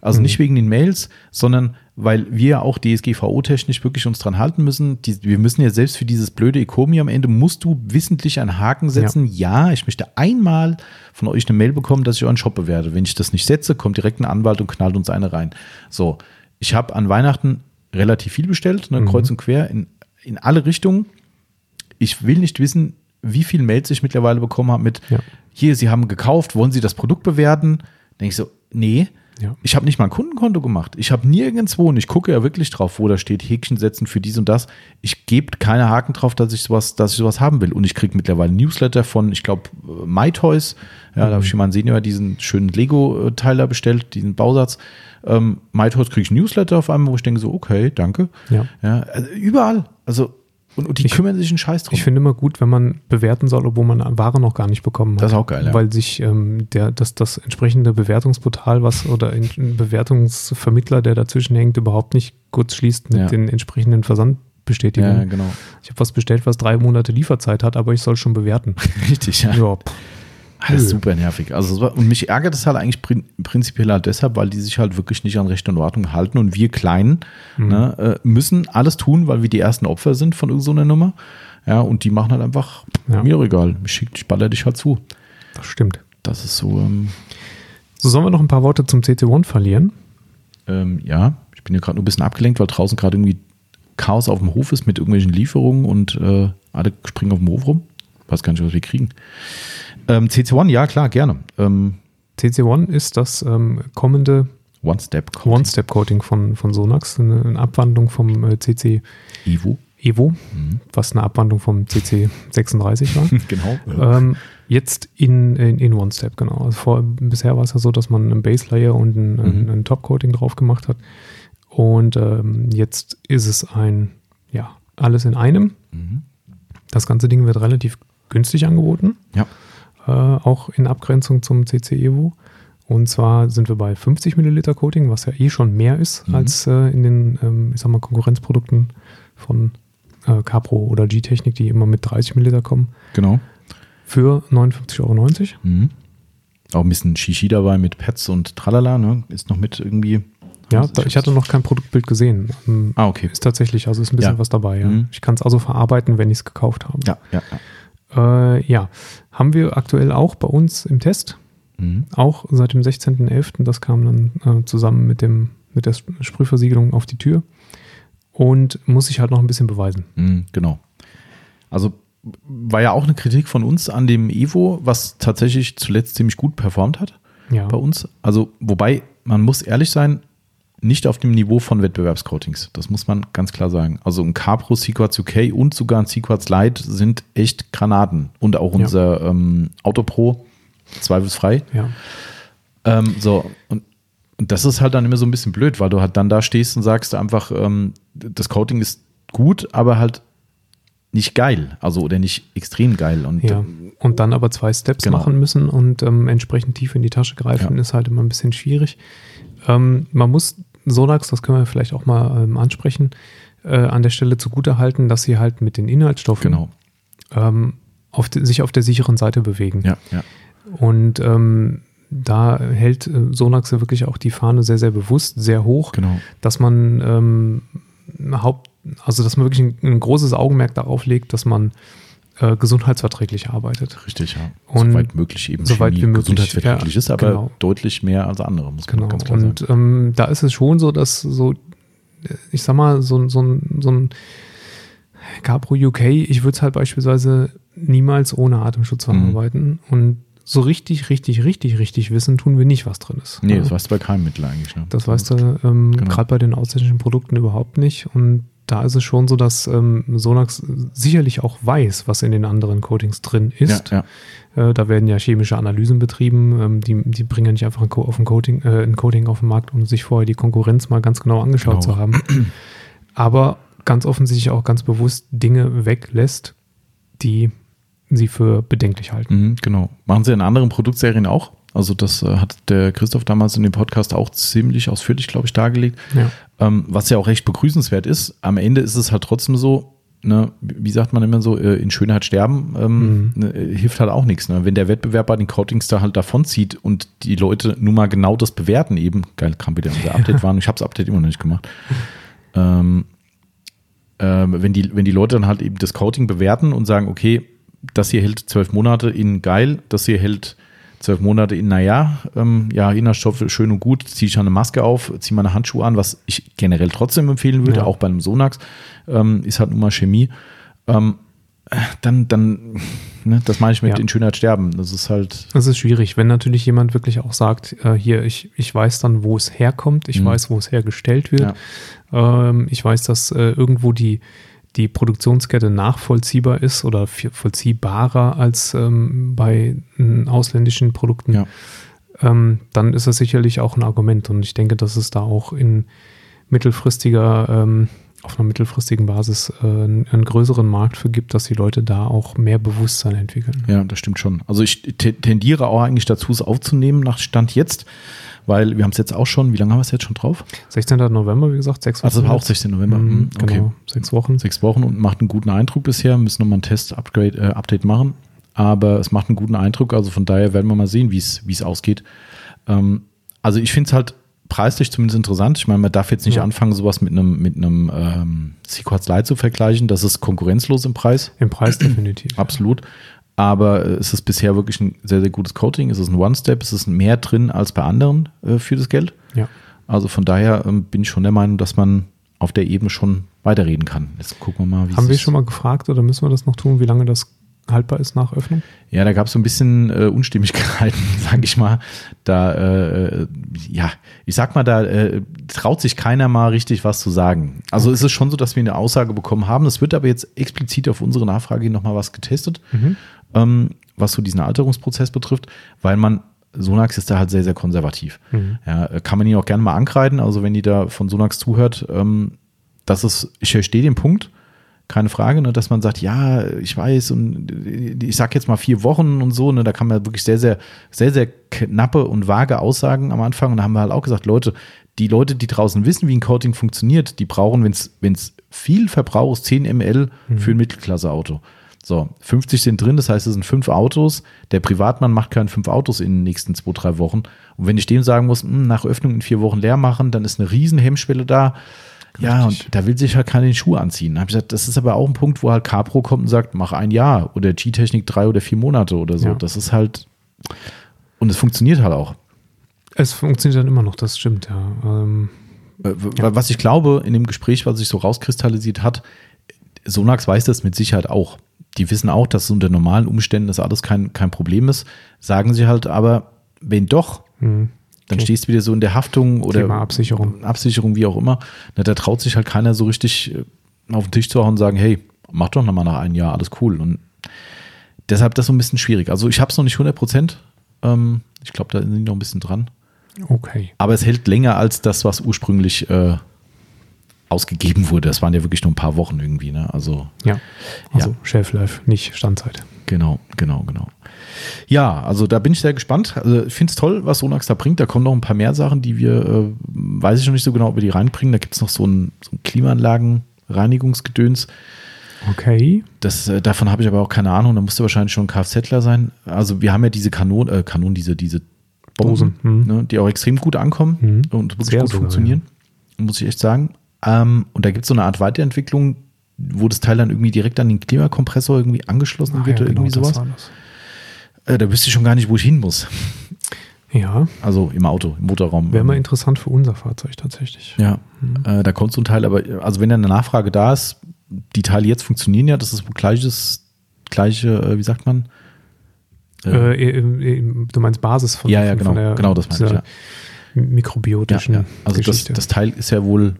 Also Mhm. nicht wegen den Mails, sondern weil wir auch DSGVO-technisch wirklich uns dran halten müssen. Die, wir müssen ja selbst für dieses blöde Ecomi am Ende, musst du wissentlich einen Haken setzen. Ja. ich möchte einmal von euch eine Mail bekommen, dass ich euren Shop bewerte. Wenn ich das nicht setze, kommt direkt ein Anwalt und knallt uns eine rein. So, ich habe an Weihnachten relativ viel bestellt, ne, kreuz und quer, in, in alle Richtungen. Ich will nicht wissen, wie viele Mails ich mittlerweile bekommen habe mit, Ja. Hier, Sie haben gekauft, wollen Sie das Produkt bewerten? Denke ich so, nee, Ja. Ich habe nicht mal ein Kundenkonto gemacht. Ich habe nirgendwo, und ich gucke ja wirklich drauf, wo da steht, Häkchen setzen für dies und das. Ich gebe keine Haken drauf, dass ich sowas, dass ich sowas haben will. Und ich kriege mittlerweile Newsletter von, ich glaube, MyToys. Ja, da habe ich schon mal einen Senior diesen schönen Lego-Teil da bestellt, diesen Bausatz. Ähm, MyToys kriege ich Newsletter auf einmal, wo ich denke so, okay, danke. Ja. Ja, also überall. Also, und, und die Ich- kümmern sich einen Scheiß drum. Ich finde immer gut, wenn man bewerten soll, obwohl man Ware noch gar nicht bekommen hat. Das ist auch geil, ja. Weil sich ähm, der, das, das entsprechende Bewertungsportal, was oder ein Bewertungsvermittler, der dazwischen hängt, überhaupt nicht kurz schließt mit Ja. den entsprechenden Versandbestätigungen. ja, genau. Ich habe was bestellt, was drei Monate Lieferzeit hat, aber ich soll schon bewerten. Richtig, ja. ja, Nö. super nervig. Also, war- und mich ärgert es halt eigentlich prin prinzipiell halt deshalb, weil die sich halt wirklich nicht an Recht und Ordnung halten und wir Kleinen Mhm. ne, äh, müssen alles tun, weil wir die ersten Opfer sind von irgendeiner so Nummer. Ja, und die machen halt einfach, Ja. mir egal, ich, schick, ich baller dich halt zu. das stimmt. Das ist so, ähm, So sollen wir noch ein paar Worte zum CC1 verlieren. ähm, ja, ich bin hier gerade nur ein bisschen abgelenkt, weil draußen gerade irgendwie Chaos auf dem Hof ist mit irgendwelchen Lieferungen und äh, alle springen auf dem Hof rum. Weiß gar nicht, was wir kriegen. Ähm, CC1, ja klar, gerne. Ähm, CC1 ist das ähm, kommende One-Step One-Step-Coating von, von Sonax, eine, eine Abwandlung vom äh, CC Evo. Evo, Mhm. was eine Abwandlung vom CC36 war. genau. ähm, jetzt in, in, in One-Step, genau. Also vor, bisher war es ja so, dass man einen Base-Layer und ein, ein, Mhm. ein Top-Coating drauf gemacht hat. Und ähm, jetzt ist es ein, ja, alles in einem. Mhm. Das ganze Ding wird relativ günstig angeboten, Ja. äh, auch in Abgrenzung zum CC Evo. Und zwar sind wir bei 50 Milliliter Coating, was ja eh schon mehr ist Mhm. als äh, in den, ähm, ich sag mal, Konkurrenzprodukten von äh, Capro oder G-Technik, die immer mit 30 Milliliter kommen, Genau. für 59,90 Euro. Mhm. Auch ein bisschen Shishi dabei mit Pets und Tralala, ne? Ist noch mit irgendwie. Ja, da, ich hatte noch kein Produktbild gesehen. Ähm, Ah, okay. Ist tatsächlich, also ist ein bisschen Ja. was dabei. Ja. Mhm. Ich kann es also verarbeiten, wenn ich es gekauft habe. Ja, ja, ja. Äh, ja, haben wir aktuell auch bei uns im Test. Mhm. Auch seit dem 16.11. Das kam dann äh, zusammen mit, dem, mit der Sp- Sprühversiegelung auf die Tür. Und muss sich halt noch ein bisschen beweisen. Mhm, genau. Also war ja auch eine Kritik von uns an dem Evo, was tatsächlich zuletzt ziemlich gut performt hat Ja. bei uns. Also, wobei, man muss ehrlich sein, nicht auf dem Niveau von Wettbewerbscoatings. Das muss man ganz klar sagen. Also ein Capro Sequats UK und sogar ein Sequats Lite sind echt Granaten. Und auch Ja. unser ähm, Autopro, zweifelsfrei. Ja. Ähm, so, und, und das ist halt dann immer so ein bisschen blöd, weil du halt dann da stehst und sagst einfach, ähm, das Coating ist gut, aber halt nicht geil. Also oder nicht extrem geil. Und ja. Und dann aber zwei Steps Genau. machen müssen und ähm, entsprechend tief in die Tasche greifen, Ja. ist halt immer ein bisschen schwierig. Ähm, man muss Sonax, das können wir vielleicht auch mal ähm, ansprechen, äh, an der Stelle zugutehalten, dass sie halt mit den Inhaltsstoffen genau. ähm, auf de, sich auf der sicheren Seite bewegen. Ja, ja. Und ähm, da hält äh, Sonax ja wirklich auch die Fahne sehr, sehr bewusst, sehr hoch, Genau. dass man ähm, Haupt, also dass man wirklich ein, ein großes Augenmerk darauf legt, dass man äh, gesundheitsverträglich arbeitet. Richtig, ja. Und Soweit möglich eben. soweit wie möglich, Gesundheitsverträglich ja, ist, aber genau. deutlich mehr als andere, muss man Genau. ganz klar sagen. Und ähm, da ist es schon so, dass so, ich sag mal, so, so, ein- so ein Capro UK, ich würde es halt beispielsweise niemals ohne Atemschutz Mhm. verarbeiten. Und so richtig, richtig, richtig, richtig wissen tun wir nicht, was drin ist. Nee, Ja. das weißt du bei keinem Mittel eigentlich. Ne? Das weißt du ähm, Genau. gerade bei den ausländischen Produkten überhaupt nicht. Und da ist es schon so, dass ähm, Sonax sicherlich auch weiß, was in den anderen Coatings drin ist. Ja, ja. Äh, da werden ja chemische Analysen betrieben. Ähm, die, die bringen ja nicht einfach ein, Co auf ein, Coating, äh, ein Coating auf den Markt, um sich vorher die Konkurrenz mal ganz genau angeschaut Genau. zu haben. Aber ganz offensichtlich auch ganz bewusst Dinge weglässt, die sie für bedenklich halten. Mhm, genau. Machen sie in anderen Produktserien auch. Also das äh, hat der Christoph damals in dem Podcast auch ziemlich ausführlich, glaube ich, dargelegt. Ja. Ähm, was ja auch recht begrüßenswert ist. Am Ende ist es halt trotzdem so, ne, wie sagt man immer so, äh, in Schönheit sterben, ähm, ne, äh, hilft halt auch nichts. Ne? Wenn der Wettbewerb bei den Coatings da halt davonzieht und die Leute nun mal genau das bewerten, eben, geil, kam wieder unser Update waren, ich habe das Update immer noch nicht gemacht. Ähm, ähm, wenn, die, wenn die Leute dann halt eben das Coating bewerten und sagen, okay, das hier hält zwölf Monate in geil, das hier hält zwölf Monate in, naja, ähm, ja, Inhaltsstoffe schön und gut, ziehe ich eine Maske auf, ziehe meine Handschuhe an, was ich generell trotzdem empfehlen würde, Ja. auch bei einem Sonax, ähm, ist halt nun mal Chemie. Ähm, dann, dann, ne, das meine ich mit Ja. in Schönheit sterben. Das ist halt, Das ist schwierig, wenn natürlich jemand wirklich auch sagt, äh, hier, ich, ich weiß dann, wo es herkommt, ich Mhm. weiß, wo es hergestellt wird, ähm, ich weiß, dass äh, irgendwo die, die Produktionskette nachvollziehbar ist oder vollziehbarer als ähm, bei ausländischen Produkten, Ja. ähm, dann ist das sicherlich auch ein Argument. Und ich denke, dass es da auch in mittelfristiger, ähm, auf einer mittelfristigen Basis äh, einen, größeren Markt für gibt, dass die Leute da auch mehr Bewusstsein entwickeln. Ja, das stimmt schon. Also ich te- tendiere auch eigentlich dazu, es aufzunehmen nach Stand jetzt, weil wir haben es jetzt auch schon, wie lange haben wir es jetzt schon drauf? 16. November, wie gesagt, sechs Also Wochen auch jetzt. 16. November. Mhm, Mhm, okay. Genau, sechs Wochen. Sechs Wochen und macht einen guten Eindruck bisher. Müssen nochmal ein Test-Upgrade, äh, Update machen. Aber es macht einen guten Eindruck. Also von daher werden wir mal sehen, wie es ausgeht. Ähm, also ich finde es halt preislich zumindest interessant. Ich meine, man darf jetzt nicht Ja. anfangen, sowas mit einem mit einem ähm, Sequats Lite zu vergleichen. Das ist konkurrenzlos im Preis. Im Preis definitiv. Absolut. Aber äh, es ist bisher wirklich ein sehr, sehr gutes Coating. Es ist ein One-Step. Es ist mehr drin als bei anderen äh, für das Geld. Ja. Also von daher ähm, bin ich schon der Meinung, dass man auf der Ebene schon weiterreden kann. Jetzt gucken wir mal, wie Haben es wir schon mal gefragt oder müssen wir das noch tun, wie lange das haltbar ist nach Öffnung? Ja, da gab es so ein bisschen äh, Unstimmigkeiten, sag ich mal. Da, äh, ja, ich sag mal, da äh, traut sich keiner mal richtig was zu sagen. Also es ist schon so, dass wir eine Aussage bekommen haben. Es wird aber jetzt explizit auf unsere Nachfrage nochmal was getestet, ähm, was so diesen Alterungsprozess betrifft, weil man Sonax ist da halt sehr, sehr konservativ. Mhm. Ja, kann man ihn auch gerne mal ankreiden. Also wenn ihr da von Sonax zuhört, ähm, das ist, ich verstehe den Punkt, keine Frage, ne, dass man sagt, ja, ich weiß und äh, ich sag jetzt mal vier Wochen und so, ne, da kann man wirklich sehr, sehr, sehr, sehr knappe und vage Aussagen am Anfang und da haben wir halt auch gesagt, Leute, die Leute, die draußen wissen, wie ein Coating funktioniert, die brauchen, wenn es viel Verbrauch ist, 10 ml für ein Mittelklasse-Auto. So, 50 sind drin, das heißt, es sind fünf Autos. Der Privatmann macht keine fünf Autos in den nächsten zwei, drei Wochen. Und wenn ich dem sagen muss, "Hm, nach Öffnung in vier Wochen leer machen, dann ist eine riesen Hemmschwelle da. Ja, Richtig. und da will sich halt keiner den Schuh anziehen. Da habe ich gesagt, das ist aber auch ein Punkt, wo halt Capro kommt und sagt, mach ein Jahr oder G-Technik drei oder vier Monate oder so. Ja. Das ist halt, und es funktioniert halt auch. Es funktioniert dann immer noch, das stimmt, ja. Ähm, Äh, w- Was ich glaube, in dem Gespräch, was sich so rauskristallisiert hat, Sonax weiß das mit Sicherheit auch. Die wissen auch, dass unter normalen Umständen das alles kein, kein Problem ist. Sagen sie halt aber, wenn doch, hm. dann Okay. stehst du wieder so in der Haftung oder Thema Absicherung. Absicherung, wie auch immer. Na, da traut sich halt keiner so richtig äh, auf den Tisch zu hauen und sagen, hey, mach doch nochmal nach einem Jahr, alles cool. Und deshalb das so ein bisschen schwierig. Also ich habe es noch nicht 100 Prozent. Ähm, ich glaube, da sind die noch ein bisschen dran. Okay. Aber es hält länger als das, was ursprünglich äh, ausgegeben wurde. Das waren ja wirklich nur ein paar Wochen irgendwie. Ne? Also Ja. Also Ja. Shelf Life, nicht Standzeit. genau, genau, genau. Ja, also da bin ich sehr gespannt. Also ich finde es toll, was Sonax da bringt. Da kommen noch ein paar mehr Sachen, die wir, äh, weiß ich noch nicht so genau, ob wir die reinbringen. Da gibt es noch so ein, so ein Klimaanlagen-Reinigungsgedöns. Okay. Das, äh, davon habe ich aber auch keine Ahnung. Da musste wahrscheinlich schon ein Kfzler sein. Also wir haben ja diese Kanonen, äh, Kanonen, diese, diese Dosen, hm. ne, die auch extrem gut ankommen Mhm. und wirklich Sehr gut sogar, funktionieren. Muss ich echt sagen. Ähm, und da gibt es so eine Art Weiterentwicklung, wo das Teil dann irgendwie direkt an den Klimakompressor irgendwie angeschlossen Ah, wird ja, oder genau, irgendwie sowas. Äh, da wüsste ich schon gar nicht, wo ich hin muss. Ja, Also im Auto, im Motorraum. wäre mal interessant für unser Fahrzeug tatsächlich. Ja, äh, da kommt so ein Teil, aber also wenn dann eine Nachfrage da ist, die Teile jetzt funktionieren ja, das ist gleiches, gleiche, äh, wie sagt man? Äh, äh, äh, du meinst Basis von, Ja, ja, von, genau, von der genau, das meine ich, dieser mikrobiotischen ja, ja. Also das, das Teil ist ja wohl,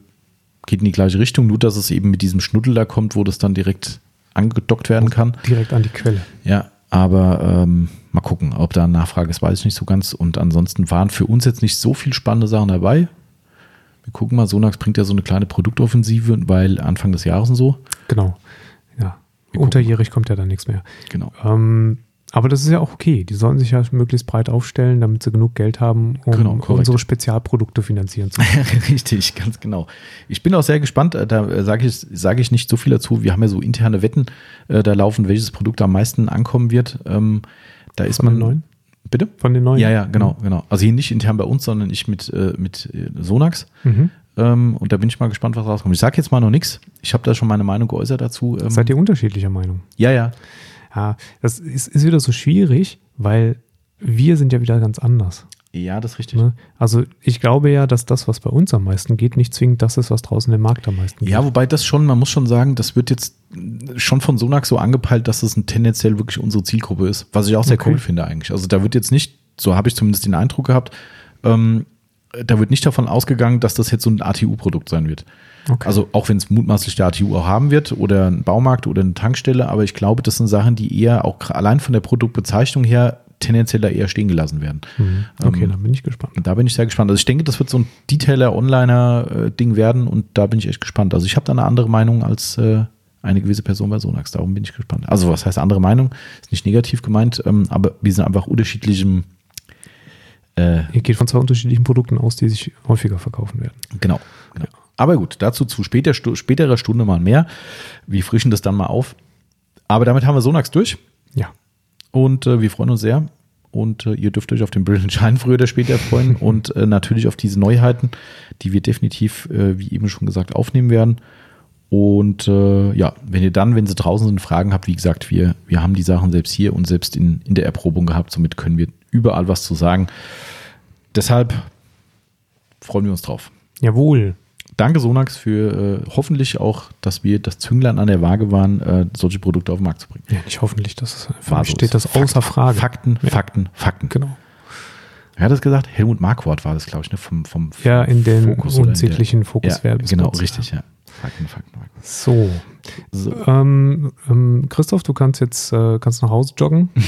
geht in die gleiche Richtung, nur dass es eben mit diesem Schnuddel da kommt, wo das dann direkt angedockt werden kann. direkt an die Quelle. Ja, aber ähm, mal gucken, ob da Nachfrage ist, weiß ich nicht so ganz. Und ansonsten waren für uns jetzt nicht so viel spannende Sachen dabei. Wir gucken mal, Sonax bringt ja so eine kleine Produktoffensive, weil Anfang des Jahres und so. Genau. Ja. Wir Unterjährig kommt ja dann nichts mehr. Genau. Ähm, aber das ist ja auch okay. Die sollen sich ja möglichst breit aufstellen, damit sie genug Geld haben, um Genau, unsere Spezialprodukte finanzieren zu können. Richtig, ganz genau. Ich bin auch sehr gespannt, äh, da äh, sage ich, sage ich nicht so viel dazu. Wir haben ja so interne Wetten, äh, da laufen, welches Produkt am meisten ankommen wird. Ähm, Da ist Von man. den neuen? Bitte? Von den neuen? Ja, ja, genau, genau. Also hier nicht intern bei uns, sondern ich mit, äh, mit äh, Sonax. Mhm. Ähm, und da bin ich mal gespannt, was rauskommt. Ich sage jetzt mal noch nichts. Ich habe da schon meine Meinung geäußert dazu. Ähm, Seid ihr unterschiedlicher Meinung? ja, ja. Ja, das ist, ist wieder so schwierig, weil wir sind ja wieder ganz anders. Ja, das ist richtig. Ne? Also ich glaube ja, dass das, was bei uns am meisten geht, nicht zwingend das ist, was draußen im Markt am meisten geht. Ja, wobei das schon, man muss schon sagen, das wird jetzt schon von Sonax so angepeilt, dass es ein tendenziell wirklich unsere Zielgruppe ist, was ich auch sehr Okay. cool finde eigentlich. Also da wird jetzt nicht, so habe ich zumindest den Eindruck gehabt, ähm, da wird nicht davon ausgegangen, dass das jetzt so ein ATU-Produkt sein wird. Okay. Also auch wenn es mutmaßlich der ATU auch haben wird oder ein Baumarkt oder eine Tankstelle, aber ich glaube, das sind Sachen, die eher auch allein von der Produktbezeichnung her tendenziell eher stehen gelassen werden. Mhm. Okay, ähm, dann bin ich gespannt. Da bin ich sehr gespannt. Also ich denke, das wird so ein Detailer-Onliner-Ding werden und da bin ich echt gespannt. Also ich habe da eine andere Meinung als äh, eine gewisse Person bei Sonax. Darum bin ich gespannt. Also was heißt andere Meinung? Ist nicht negativ gemeint, ähm, aber wir sind einfach unterschiedlichem äh, Ihr geht von zwei unterschiedlichen Produkten aus, die sich häufiger verkaufen werden. Genau. genau. Aber gut, dazu zu später, späterer Stunde mal mehr. Wir frischen das dann mal auf. Aber damit haben wir Sonax durch Ja. und äh, wir freuen uns sehr. Und äh, ihr dürft euch auf den Brilliant Shine früher oder später freuen und äh, natürlich auf diese Neuheiten, die wir definitiv, äh, wie eben schon gesagt, aufnehmen werden. Und äh, ja, wenn ihr dann, wenn sie draußen sind, Fragen habt, wie gesagt, wir, wir haben die Sachen selbst hier und selbst in, in der Erprobung gehabt, somit können wir überall was zu sagen. Deshalb freuen wir uns drauf. Jawohl. Danke, Sonax, für äh, hoffentlich auch, dass wir das Zünglein an der Waage waren, äh, solche Produkte auf den Markt zu bringen. Ja, nicht hoffentlich, das für War mich so. steht das außer Frage. Fakten, Ja. Fakten, Fakten. Genau. Wer hat das gesagt? Helmut Marquardt war das, glaube ich, ne? vom, vom Ja, in den Fokus unsäglichen Ja, Fokuswerbespots. genau, richtig, ja. Fakten, Fakten, Fakten. So. So. Ähm, ähm, Christoph, du kannst jetzt äh, kannst nach Hause joggen.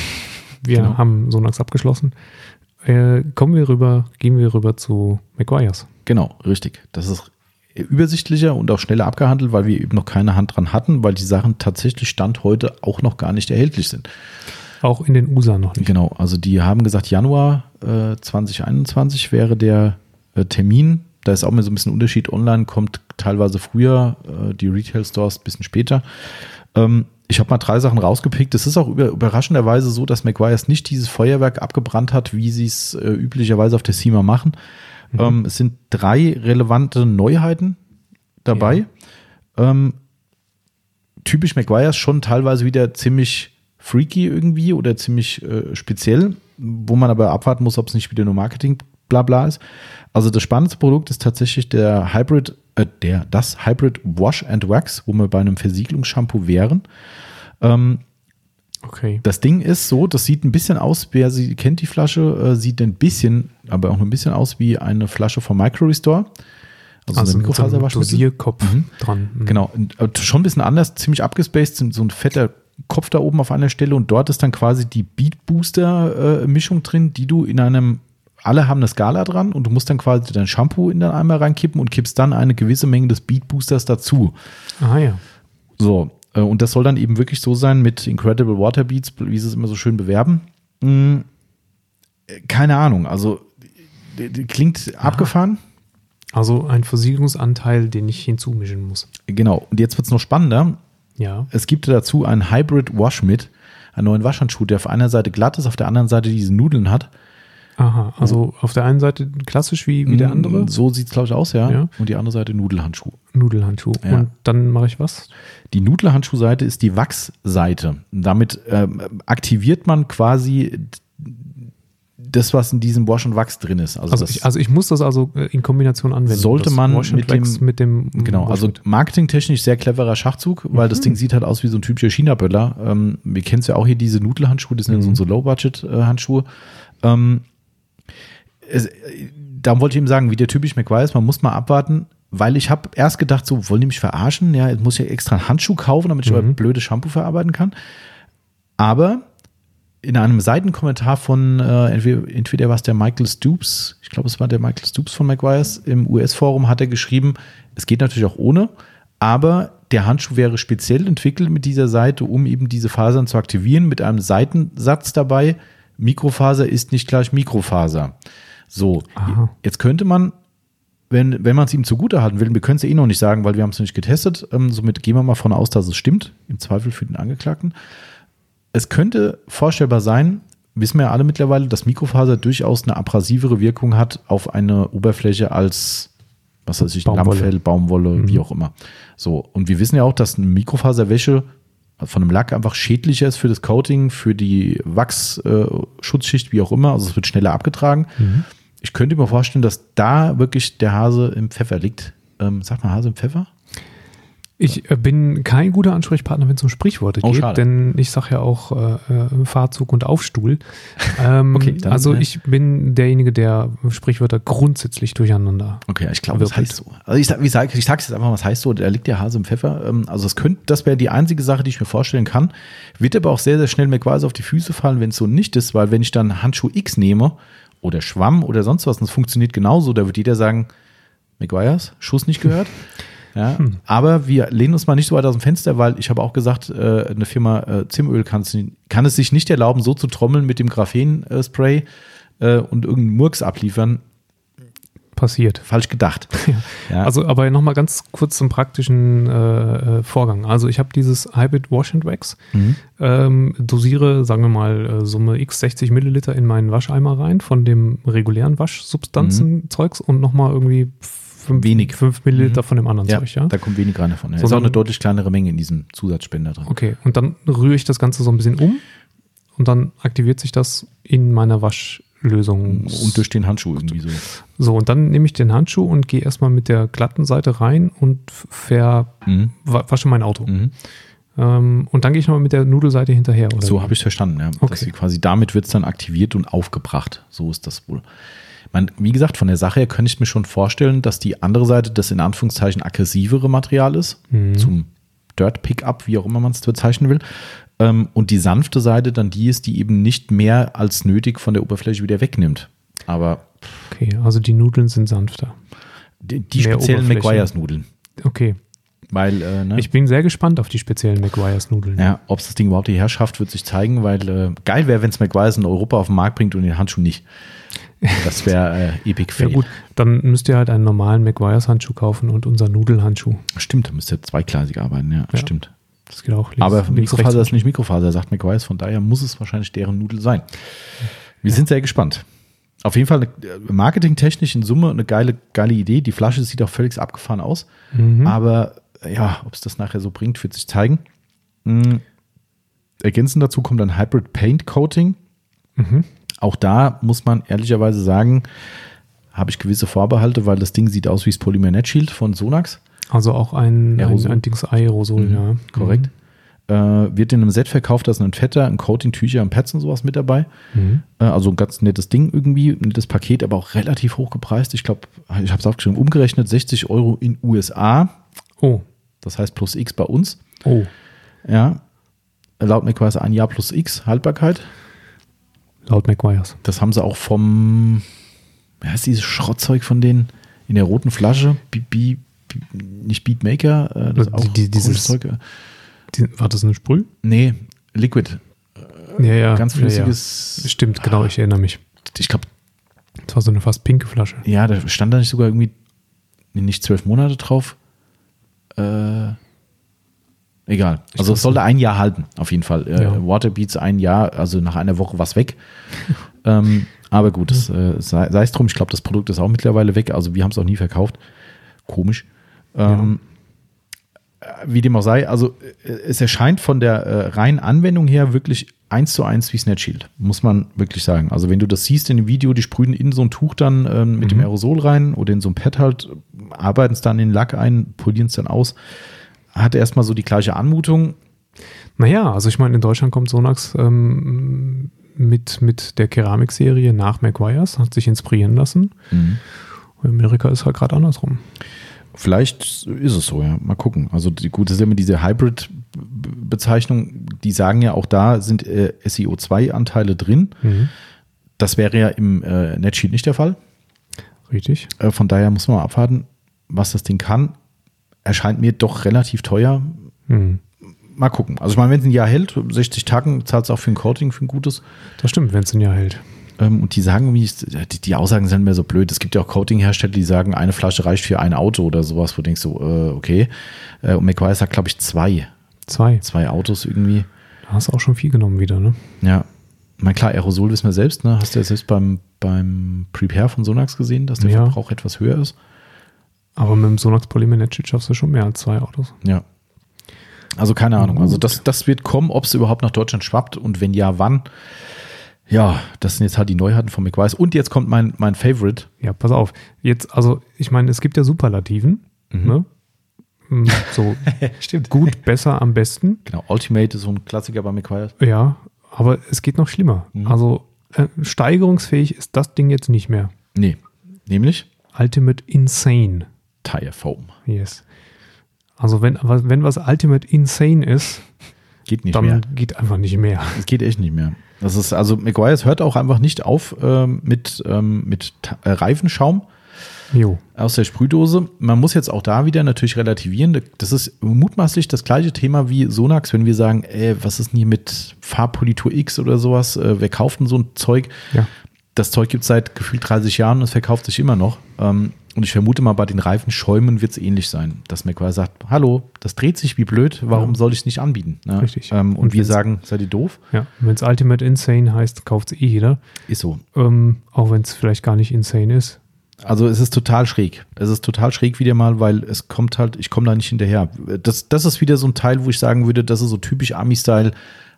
Wir Genau. haben Sonax abgeschlossen. Äh, kommen wir rüber, gehen wir rüber zu McGuire's. Genau, richtig. Das ist übersichtlicher und auch schneller abgehandelt, weil wir eben noch keine Hand dran hatten, weil die Sachen tatsächlich Stand heute auch noch gar nicht erhältlich sind. Auch in den USA noch nicht. Genau, also die haben gesagt, Januar äh, 2021 wäre der äh, Termin. Da ist auch mal so ein bisschen Unterschied. Online kommt teilweise früher, äh, die Retail-Stores ein bisschen später. Ähm, ich habe mal drei Sachen rausgepickt. Es ist auch über, überraschenderweise so, dass McGuire's nicht dieses Feuerwerk abgebrannt hat, wie sie es äh, üblicherweise auf der SEMA machen. Ähm, es sind drei relevante Neuheiten dabei. Ähm, typisch McGuire's schon teilweise wieder ziemlich freaky irgendwie oder ziemlich äh, speziell, wo man aber abwarten muss, ob es nicht wieder nur Marketing blabla ist. Also das spannendste Produkt ist tatsächlich der Hybrid, äh, der, das Hybrid Wash and Wax, wo wir bei einem Versiegelungsshampoo wären. Ähm, Okay. das Ding ist so, das sieht ein bisschen aus, wer sie kennt, die Flasche, äh, sieht ein bisschen, aber auch nur ein bisschen aus wie eine Flasche vom Micro Restore. Also, Also mit so einem Mikrofaserwaschmittel. Dosierkopf Mhm. dran. Mhm. Genau, äh, schon ein bisschen anders, ziemlich abgespaced, so ein fetter Kopf da oben auf einer Stelle und dort ist dann quasi die Beat Booster äh, Mischung drin, die du in einem, alle haben eine Skala dran und du musst dann quasi dein Shampoo in den Eimer reinkippen und kippst dann eine gewisse Menge des Beat Boosters dazu. Ah ja. So, äh, und das soll dann eben wirklich so sein mit Incredible Water Beats, wie sie es immer so schön bewerben. Hm, keine Ahnung, also klingt abgefahren. Also ein Versiegelungsanteil, den ich hinzumischen muss. Genau, und jetzt wird es noch spannender. Ja. Es gibt dazu einen Hybrid Wash mit, einen neuen Waschhandschuh, der auf einer Seite glatt ist, auf der anderen Seite diese Nudeln hat. Aha. Also auf der einen Seite klassisch wie, wie der andere. So sieht es, glaube ich, aus, ja. Ja. Und die andere Seite Nudelhandschuh. Nudelhandschuh. Ja. Und dann mache ich was? Die Nudelhandschuhseite ist die Wachsseite. Damit ähm, aktiviert man quasi das, was in diesem Wash und Wachs drin ist. Also, Also ich, also ich muss das also äh, in Kombination anwenden. Sollte man mit dem- mit dem Genau, also marketingtechnisch sehr cleverer Schachzug, weil Mhm. das Ding sieht halt aus wie so ein typischer China-Böller. Ähm, wir kennen es ja auch hier, diese Nudelhandschuhe, das sind so Mhm. unsere Low-Budget-Handschuhe. Ähm, es, äh, da wollte ich eben sagen, wie der typisch McGuire ist, man muss mal abwarten, weil ich habe erst gedacht, so wollen die mich verarschen? Ja, jetzt muss ich extra einen Handschuh kaufen, damit ich Mhm. aber blödes Shampoo verarbeiten kann. Aber in einem Seitenkommentar von äh, entweder, entweder war es der Michael Stoops, ich glaube, es war der Michael Stoops von McGuire's im US-Forum, hat er geschrieben, es geht natürlich auch ohne, aber der Handschuh wäre speziell entwickelt mit dieser Seite, um eben diese Fasern zu aktivieren, mit einem Seitensatz dabei. Mikrofaser ist nicht gleich Mikrofaser. So, Aha. jetzt könnte man, wenn, wenn man es ihm zugute halten will, wir können es ja eh noch nicht sagen, weil wir haben es noch nicht getestet, ähm, somit gehen wir mal von aus, dass es stimmt, im Zweifel für den Angeklagten es könnte vorstellbar sein, wissen wir ja alle mittlerweile, dass Mikrofaser durchaus eine abrasivere Wirkung hat auf eine Oberfläche als, was weiß ich, Baumwolle. Lammfell, Baumwolle, wie auch immer. So, und wir wissen ja auch, dass eine Mikrofaserwäsche von einem Lack einfach schädlicher ist für das Coating, für die Wachsschutzschicht, wie auch immer. Also es wird schneller abgetragen. Mhm. Ich könnte mir vorstellen, dass da wirklich der Hase im Pfeffer liegt. Ähm, sagt man Hase im Pfeffer? Ich äh, bin kein guter Ansprechpartner, wenn es um Sprichworte Oh, geht, schade. denn ich sage ja auch äh, äh, Fahrzug und Aufstuhl. Ähm, Okay, dann, also äh, ich bin derjenige, der Sprichwörter grundsätzlich durcheinander. Okay, ich glaube, das heißt so. Also ich, sag- wie sag, ich sag's jetzt einfach mal, was heißt so, da liegt der Hase im Pfeffer. Ähm, Also es könnte, das wäre die einzige Sache, die ich mir vorstellen kann. Wird aber auch sehr, sehr schnell McWise auf die Füße fallen, wenn es so nicht ist, weil wenn ich dann Handschuh X nehme oder Schwamm oder sonst was, und es funktioniert genauso, da wird jeder sagen, McGuire's, Schuss nicht gehört. Ja, aber wir lehnen uns mal nicht so weit aus dem Fenster, weil ich habe auch gesagt, äh, eine Firma äh, Zimöl kann, kann es sich nicht erlauben, so zu trommeln mit dem Graphen-Spray äh, und irgendeinen Murks abliefern. Passiert. Falsch gedacht. Ja. Also, aber nochmal ganz kurz zum praktischen äh, äh, Vorgang. Also, ich habe dieses Hybrid Wash and Wax, Mhm. ähm, dosiere, sagen wir mal, äh, Summe x 60 Milliliter in meinen Wascheimer rein von dem regulären Waschsubstanzenzeugs und nochmal irgendwie fünf, Wenig. fünf Milliliter Mhm. von dem anderen Ja, Zeug, ja? da kommt wenig rein davon. Ja. Ist auch eine deutlich kleinere Menge in diesem Zusatzspender drin. Okay, und dann rühre ich das Ganze so ein bisschen um und dann aktiviert sich das in meiner Waschlösung. Und durch den Handschuh irgendwie so. so, und dann nehme ich den Handschuh und gehe erstmal mit der glatten Seite rein und ver Mhm. mein Auto. Mhm. Ähm, und dann gehe ich nochmal mit der Nudelseite hinterher. Oder So habe ich es verstanden, ja. Okay. Dass quasi damit wird es dann aktiviert und aufgebracht. So ist das wohl. Man, wie gesagt, von der Sache her könnte ich mir schon vorstellen, dass die andere Seite das in Anführungszeichen aggressivere Material ist, Mhm. zum Dirt Pickup, wie auch immer man es bezeichnen will. Ähm, und die sanfte Seite dann die ist, die eben nicht mehr als nötig von der Oberfläche wieder wegnimmt. Aber Okay, also die Nudeln sind sanfter. die, die speziellen. McGuire's-Nudeln. Okay, Weil, äh, ne? ich bin sehr gespannt auf die speziellen McGuire's Nudeln. Ja, ob es das Ding überhaupt hierher schafft, wird sich zeigen, weil äh, geil wäre, wenn es McGuire's in Europa auf den Markt bringt und den Handschuh nicht. Das wäre äh, epic Ja fail. gut, dann müsst ihr halt einen normalen McGuire's Handschuh kaufen und unser Nudelhandschuh. Stimmt, da müsste zweigleisig arbeiten, ja, Ja. stimmt. Das geht auch links, Aber links, Mikrofaser rechts. ist nicht Mikrofaser, sagt McGuire's, von daher muss es wahrscheinlich deren Nudel sein. Wir sind sehr gespannt. Auf jeden Fall äh, marketingtechnisch in Summe eine geile, geile Idee. Die Flasche sieht auch völlig abgefahren aus. Mhm. Aber ja, ob es das nachher so bringt, wird sich zeigen. Mhm. Ergänzend dazu kommt ein Hybrid Paint Coating. Mhm. Auch da muss man ehrlicherweise sagen, habe ich gewisse Vorbehalte, weil das Ding sieht aus wie das Polymer Net Shield von Sonax. Also auch ein, ein, Aerosol. ein Dings Aerosol, Mhm, ja. Korrekt. Äh, wird in einem Set verkauft, da ist ein Fetter, ein Coating, Tücher, ein Pads und sowas mit dabei. Mhm. Äh, also ein ganz nettes Ding irgendwie, ein nettes Paket, aber auch relativ hoch gepreist. Ich glaube, ich habe es aufgeschrieben, umgerechnet 60 Euro in USA. Oh, Das heißt plus X bei uns. oh, Ja. Laut McQuarrie ein Jahr plus X Haltbarkeit. Laut McGuire's. Das haben sie auch vom, wer heißt dieses Schrottzeug von denen in der roten Flasche? Be, Be, Be, nicht Beatmaker, äh, das Die- auch die- dieses- Zeug. Die, war das ein Sprüh? Nee, Liquid. Ja, ja. Ganz ja, flüssiges. Ja. Stimmt, genau, ich erinnere mich. Ich glaube, Das war so eine fast pinke Flasche. ja, da stand da nicht sogar irgendwie nicht zwölf Monate drauf. Äh, egal. Also es sollte ein Jahr halten, auf jeden Fall. Äh, Ja. Waterbeats ein Jahr, also nach einer Woche was weg. ähm, aber gut, das, äh, sei es drum. Ich glaube, das Produkt ist auch mittlerweile weg. Also wir haben es auch nie verkauft. Komisch. Ähm, äh, Wie dem auch sei, also äh, es erscheint von der äh, reinen Anwendung her wirklich eins zu eins wie Snatch Shield, muss man wirklich sagen. Also wenn du das siehst in dem Video, die sprühen in so ein Tuch dann ähm, mit dem Mhm. Aerosol rein oder in so ein Pad halt, arbeiten es dann in den Lack ein, polieren es dann aus. Hat erstmal so die gleiche Anmutung. Naja, also ich meine, in Deutschland kommt Sonax ähm, mit, mit der Keramikserie nach McGuire's, hat sich inspirieren lassen. In Amerika ist halt gerade andersrum. Vielleicht ist es so, ja. Mal gucken. Also die, gut, das ist immer diese Hybrid-Bezeichnung. Die sagen ja auch da sind äh, SEO2-Anteile drin. Mhm. Das wäre ja im äh, Netsheet nicht der Fall. Richtig. Äh, von daher muss man mal abwarten, was das Ding kann. Erscheint mir doch relativ teuer. Mhm. Mal gucken. Also ich meine, wenn es ein Jahr hält, 60 Tagen, zahlt es auch für ein Coating, für ein gutes. Das stimmt, wenn es ein Jahr hält. Ähm, und die sagen, irgendwie, die, die Aussagen sind mir so blöd. Es gibt ja auch Coating-Hersteller, die sagen, eine Flasche reicht für ein Auto oder sowas, wo du denkst so, äh, okay. Äh, und McGuire sagt, glaube ich, zwei. Zwei. Zwei Autos irgendwie. Da hast du auch schon viel genommen wieder, ne? Ja. Mein klar, Aerosol wissen wir selbst, ne? Hast du ja selbst beim, beim Prepare von Sonax gesehen, dass der Ja. Verbrauch etwas höher ist? Aber mit dem Sonax Polymer Net Sheet schaffst du schon mehr als zwei Autos. Ja. Also keine Ahnung. Also das, das wird kommen, ob es überhaupt nach Deutschland schwappt und wenn ja, wann. Ja, das sind jetzt halt die Neuheiten von McWise. Und jetzt kommt mein, mein Favorite. Ja, pass auf. Jetzt, also ich meine, es gibt ja Superlativen. Mhm. Ne? Mm, So Stimmt. gut, besser, am besten. Genau, Ultimate ist so ein Klassiker bei McWise. Ja, aber es geht noch schlimmer. Mhm. Also äh, steigerungsfähig ist das Ding jetzt nicht mehr. Nee, nämlich Ultimate Insane. Tire Foam. Yes. Also wenn, was- wenn was Ultimate Insane ist, Geht nicht dann mehr. geht einfach nicht mehr. Es geht echt nicht mehr. Das ist, also McGuire's hört auch einfach nicht auf ähm, mit, ähm, mit äh, Reifenschaum Jo. aus der Sprühdose. Man muss jetzt auch da wieder natürlich relativieren. Das ist mutmaßlich das gleiche Thema wie Sonax, wenn wir sagen, ey, was ist denn hier mit Farbpolitur X oder sowas? Äh, wer kauft denn so ein Zeug? Ja. Das Zeug gibt es seit gefühlt 30 Jahren und es verkauft sich immer noch. Ähm, und ich vermute mal, bei den Reifenschäumen wird es ähnlich sein, dass McGuire sagt, hallo, das dreht sich wie blöd, warum Ja. soll ich es nicht anbieten? Ne? Richtig. Ähm, und, Und wir sagen, seid ihr doof? Ja. Wenn es Ultimate Insane heißt, kauft es eh jeder. Ist so. Ähm, auch wenn es vielleicht gar nicht insane ist. Also es ist total schräg. Es ist total schräg wieder mal, weil es kommt halt, ich komme da nicht hinterher. Das, das ist wieder so ein Teil, wo ich sagen würde, das ist so typisch Army-Style.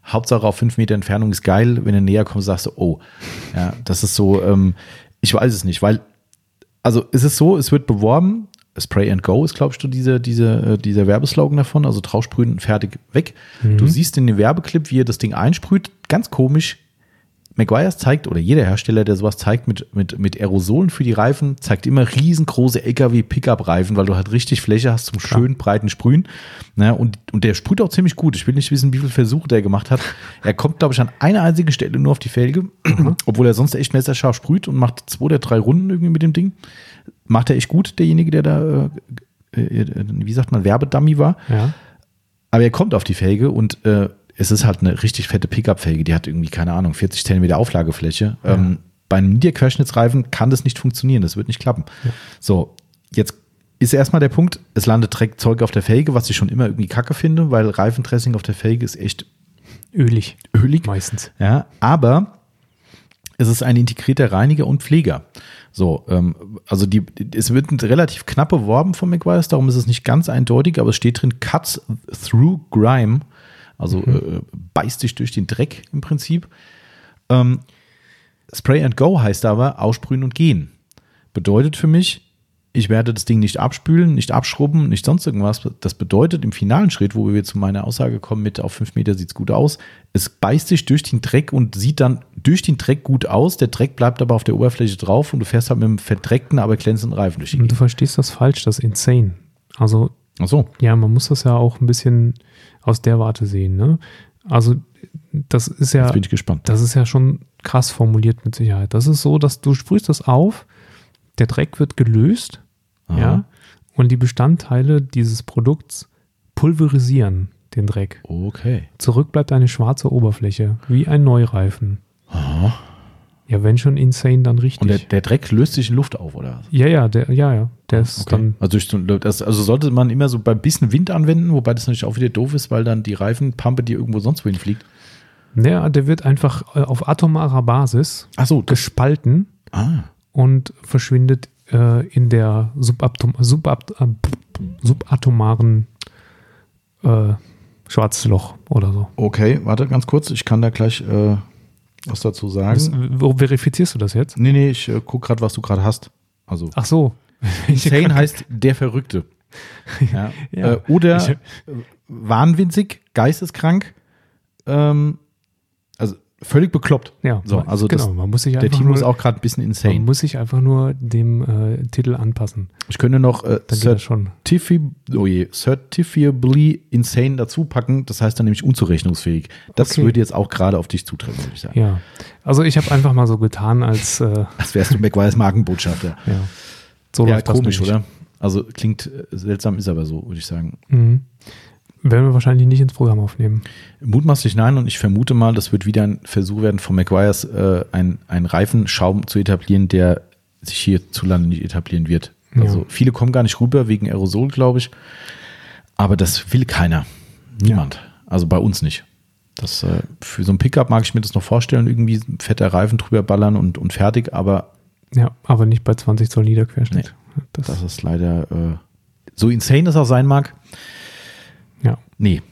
Hauptsache auf fünf Meter Entfernung ist geil. Wenn du näher kommst, sagst du, oh. Ja, das ist so, ähm, ich weiß es nicht, weil, also es ist so, es wird beworben, Spray and Go ist, ich, so diese, diese, äh, dieser Werbeslogan davon, also draufsprühen, fertig, weg. Du siehst in dem Werbeclip, wie er das Ding einsprüht, ganz komisch, McGuire's zeigt, oder jeder Hersteller, der sowas zeigt mit, mit, mit Aerosolen für die Reifen, zeigt immer riesengroße LKW-Pickup-Reifen, weil du halt richtig Fläche hast zum schönen breiten Sprühen. Ne? Und, und der sprüht auch ziemlich gut. Ich will nicht wissen, wie viele Versuche der gemacht hat. Er kommt, glaube ich, an einer einzigen Stelle nur auf die Felge, obwohl er sonst echt messerscharf sprüht und macht zwei oder drei Runden irgendwie mit dem Ding. Macht er echt gut, derjenige, der da, äh, äh, wie sagt man, Werbedummy war. Ja. Aber er kommt auf die Felge und äh, es ist halt eine richtig fette Pickup-Felge. Die hat irgendwie, keine Ahnung, 40 Zentimeter Auflagefläche. Ähm, bei einem Niederquerschnittsreifen kann das nicht funktionieren. Das wird nicht klappen. So, jetzt ist erstmal der Punkt, es landet direkt Zeug auf der Felge, was ich schon immer irgendwie kacke finde, weil Reifendressing auf der Felge ist echt Ölig. ölig. Meistens. Ja, aber es ist ein integrierter Reiniger und Pfleger. So, ähm, also die, es wird relativ knapp beworben von McGuire's, darum ist es nicht ganz eindeutig, aber es steht drin Cuts through Grime, also äh, beißt dich durch den Dreck im Prinzip. Ähm, Spray and Go heißt aber aussprühen und gehen. Bedeutet für mich, ich werde das Ding nicht abspülen, nicht abschrubben, nicht sonst irgendwas. Das bedeutet im finalen Schritt, wo wir zu meiner Aussage kommen mit auf fünf Meter sieht's gut aus, es beißt sich durch den Dreck und sieht dann durch den Dreck gut aus. Der Dreck bleibt aber auf der Oberfläche drauf und du fährst halt mit einem verdreckten, aber glänzenden Reifen durch die du verstehst das falsch, das Insane. Also Ach so. Ja, man muss das ja auch ein bisschen aus der Warte sehen. Ne? Also das ist ja, Jetzt bin ich gespannt. das ist ja schon krass formuliert mit Sicherheit. Das ist so, dass du sprühst das auf, der Dreck wird gelöst, Aha. ja, und die Bestandteile dieses Produkts pulverisieren den Dreck. Okay. Zurück bleibt eine schwarze Oberfläche, wie ein Neureifen. Ja, wenn schon insane, dann richtig. Und der, der Dreck löst sich in Luft auf, oder? ja, ja, der, ja, ja, der ist Okay. dann Also, das, also sollte man immer so bei bisschen Wind anwenden, wobei das natürlich auch wieder doof ist, weil dann die Reifenpampe die irgendwo sonst wohin fliegt. Ja, der wird einfach äh, auf atomarer Basis Ach so, gespalten ah, und verschwindet äh, in der Subatom Subat äh, subatomaren äh, Schwarzloch oder so. okay, warte ganz kurz, ich kann da gleich äh, was dazu Das, sagen. wo verifizierst du das jetzt? Nee, nee, ich äh, guck gerade, was du gerade hast. Also, Ach so. Insane heißt der Verrückte. Ja. Ja. Äh, oder Ich- wahnwitzig, geisteskrank, ähm, völlig bekloppt. Ja, So, also genau. das, man muss sich der Timo ist auch gerade ein bisschen man insane. muss sich einfach nur dem äh, Titel anpassen. Ich könnte noch äh, certifi oh je, certifiably insane dazu packen. Das heißt dann nämlich unzurechnungsfähig. Das Okay. würde jetzt auch gerade auf dich zutreffen, würde ich sagen. Ja. Also ich habe einfach mal so getan, als äh, Als wärst du McGuire's Markenbotschafter. ja. So ja, komisch, oder? Also klingt äh, seltsam, ist aber so, würde ich sagen. Mhm. Werden wir wahrscheinlich nicht ins Programm aufnehmen. Mutmaßlich nein und ich vermute mal, das wird wieder ein Versuch werden von McGuire's, äh, ein, ein Reifenschaum zu etablieren, der sich hierzulande nicht etablieren wird. Ja. Also viele kommen gar nicht rüber wegen Aerosol, glaube ich. Aber das will keiner. Niemand. Also bei uns nicht. Das, äh, für so ein Pickup mag ich mir das noch vorstellen, irgendwie ein fetter Reifen drüber ballern und, und fertig, aber Ja, aber nicht bei 20 Zoll Niederquerschnitt. Das, das ist leider äh, so insane das auch sein mag. Ja. Nee.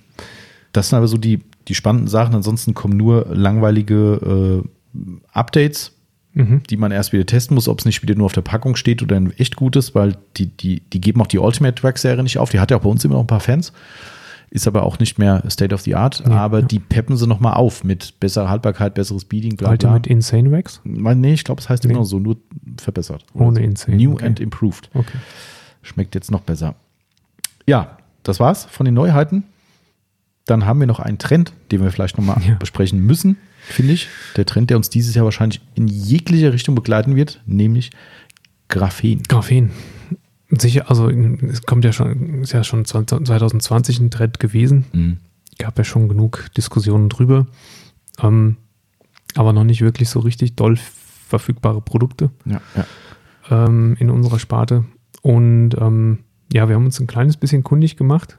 das sind aber so die, die spannenden Sachen. Ansonsten kommen nur langweilige äh, Updates, Mhm. die man erst wieder testen muss, ob es nicht wieder nur auf der Packung steht oder ein echt gutes, weil die, die, die geben auch die Ultimate Track Serie nicht auf. Die hat ja auch bei uns immer noch ein paar Fans. Ist aber auch nicht mehr State of the Art. Nee, aber ja. die peppen sie nochmal auf mit besserer Haltbarkeit, besseres Speeding, bla bla. Ultimate Insane Wax? Nee, ich glaube, es heißt Nee. immer noch so, nur verbessert. Ohne so. Insane, New okay. and improved. Okay. Schmeckt jetzt noch besser. Ja, das war's von den Neuheiten. Dann haben wir noch einen Trend, den wir vielleicht nochmal Ja. besprechen müssen, finde ich. Der Trend, der uns dieses Jahr wahrscheinlich in jeglicher Richtung begleiten wird, nämlich Graphen. Graphen. Sicher, also es kommt ja schon, ist ja schon 2020 ein Trend gewesen. Mhm. Gab ja schon genug Diskussionen drüber. Ähm, aber noch nicht wirklich so richtig doll verfügbare Produkte Ja, ja. ähm, in unserer Sparte. Und ähm, ja, wir haben uns ein kleines bisschen kundig gemacht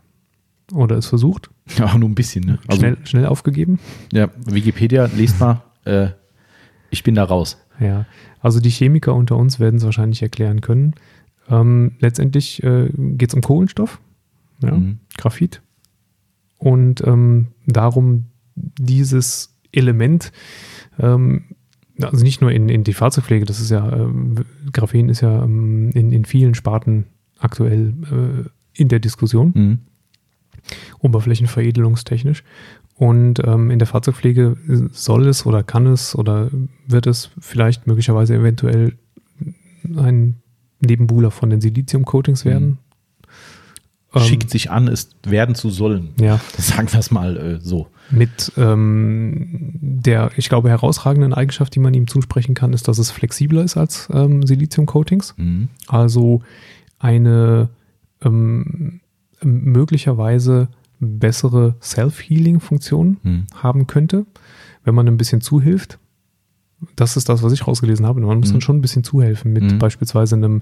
oder es versucht, ja, auch nur ein bisschen. Ne? Also, schnell, schnell aufgegeben. ja, Wikipedia, lest mal. Äh, ich bin da raus. Ja, also die Chemiker unter uns werden es wahrscheinlich erklären können. Ähm, letztendlich äh, geht es um Kohlenstoff, ja, Mhm. Graphit. Und ähm, darum, dieses Element, ähm, also nicht nur in, in die Fahrzeugpflege, das ist ja, ähm, Graphen ist ja ähm, in, in vielen Sparten aktuell äh, in der Diskussion Mhm. Oberflächenveredelungstechnisch. Und ähm, in der Fahrzeugpflege soll es oder kann es oder wird es vielleicht möglicherweise eventuell ein Nebenbuhler von den Silizium-Coatings werden. Ähm, Schickt sich an, es werden zu sollen. Ja, Sagen wir es mal äh, so. mit ähm, der, ich glaube, herausragenden Eigenschaft, die man ihm zusprechen kann, ist, dass es flexibler ist als ähm, Silizium-Coatings. Mhm. Also eine ähm, möglicherweise bessere Self-Healing-Funktion Mhm. haben könnte, wenn man ein bisschen zuhilft. Das ist das, was ich rausgelesen habe. Man muss Mhm. dann schon ein bisschen zuhelfen mit Mhm. beispielsweise einem,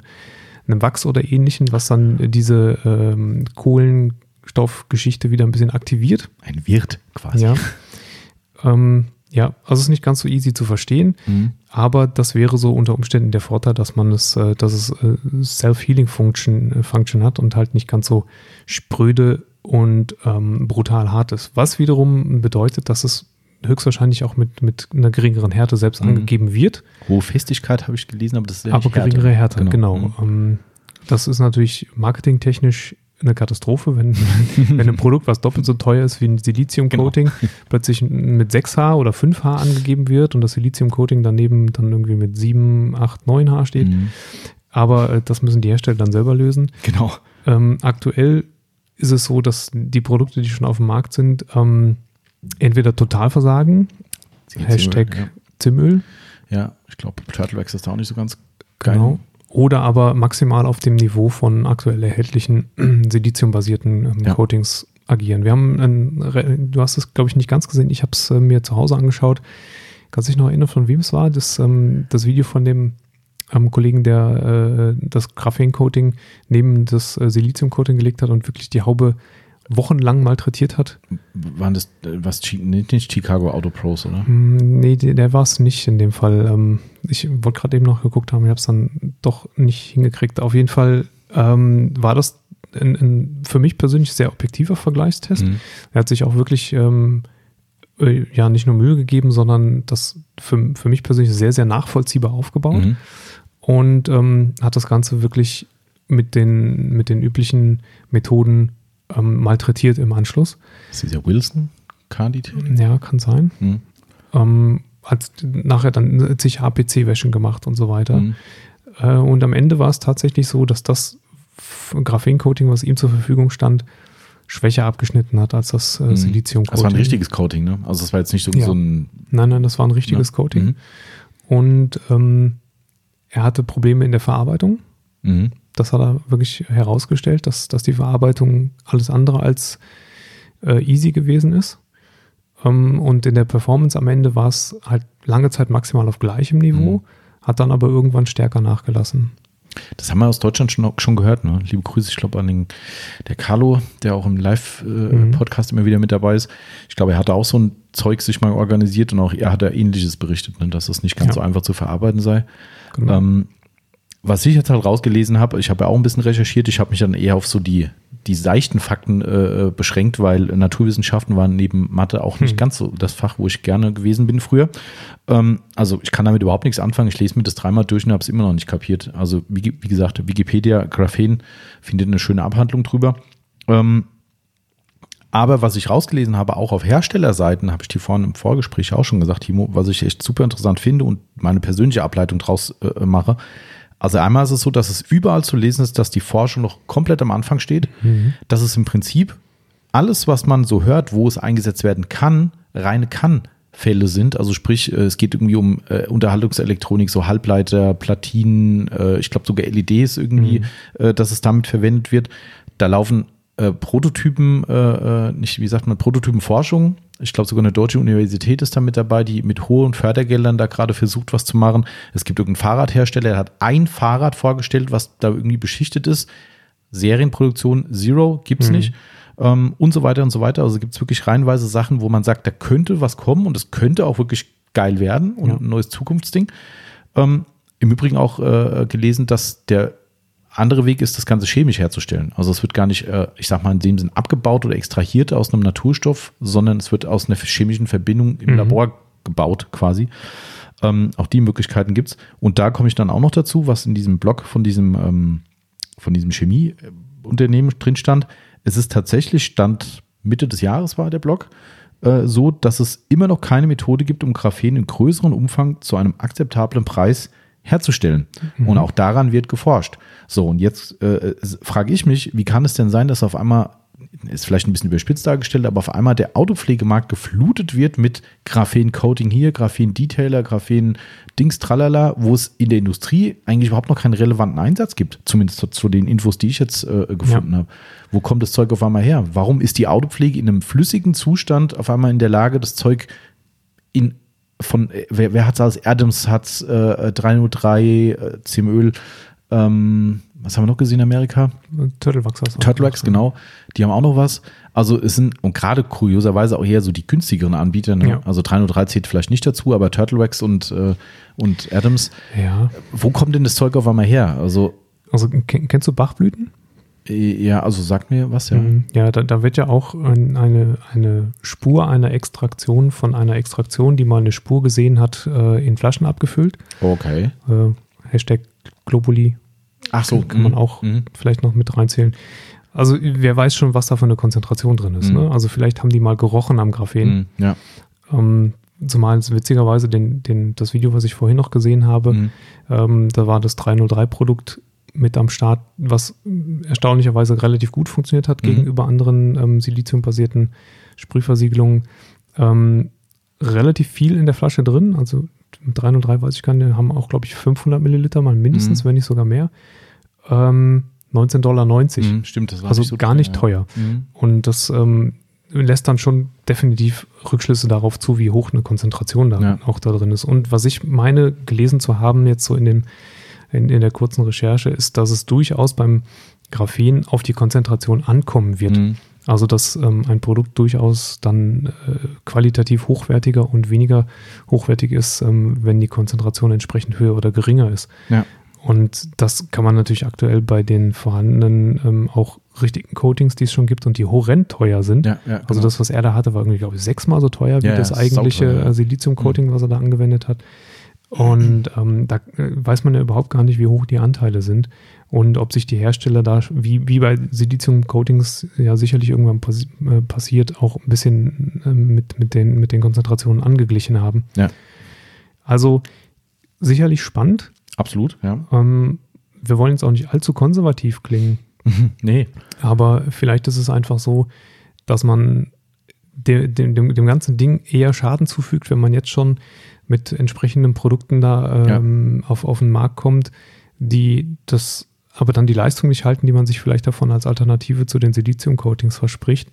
einem Wachs oder ähnlichen, was dann diese ähm, Kohlenstoffgeschichte wieder ein bisschen aktiviert. Ein Wirt quasi. Ja. ähm, ja, also es ist nicht ganz so easy zu verstehen. Mhm. Aber das wäre so unter Umständen der Vorteil, dass man es, äh, dass es äh, Self-Healing-Function äh, Function hat und halt nicht ganz so spröde und ähm, brutal hart ist. Was wiederum bedeutet, dass es höchstwahrscheinlich auch mit, mit einer geringeren Härte selbst Mhm. angegeben wird, Hohe Festigkeit habe ich gelesen, aber das ist ja aber nicht Härte. geringere Härte, genau. Mhm. Ähm, das ist natürlich marketingtechnisch eine Katastrophe, wenn, wenn ein Produkt, was doppelt so teuer ist wie ein Silizium-Coating, plötzlich mit 6H oder 5H angegeben wird und das Silizium-Coating daneben dann irgendwie mit 7, 8, 9H steht. Mhm. Aber äh, das müssen die Hersteller dann selber lösen. Genau. Ähm, aktuell ist es so, dass die Produkte, die schon auf dem Markt sind, ähm, entweder total versagen, Hashtag Ja, Zimmöl, ja ich glaube, Turtlewax ist da auch nicht so ganz geil. genau. Oder aber maximal auf dem Niveau von aktuell erhältlichen siliziumbasierten ähm, Ja. Coatings agieren. Wir haben, ein, du hast es, glaube ich, nicht ganz gesehen. Ich habe es äh, mir zu Hause angeschaut. Kannst du dich noch erinnern, von wem es war? Das, ähm, das Video von dem ähm, Kollegen, der äh, das Graphen-Coating neben das äh, Silizium-Coating gelegt hat und wirklich die Haube wochenlang malträtiert hat. Waren das äh, was nicht Chicago Auto Pros, oder? Hm, Nee, der, der war es nicht in dem Fall. Ähm, ich wollte gerade eben noch geguckt haben, ich habe es dann doch nicht hingekriegt. Auf jeden Fall ähm, war das ein, ein für mich persönlich sehr objektiver Vergleichstest. Mhm. Er hat sich auch wirklich ähm, äh, ja nicht nur Mühe gegeben, sondern das für, für mich persönlich sehr, sehr nachvollziehbar aufgebaut Mhm. und ähm, hat das Ganze wirklich mit den, mit den üblichen Methoden ähm, malträtiert im Anschluss. Ist dieser Wilson Candidate? Ja, kann sein. Mhm. ähm, hat nachher dann sich HPC-Wäschen gemacht und so weiter. Mhm. Äh, und am Ende war es tatsächlich so, dass das Graphen-Coating, was ihm zur Verfügung stand, schwächer abgeschnitten hat als das äh, Mhm. Silizium-Coating. Das war ein richtiges Coating, ne? Also das war jetzt nicht so, Ja. so ein Nein, nein, das war ein richtiges Ja. Coating. Mhm. Und ähm, er hatte Probleme in der Verarbeitung. Mhm. Das hat er wirklich herausgestellt, dass, dass die Verarbeitung alles andere als äh, easy gewesen ist. Ähm, und in der Performance am Ende war es halt lange Zeit maximal auf gleichem Niveau, Mhm. hat dann aber irgendwann stärker nachgelassen. Das haben wir aus Deutschland schon, schon gehört. Ne? Liebe Grüße, ich glaube an den der Carlo, der auch im Mhm. Live-Podcast immer wieder mit dabei ist. Ich glaube, er hatte auch so ein Zeug sich mal organisiert und auch er hat da ähnliches berichtet, ne? dass es nicht ganz Ja. so einfach zu verarbeiten sei. Genau. Ähm, was ich jetzt halt rausgelesen habe, ich habe ja auch ein bisschen recherchiert, ich habe mich dann eher auf so die, die seichten Fakten äh, beschränkt, weil Naturwissenschaften waren neben Mathe auch nicht hm. ganz so das Fach, wo ich gerne gewesen bin früher. Ähm, also ich kann damit überhaupt nichts anfangen. Ich lese mir das dreimal durch und habe es immer noch nicht kapiert. Also wie, wie gesagt, Wikipedia, Graphen findet eine schöne Abhandlung drüber. Ähm, aber was ich rausgelesen habe, auch auf Herstellerseiten, habe ich dir vorhin im Vorgespräch auch schon gesagt, Timo, was ich echt super interessant finde und meine persönliche Ableitung draus äh, mache. Also einmal ist es so, dass es überall zu lesen ist, dass die Forschung noch komplett am Anfang steht. Mhm. Dass es im Prinzip alles, was man so hört, wo es eingesetzt werden kann, reine Kann-Fälle sind. Also sprich, äh, es geht irgendwie um äh, Unterhaltungselektronik, so Halbleiter, Platinen, äh, ich glaube sogar LEDs irgendwie, mhm. äh, dass es damit verwendet wird. Da laufen äh, Prototypen, äh, nicht, wie sagt man, Prototypenforschung. Ich glaube, sogar eine deutsche Universität ist da mit dabei, die mit hohen Fördergeldern da gerade versucht, was zu machen. Es gibt irgendeinen Fahrradhersteller, der hat ein Fahrrad vorgestellt, was da irgendwie beschichtet ist. Serienproduktion Zero gibt's mhm. nicht. Ähm, und so weiter und so weiter. Also gibt es wirklich reihenweise Sachen, wo man sagt, da könnte was kommen und es könnte auch wirklich geil werden und ja. ein neues Zukunftsding. Ähm, Im Übrigen auch äh, gelesen, dass der andere Weg ist, das Ganze chemisch herzustellen. Also es wird gar nicht, äh, ich sag mal, in dem Sinn abgebaut oder extrahiert aus einem Naturstoff, sondern es wird aus einer chemischen Verbindung im mhm. Labor gebaut quasi. Ähm, auch die Möglichkeiten gibt es. Und da komme ich dann auch noch dazu, was in diesem Blog von diesem, ähm, von diesem Chemieunternehmen drin stand. Es ist tatsächlich, Stand Mitte des Jahres war der Blog, äh, so, dass es immer noch keine Methode gibt, um Graphen in größerem Umfang zu einem akzeptablen Preis herzustellen. Mhm. Und auch daran wird geforscht. So, und jetzt äh, frage ich mich, wie kann es denn sein, dass auf einmal, ist vielleicht ein bisschen überspitzt dargestellt, aber auf einmal der Autopflegemarkt geflutet wird mit Graphen-Coating hier, Graphen-Detailer, Graphen-Dings, tralala, wo es in der Industrie eigentlich überhaupt noch keinen relevanten Einsatz gibt. Zumindest zu, zu den Infos, die ich jetzt äh, gefunden ja. habe. Wo kommt das Zeug auf einmal her? Warum ist die Autopflege in einem flüssigen Zustand auf einmal in der Lage, das Zeug in von, wer, wer hat es alles? Adams hat äh, 303, äh, CMÖl, ähm, was haben wir noch gesehen in Amerika? Turtlewax. Turtlewax, genau. Die haben auch noch was. Also es sind, und gerade kurioserweise auch eher so die günstigeren Anbieter. Ne? Ja. Also 303 zählt vielleicht nicht dazu, aber Turtlewax und, äh, und Adams. Ja. Wo kommt denn das Zeug auf einmal her? Also, also kennst du Bachblüten? Ja, also sag mir was, ja. Mhm. Ja, da, da wird ja auch eine, eine Spur einer Extraktion von einer Extraktion, die mal eine Spur gesehen hat, äh, in Flaschen abgefüllt. Okay. Äh, Hashtag Globuli. Ach so. Kann, kann man mhm. auch mhm. vielleicht noch mit reinzählen. Also wer weiß schon, was da für eine Konzentration drin ist. Mhm. Ne? Also vielleicht haben die mal gerochen am Graphen. Mhm. Ja. Ähm, zumal es witzigerweise den, den, das Video, was ich vorhin noch gesehen habe, ähm, da war das 303-Produkt mit am Start, was erstaunlicherweise relativ gut funktioniert hat mhm. gegenüber anderen ähm, siliziumbasierten Sprühversiegelungen. Ähm, relativ viel in der Flasche drin, also mit 303 weiß ich gar nicht, haben auch, glaube ich, 500 Milliliter mal mindestens, mhm. wenn nicht sogar mehr. Ähm, 19,90 Dollar. Mhm, stimmt, das war Also nicht so gar nicht teuer. Ja. Mhm. Und das ähm, lässt dann schon definitiv Rückschlüsse darauf zu, wie hoch eine Konzentration da ja. auch da drin ist. Und was ich meine, gelesen zu haben, jetzt so in dem in, in der kurzen Recherche, ist, dass es durchaus beim Graphen auf die Konzentration ankommen wird. Mhm. Also dass ähm, ein Produkt durchaus dann äh, qualitativ hochwertiger und weniger hochwertig ist, ähm, wenn die Konzentration entsprechend höher oder geringer ist. Ja. Und das kann man natürlich aktuell bei den vorhandenen ähm, auch richtigen Coatings, die es schon gibt und die horrend teuer sind. Ja, ja, also genau. das, was er da hatte, war irgendwie, glaube ich, sechsmal so teuer wie das eigentliche äh, Silizium-Coating, mhm. was er da angewendet hat. Und ähm, da äh, weiß man ja überhaupt gar nicht, wie hoch die Anteile sind und ob sich die Hersteller da, wie, wie bei Silizium-Coatings ja sicherlich irgendwann passi äh, passiert, auch ein bisschen äh, mit, mit, den, mit den Konzentrationen angeglichen haben. Ja. Also sicherlich spannend. Absolut, ja. Ähm, wir wollen jetzt auch nicht allzu konservativ klingen. nee. Aber vielleicht ist es einfach so, dass man dem, dem, dem ganzen Ding eher Schaden zufügt, wenn man jetzt schon mit entsprechenden Produkten da ähm, ja. auf, auf den Markt kommt, die das aber dann die Leistung nicht halten, die man sich vielleicht davon als Alternative zu den Silizium-Coatings verspricht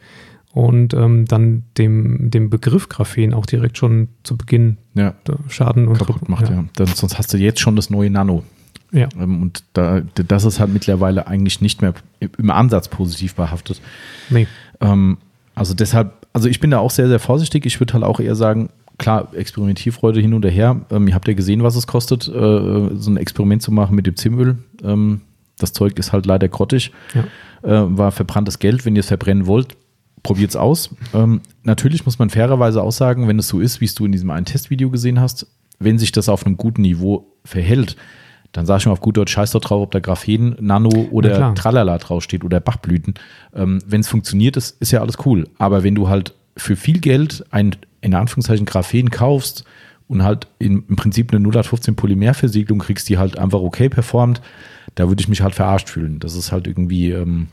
und ähm, dann dem, dem Begriff Graphen auch direkt schon zu Beginn ja. Schaden und kaputt macht. Ja. ja. sonst hast du jetzt schon das neue Nano. Ja. Ähm, und da, das ist halt mittlerweile eigentlich nicht mehr im Ansatz positiv behaftet. Nee. Ähm, also deshalb, also ich bin da auch sehr, sehr vorsichtig. Ich würde halt auch eher sagen, klar, Experimentierfreude hin und her. Ähm, ihr habt ja gesehen, was es kostet, äh, so ein Experiment zu machen mit dem Zimöl. Ähm, Das Zeug ist halt leider grottig, Ja. äh, war verbranntes Geld. Wenn ihr es verbrennen wollt, probiert es aus. Ähm, natürlich muss man fairerweise auch sagen, wenn es so ist, wie es du in diesem einen Testvideo gesehen hast, wenn sich das auf einem guten Niveau verhält, dann sage ich mal auf gut Deutsch, scheiß doch drauf, ob da Graphen, Nano Na oder. Tralala draufsteht oder Bachblüten. Ähm, wenn es funktioniert, ist, ist ja alles cool. Aber wenn du halt für viel Geld ein, in Anführungszeichen, Graphen kaufst und halt in, im Prinzip eine 0815 Polymerversiegelung kriegst, die halt einfach okay performt, da würde ich mich halt verarscht fühlen. Das ist halt irgendwie, ähm,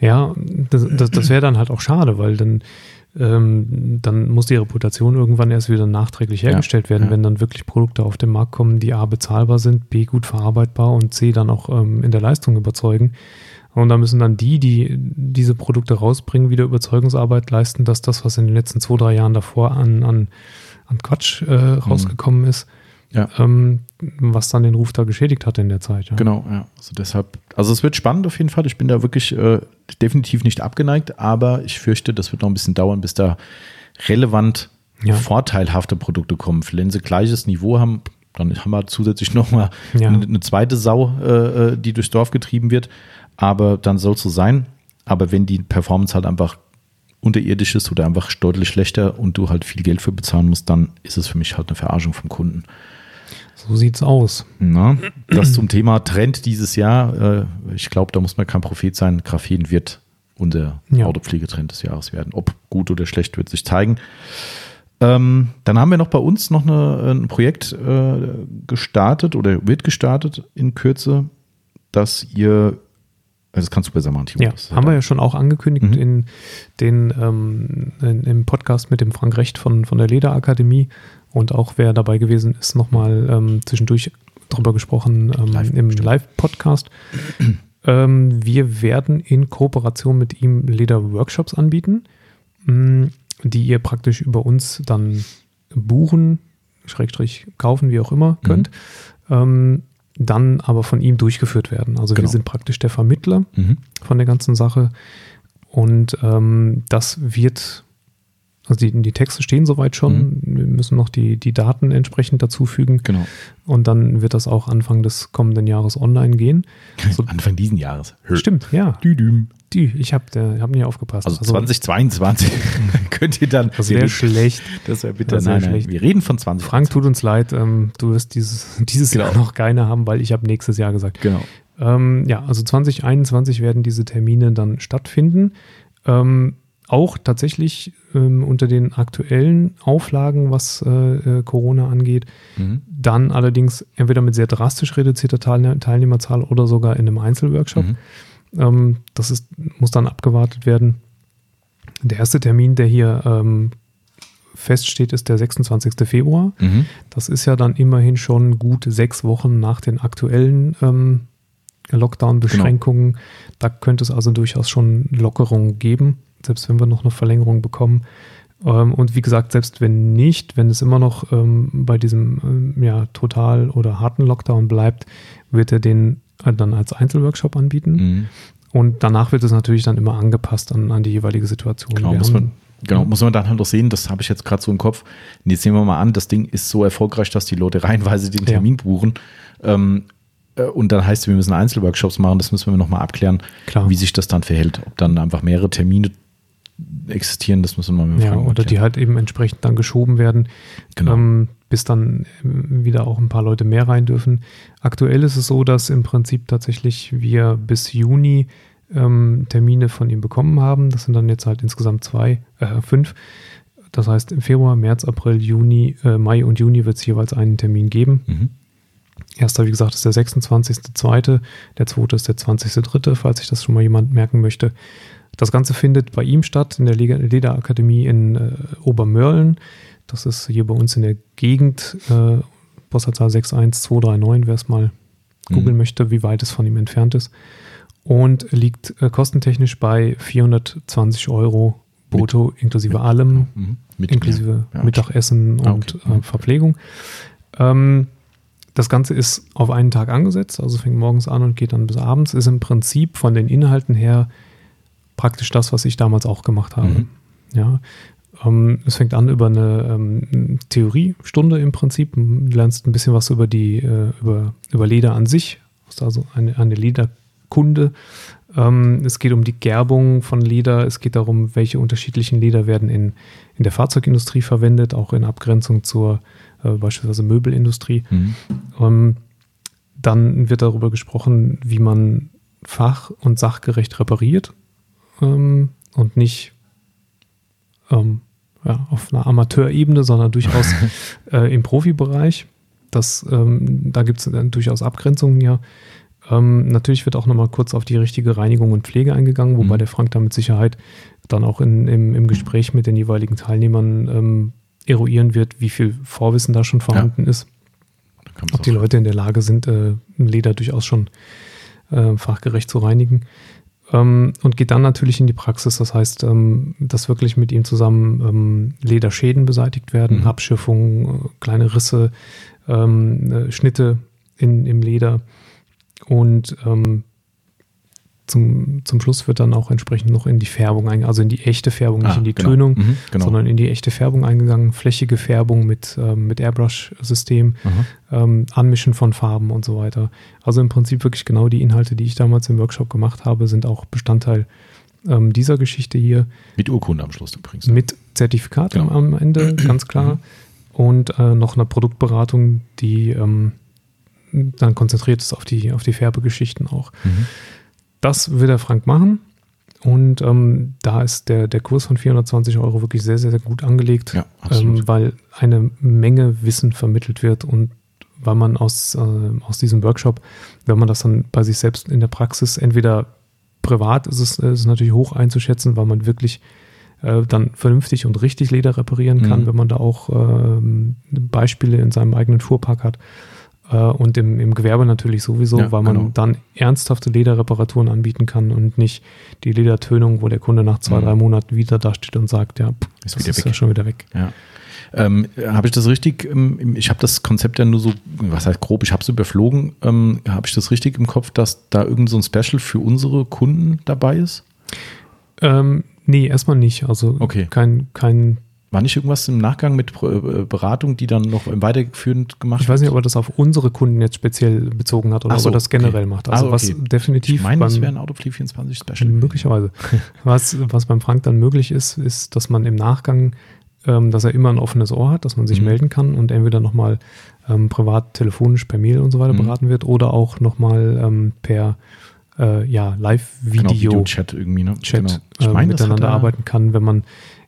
Ja, das, das, das wäre dann halt auch schade, weil dann, ähm, dann muss die Reputation irgendwann erst wieder nachträglich hergestellt werden, ja. wenn dann wirklich Produkte auf den Markt kommen, die A bezahlbar sind, B gut verarbeitbar und C dann auch ähm, in der Leistung überzeugen. Und da müssen dann die, die diese Produkte rausbringen, wieder Überzeugungsarbeit leisten, dass das, was in den letzten zwei, drei Jahren davor an, an, an Quatsch äh, rausgekommen ist, Ja. ähm, was dann den Ruf da geschädigt hat in der Zeit. Ja. Genau, ja. Also deshalb, also es wird spannend auf jeden Fall. Ich bin da wirklich äh, definitiv nicht abgeneigt, aber ich fürchte, das wird noch ein bisschen dauern, bis da relevant Ja. vorteilhafte Produkte kommen. Wenn sie gleiches Niveau haben, dann haben wir zusätzlich nochmal Ja. eine, eine zweite Sau, äh, äh, die durchs Dorf getrieben wird. Aber dann soll es so sein. Aber wenn die Performance halt einfach unterirdisch ist oder einfach deutlich schlechter und du halt viel Geld für bezahlen musst, dann ist es für mich halt eine Verarschung vom Kunden. So sieht's aus. Na, das zum Thema Trend dieses Jahr. Äh, ich glaube, da muss man kein Prophet sein. Graphen wird unser Ja. Autopflegetrend des Jahres werden. Ob gut oder schlecht, wird sich zeigen. Ähm, dann haben wir noch bei uns noch eine, ein Projekt äh, gestartet oder wird gestartet in Kürze, dass ihr, also das kannst du besser machen, Timo. Ja, haben wir ja schon auch angekündigt Mhm. in den ähm, in, im Podcast mit dem Frank Recht von, von der Lederakademie und auch wer dabei gewesen ist, nochmal ähm, zwischendurch drüber gesprochen ähm, Live, im. Live-Podcast. ähm, wir werden in Kooperation mit ihm Leder-Workshops anbieten, mh, die ihr praktisch über uns dann buchen, Schrägstrich kaufen, wie auch immer könnt. Ähm, dann aber von ihm durchgeführt werden. Also Genau. wir sind praktisch der Vermittler Mhm. von der ganzen Sache. Und ähm, das wird, also die, die Texte stehen soweit schon. Wir müssen noch die, die Daten entsprechend dazufügen. Genau. Und dann wird das auch Anfang des kommenden Jahres online gehen. So, Anfang diesen Jahres. stimmt, ja. Düdüm. Die, ich habe hab nie aufgepasst. Also 2022 könnt ihr dann. das wäre schlecht. Das wäre bitte. das wär nein, nein, schlecht. wir reden von 20. Frank, tut uns leid. Ähm, du wirst dieses, dieses Genau. Jahr noch keine haben, weil ich habe nächstes Jahr gesagt. Genau. Ähm, ja, also 2021 werden diese Termine dann stattfinden. Ähm, auch tatsächlich ähm, unter den aktuellen Auflagen, was äh, äh, Corona angeht. Mhm. Dann allerdings entweder mit sehr drastisch reduzierter Teilne Teilnehmerzahl oder sogar in einem Einzelworkshop. Mhm. Ähm, das ist, muss dann abgewartet werden. Der erste Termin, der hier ähm, feststeht, ist der 26. Februar. Mhm. Das ist ja dann immerhin schon gut sechs Wochen nach den aktuellen ähm, Lockdown-Beschränkungen. Da könnte es also durchaus schon Lockerungen geben, selbst wenn wir noch eine Verlängerung bekommen. Ähm, und wie gesagt, selbst wenn nicht, wenn es immer noch ähm, bei diesem ähm, ja, total oder harten Lockdown bleibt, wird er den dann als Einzelworkshop anbieten. Mhm. Und danach wird es natürlich dann immer angepasst an, an die jeweilige Situation. Genau, Wir muss man, genau, muss man dann halt auch sehen, das habe ich jetzt gerade so im Kopf. Und jetzt nehmen wir mal an, das Ding ist so erfolgreich, dass die Leute reihenweise den Ja. Termin buchen. Ähm, äh, und dann heißt es, wir müssen Einzelworkshops machen, das müssen wir nochmal abklären, Klar. wie sich das dann verhält. Ob dann einfach mehrere Termine existieren, das müssen wir mal Ja, Frank oder die halt eben entsprechend dann geschoben werden, Genau. ähm, bis dann ähm, wieder auch ein paar Leute mehr rein dürfen. Aktuell ist es so, dass im Prinzip tatsächlich wir bis Juni ähm, Termine von ihm bekommen haben. Das sind dann jetzt halt insgesamt zwei, äh, fünf. Das heißt, im Februar, März, April, Juni, äh, Mai und Juni wird es jeweils einen Termin geben. Mhm. Erster, wie gesagt, ist der 26.2., der zweite ist der 20.3., falls sich das schon mal jemand merken möchte. Das Ganze findet bei ihm statt, in der Lederakademie in äh, Obermörlen. Das ist hier bei uns in der Gegend, äh, Postleitzahl 61239, wer es mal googeln Mhm. möchte, wie weit es von ihm entfernt ist. Und liegt äh, kostentechnisch bei 420 Euro brutto, inklusive mit- allem Mhm. Mit inklusive ja. Mittagessen Ah, und okay. äh, Verpflegung. Ähm, das Ganze ist auf einen Tag angesetzt, also fängt morgens an und geht dann bis abends. Ist im Prinzip von den Inhalten her praktisch das, was ich damals auch gemacht habe. Mhm. Ja, ähm, es fängt an über eine ähm, Theoriestunde im Prinzip. Du lernst ein bisschen was über die äh, über, über Leder an sich, hast also eine, eine Kunde. Ähm, es geht um die Gerbung von Leder. Es geht darum, welche unterschiedlichen Leder werden in, in der Fahrzeugindustrie verwendet, auch in Abgrenzung zur äh, beispielsweise Möbelindustrie. Mhm. Ähm, dann wird darüber gesprochen, wie man fach- und sachgerecht repariert ähm, und nicht ähm, ja, auf einer Amateurebene, sondern durchaus äh, im Profibereich. Das, ähm, da gibt es durchaus Abgrenzungen ja. Ähm, natürlich wird auch nochmal kurz auf die richtige Reinigung und Pflege eingegangen, wobei mhm. der Frank da mit Sicherheit dann auch in, im, im Gespräch mit den jeweiligen Teilnehmern ähm, eruieren wird, wie viel Vorwissen da schon vorhanden ja. ist. Ob die Leute in der Lage sind, äh, Leder durchaus schon äh, fachgerecht zu reinigen. Ähm, und geht dann natürlich in die Praxis. Das heißt, ähm, dass wirklich mit ihm zusammen ähm, Lederschäden beseitigt werden, mhm. Abschiffungen, äh, kleine Risse, ähm, äh, Schnitte in, im Leder. Und ähm, zum, zum Schluss wird dann auch entsprechend noch in die Färbung eingegangen, also in die echte Färbung, nicht ah, in die genau. Tönung, mhm, genau. sondern in die echte Färbung eingegangen, flächige Färbung mit, ähm, mit Airbrush-System, ähm, Anmischen von Farben und so weiter. Also im Prinzip wirklich genau die Inhalte, die ich damals im Workshop gemacht habe, sind auch Bestandteil ähm, dieser Geschichte hier. Mit Urkunde am Schluss übrigens. Mit Zertifikat genau. am Ende, ganz klar. Mhm. Und äh, noch eine Produktberatung, die ähm, dann konzentriert ist auf die, auf die Färbegeschichten auch. Mhm. Das will der Frank machen. Und ähm, da ist der, der Kurs von 420 Euro wirklich sehr, sehr, sehr gut angelegt, ja, ähm, weil eine Menge Wissen vermittelt wird und weil man aus, äh, aus diesem Workshop, wenn man das dann bei sich selbst in der Praxis, entweder privat ist es, ist es natürlich hoch einzuschätzen, weil man wirklich äh, dann vernünftig und richtig Leder reparieren kann, mhm. wenn man da auch äh, Beispiele in seinem eigenen Fuhrpark hat. Äh, und im, im Gewerbe natürlich sowieso, ja, weil man genau. dann ernsthafte Lederreparaturen anbieten kann und nicht die Ledertönung, wo der Kunde nach zwei, mhm. drei Monaten wieder dasteht und sagt, ja, pff, ist das ist weg. ja schon wieder weg. Ja. Ähm, habe ich das richtig, ich habe das Konzept ja nur so, was heißt grob, ich habe es überflogen, ähm, habe ich das richtig im Kopf, dass da irgend so ein Special für unsere Kunden dabei ist? Ähm, nee, erstmal nicht. Also okay. kein, kein war nicht irgendwas im Nachgang mit äh, Beratung, die dann noch weiterführend gemacht Ich weiß nicht, ob er das auf unsere Kunden jetzt speziell bezogen hat oder so, ob er das generell okay. macht. Also, also okay. was definitiv. Ich meine, das wäre ein Autofleet 24 Special. Möglicherweise. was, was beim Frank dann möglich ist, ist, dass man im Nachgang, ähm, dass er immer ein offenes Ohr hat, dass man sich mhm. melden kann und entweder nochmal ähm, privat, telefonisch, per Mail und so weiter mhm. beraten wird oder auch nochmal ähm, per äh, ja, Live-Video. Genau, Chat irgendwie, ne? Chat genau. äh, miteinander arbeiten kann, wenn man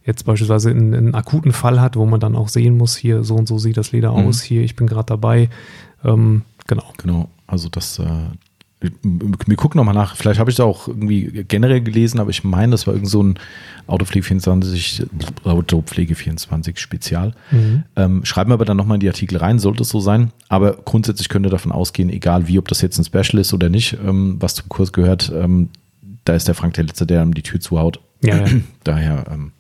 jetzt beispielsweise einen, einen, akuten Fall hat, wo man dann auch sehen muss, hier so und so sieht das Leder mhm. aus, hier, ich bin gerade dabei. Ähm, genau. Genau, also das, äh, wir gucken nochmal nach, vielleicht habe ich da auch irgendwie generell gelesen, aber ich meine, das war irgend so ein Autopflege 24, Autopflege 24 Spezial. Mhm. Ähm, schreiben wir aber dann nochmal in die Artikel rein, sollte es so sein. Aber grundsätzlich könnt ihr davon ausgehen, egal wie, ob das jetzt ein Special ist oder nicht, ähm, was zum Kurs gehört, ähm, da ist der Frank der Letzte, der ihm die Tür zuhaut. Ja, ja. Daher ähm,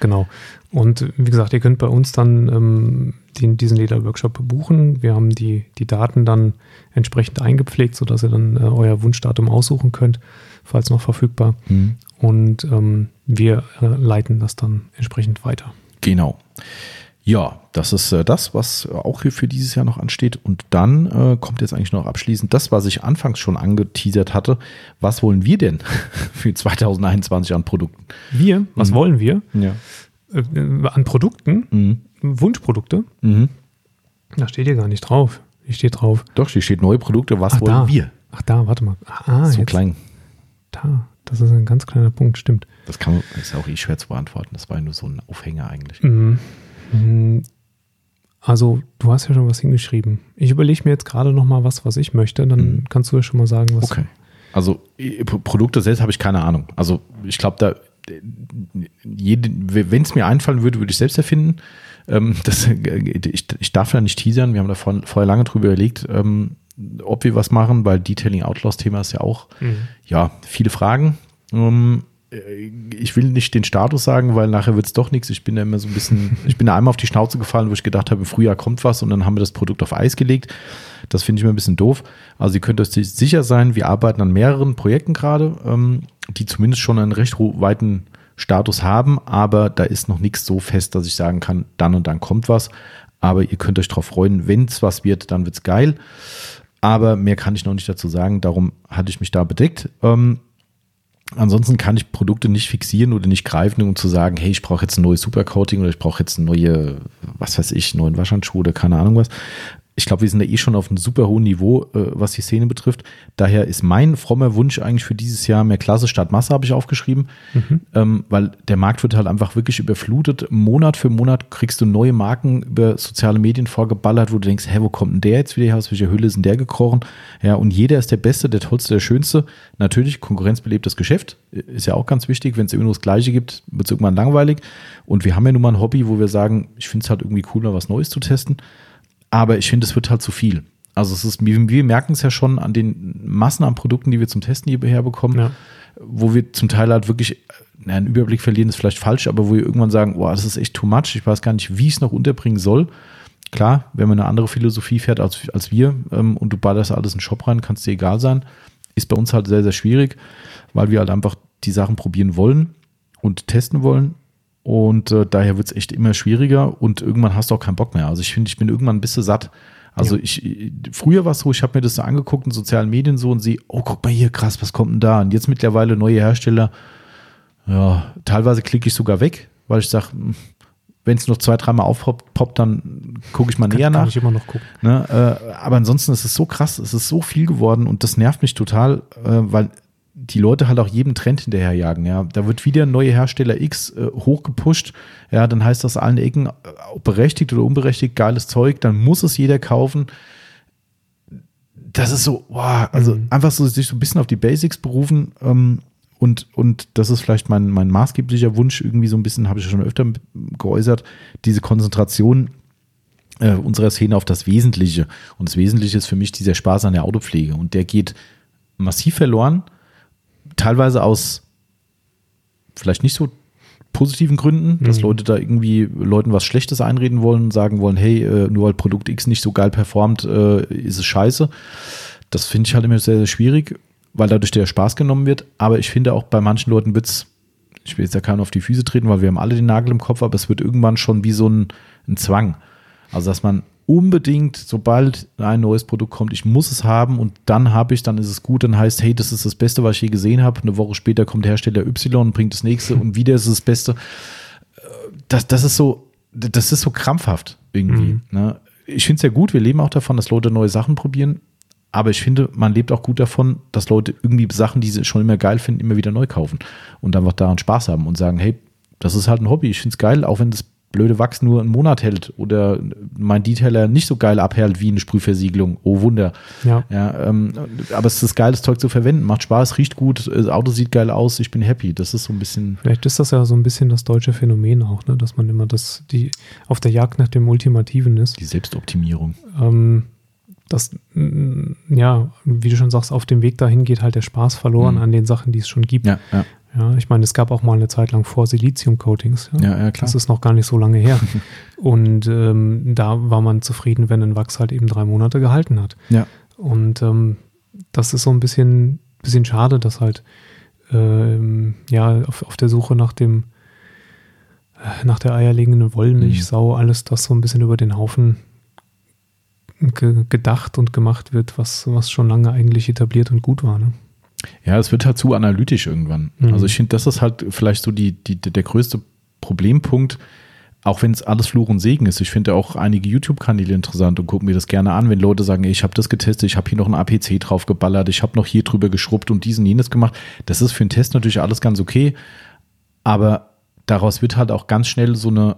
Genau. Und wie gesagt, ihr könnt bei uns dann ähm, den, diesen Lederworkshop buchen. Wir haben die, die Daten dann entsprechend eingepflegt, sodass ihr dann äh, euer Wunschdatum aussuchen könnt, falls noch verfügbar. Mhm. Und ähm, wir äh, leiten das dann entsprechend weiter. Genau. Ja, das ist äh, das, was auch hier für dieses Jahr noch ansteht. Und dann äh, kommt jetzt eigentlich noch abschließend das, was ich anfangs schon angeteasert hatte. Was wollen wir denn für 2021 an Produkten? Wir? Was mhm. wollen wir? Ja. Äh, an Produkten? Mhm. Wunschprodukte? Mhm. Da steht hier gar nicht drauf. Hier steht drauf. Doch, hier steht neue Produkte. Was Ach, wollen da. wir? Ach, da, warte mal. Ah, so jetzt. klein. Da, das ist ein ganz kleiner Punkt, stimmt. Das kann, ist auch eh schwer zu beantworten. Das war ja nur so ein Aufhänger eigentlich. Mhm. Hm, also, du hast ja schon was hingeschrieben. Ich überlege mir jetzt gerade noch mal was, was ich möchte. Dann mhm. kannst du ja schon mal sagen, was. Okay. Also, Produkte selbst habe ich keine Ahnung. Also, ich glaube, da, wenn es mir einfallen würde, würde ich selbst erfinden. Ähm, das, ich, ich, darf ja nicht teasern. Wir haben da vor, vorher lange drüber überlegt, ähm, ob wir was machen, weil Detailing Outlaws Thema ist ja auch, mhm. ja, viele Fragen. Ähm, äh, ich will nicht den Status sagen, weil nachher wird es doch nichts. Ich bin da immer so ein bisschen, ich bin da einmal auf die Schnauze gefallen, wo ich gedacht habe, im Frühjahr kommt was und dann haben wir das Produkt auf Eis gelegt. Das finde ich immer ein bisschen doof. Also ihr könnt euch sicher sein, wir arbeiten an mehreren Projekten gerade, ähm, die zumindest schon einen recht weiten Status haben, aber da ist noch nichts so fest, dass ich sagen kann, dann und dann kommt was. Aber ihr könnt euch darauf freuen, wenn es was wird, dann wird es geil. Aber mehr kann ich noch nicht dazu sagen. Darum hatte ich mich da bedeckt. Ähm, ansonsten kann ich Produkte nicht fixieren oder nicht greifen, um zu sagen, hey, ich brauche jetzt ein neues Supercoating oder ich brauche jetzt neue, was weiß ich, neuen Waschhandschuh oder keine Ahnung was ich glaube, wir sind da eh schon auf einem super hohen Niveau, äh, was die Szene betrifft. Daher ist mein frommer Wunsch eigentlich für dieses Jahr mehr Klasse statt Masse, habe ich aufgeschrieben. Mhm. Ähm, weil der Markt wird halt einfach wirklich überflutet. Monat für Monat kriegst du neue Marken über soziale Medien vorgeballert, wo du denkst, hä, wo kommt denn der jetzt wieder her? Aus welcher Hülle ist denn der gekrochen? Ja, und jeder ist der Beste, der Tollste, der Schönste. Natürlich, konkurrenzbelebtes Geschäft ist ja auch ganz wichtig. Wenn es immer nur das Gleiche gibt, wird es irgendwann langweilig. Und wir haben ja nun mal ein Hobby, wo wir sagen, ich finde es halt irgendwie cool, mal was Neues zu testen. Aber ich finde, es wird halt zu viel. Also es ist, wir, merken es ja schon an den Massen an Produkten, die wir zum Testen hierher bekommen, ja. wo wir zum Teil halt wirklich na, einen Überblick verlieren, ist vielleicht falsch, aber wo wir irgendwann sagen, boah, das ist echt too much, ich weiß gar nicht, wie ich es noch unterbringen soll. Klar, wenn man eine andere Philosophie fährt als, als wir ähm, und du ballerst alles in den Shop rein, kann es dir egal sein, ist bei uns halt sehr, sehr schwierig, weil wir halt einfach die Sachen probieren wollen und testen wollen und äh, daher wird es echt immer schwieriger und irgendwann hast du auch keinen Bock mehr. Also ich finde, ich bin irgendwann ein bisschen satt. Also ja. ich, früher war es so, ich habe mir das so angeguckt in sozialen Medien so und sehe, oh, guck mal hier, krass, was kommt denn da? Und jetzt mittlerweile neue Hersteller, ja, teilweise klicke ich sogar weg, weil ich sage, hm, wenn es noch zwei, dreimal aufpoppt, poppt, dann gucke ich mal näher kann, nach. Kann ich immer noch gucken. Ne, äh, aber ansonsten ist es so krass, es ist so viel geworden und das nervt mich total, äh, weil die Leute halt auch jedem Trend hinterherjagen. Ja, da wird wieder ein neuer Hersteller X äh, hochgepusht. Ja, dann heißt das allen Ecken, äh, berechtigt oder unberechtigt, geiles Zeug. Dann muss es jeder kaufen. Das ist so, wow, also mhm. einfach so sich so ein bisschen auf die Basics berufen. Ähm, und, und das ist vielleicht mein, mein maßgeblicher Wunsch, irgendwie so ein bisschen, habe ich schon öfter geäußert, diese Konzentration äh, unserer Szene auf das Wesentliche. Und das Wesentliche ist für mich dieser Spaß an der Autopflege. Und der geht massiv verloren teilweise aus vielleicht nicht so positiven Gründen, dass mhm. Leute da irgendwie Leuten was Schlechtes einreden wollen, sagen wollen, hey, äh, nur weil Produkt X nicht so geil performt, äh, ist es scheiße. Das finde ich halt immer sehr, sehr schwierig, weil dadurch der Spaß genommen wird. Aber ich finde auch bei manchen Leuten wird es, ich will jetzt ja keinen auf die Füße treten, weil wir haben alle den Nagel im Kopf, aber es wird irgendwann schon wie so ein, ein Zwang. Also, dass man unbedingt, sobald ein neues Produkt kommt, ich muss es haben und dann habe ich, dann ist es gut, dann heißt, hey, das ist das Beste, was ich je gesehen habe. Eine Woche später kommt Hersteller Y und bringt das nächste und wieder ist es das Beste. Das, das ist so, das ist so krampfhaft irgendwie. Mhm. Ne? Ich finde es ja gut, wir leben auch davon, dass Leute neue Sachen probieren. Aber ich finde, man lebt auch gut davon, dass Leute irgendwie Sachen, die sie schon immer geil finden, immer wieder neu kaufen und einfach daran Spaß haben und sagen, hey, das ist halt ein Hobby, ich finde es geil, auch wenn das blöde Wachs nur einen Monat hält oder mein Detailer nicht so geil abhält wie eine Sprühversiegelung. Oh Wunder. Ja. ja ähm, aber es ist geiles Zeug zu verwenden, macht Spaß, riecht gut, das Auto sieht geil aus, ich bin happy. Das ist so ein bisschen. Vielleicht ist das ja so ein bisschen das deutsche Phänomen auch, ne? dass man immer das, die auf der Jagd nach dem Ultimativen ist. Die Selbstoptimierung. Ähm, das, ja, wie du schon sagst, auf dem Weg dahin geht halt der Spaß verloren mhm. an den Sachen, die es schon gibt. Ja, ja. Ja, ich meine, es gab auch mal eine Zeit lang vor Silizium-Coatings. Ja? ja, ja, klar. Das ist noch gar nicht so lange her. und ähm, da war man zufrieden, wenn ein Wachs halt eben drei Monate gehalten hat. Ja. Und ähm, das ist so ein bisschen, bisschen schade, dass halt ähm, ja auf, auf der Suche nach dem äh, nach der eierlegenden Wollmilchsau mhm. alles das so ein bisschen über den Haufen ge gedacht und gemacht wird, was, was schon lange eigentlich etabliert und gut war. Ne? Ja, es wird halt zu analytisch irgendwann. Mhm. Also ich finde, das ist halt vielleicht so die, die, der größte Problempunkt, auch wenn es alles Fluch und Segen ist. Ich finde auch einige YouTube-Kanäle interessant und gucke mir das gerne an, wenn Leute sagen, ey, ich habe das getestet, ich habe hier noch ein APC drauf geballert, ich habe noch hier drüber geschrubbt und diesen jenes gemacht. Das ist für einen Test natürlich alles ganz okay, aber daraus wird halt auch ganz schnell so eine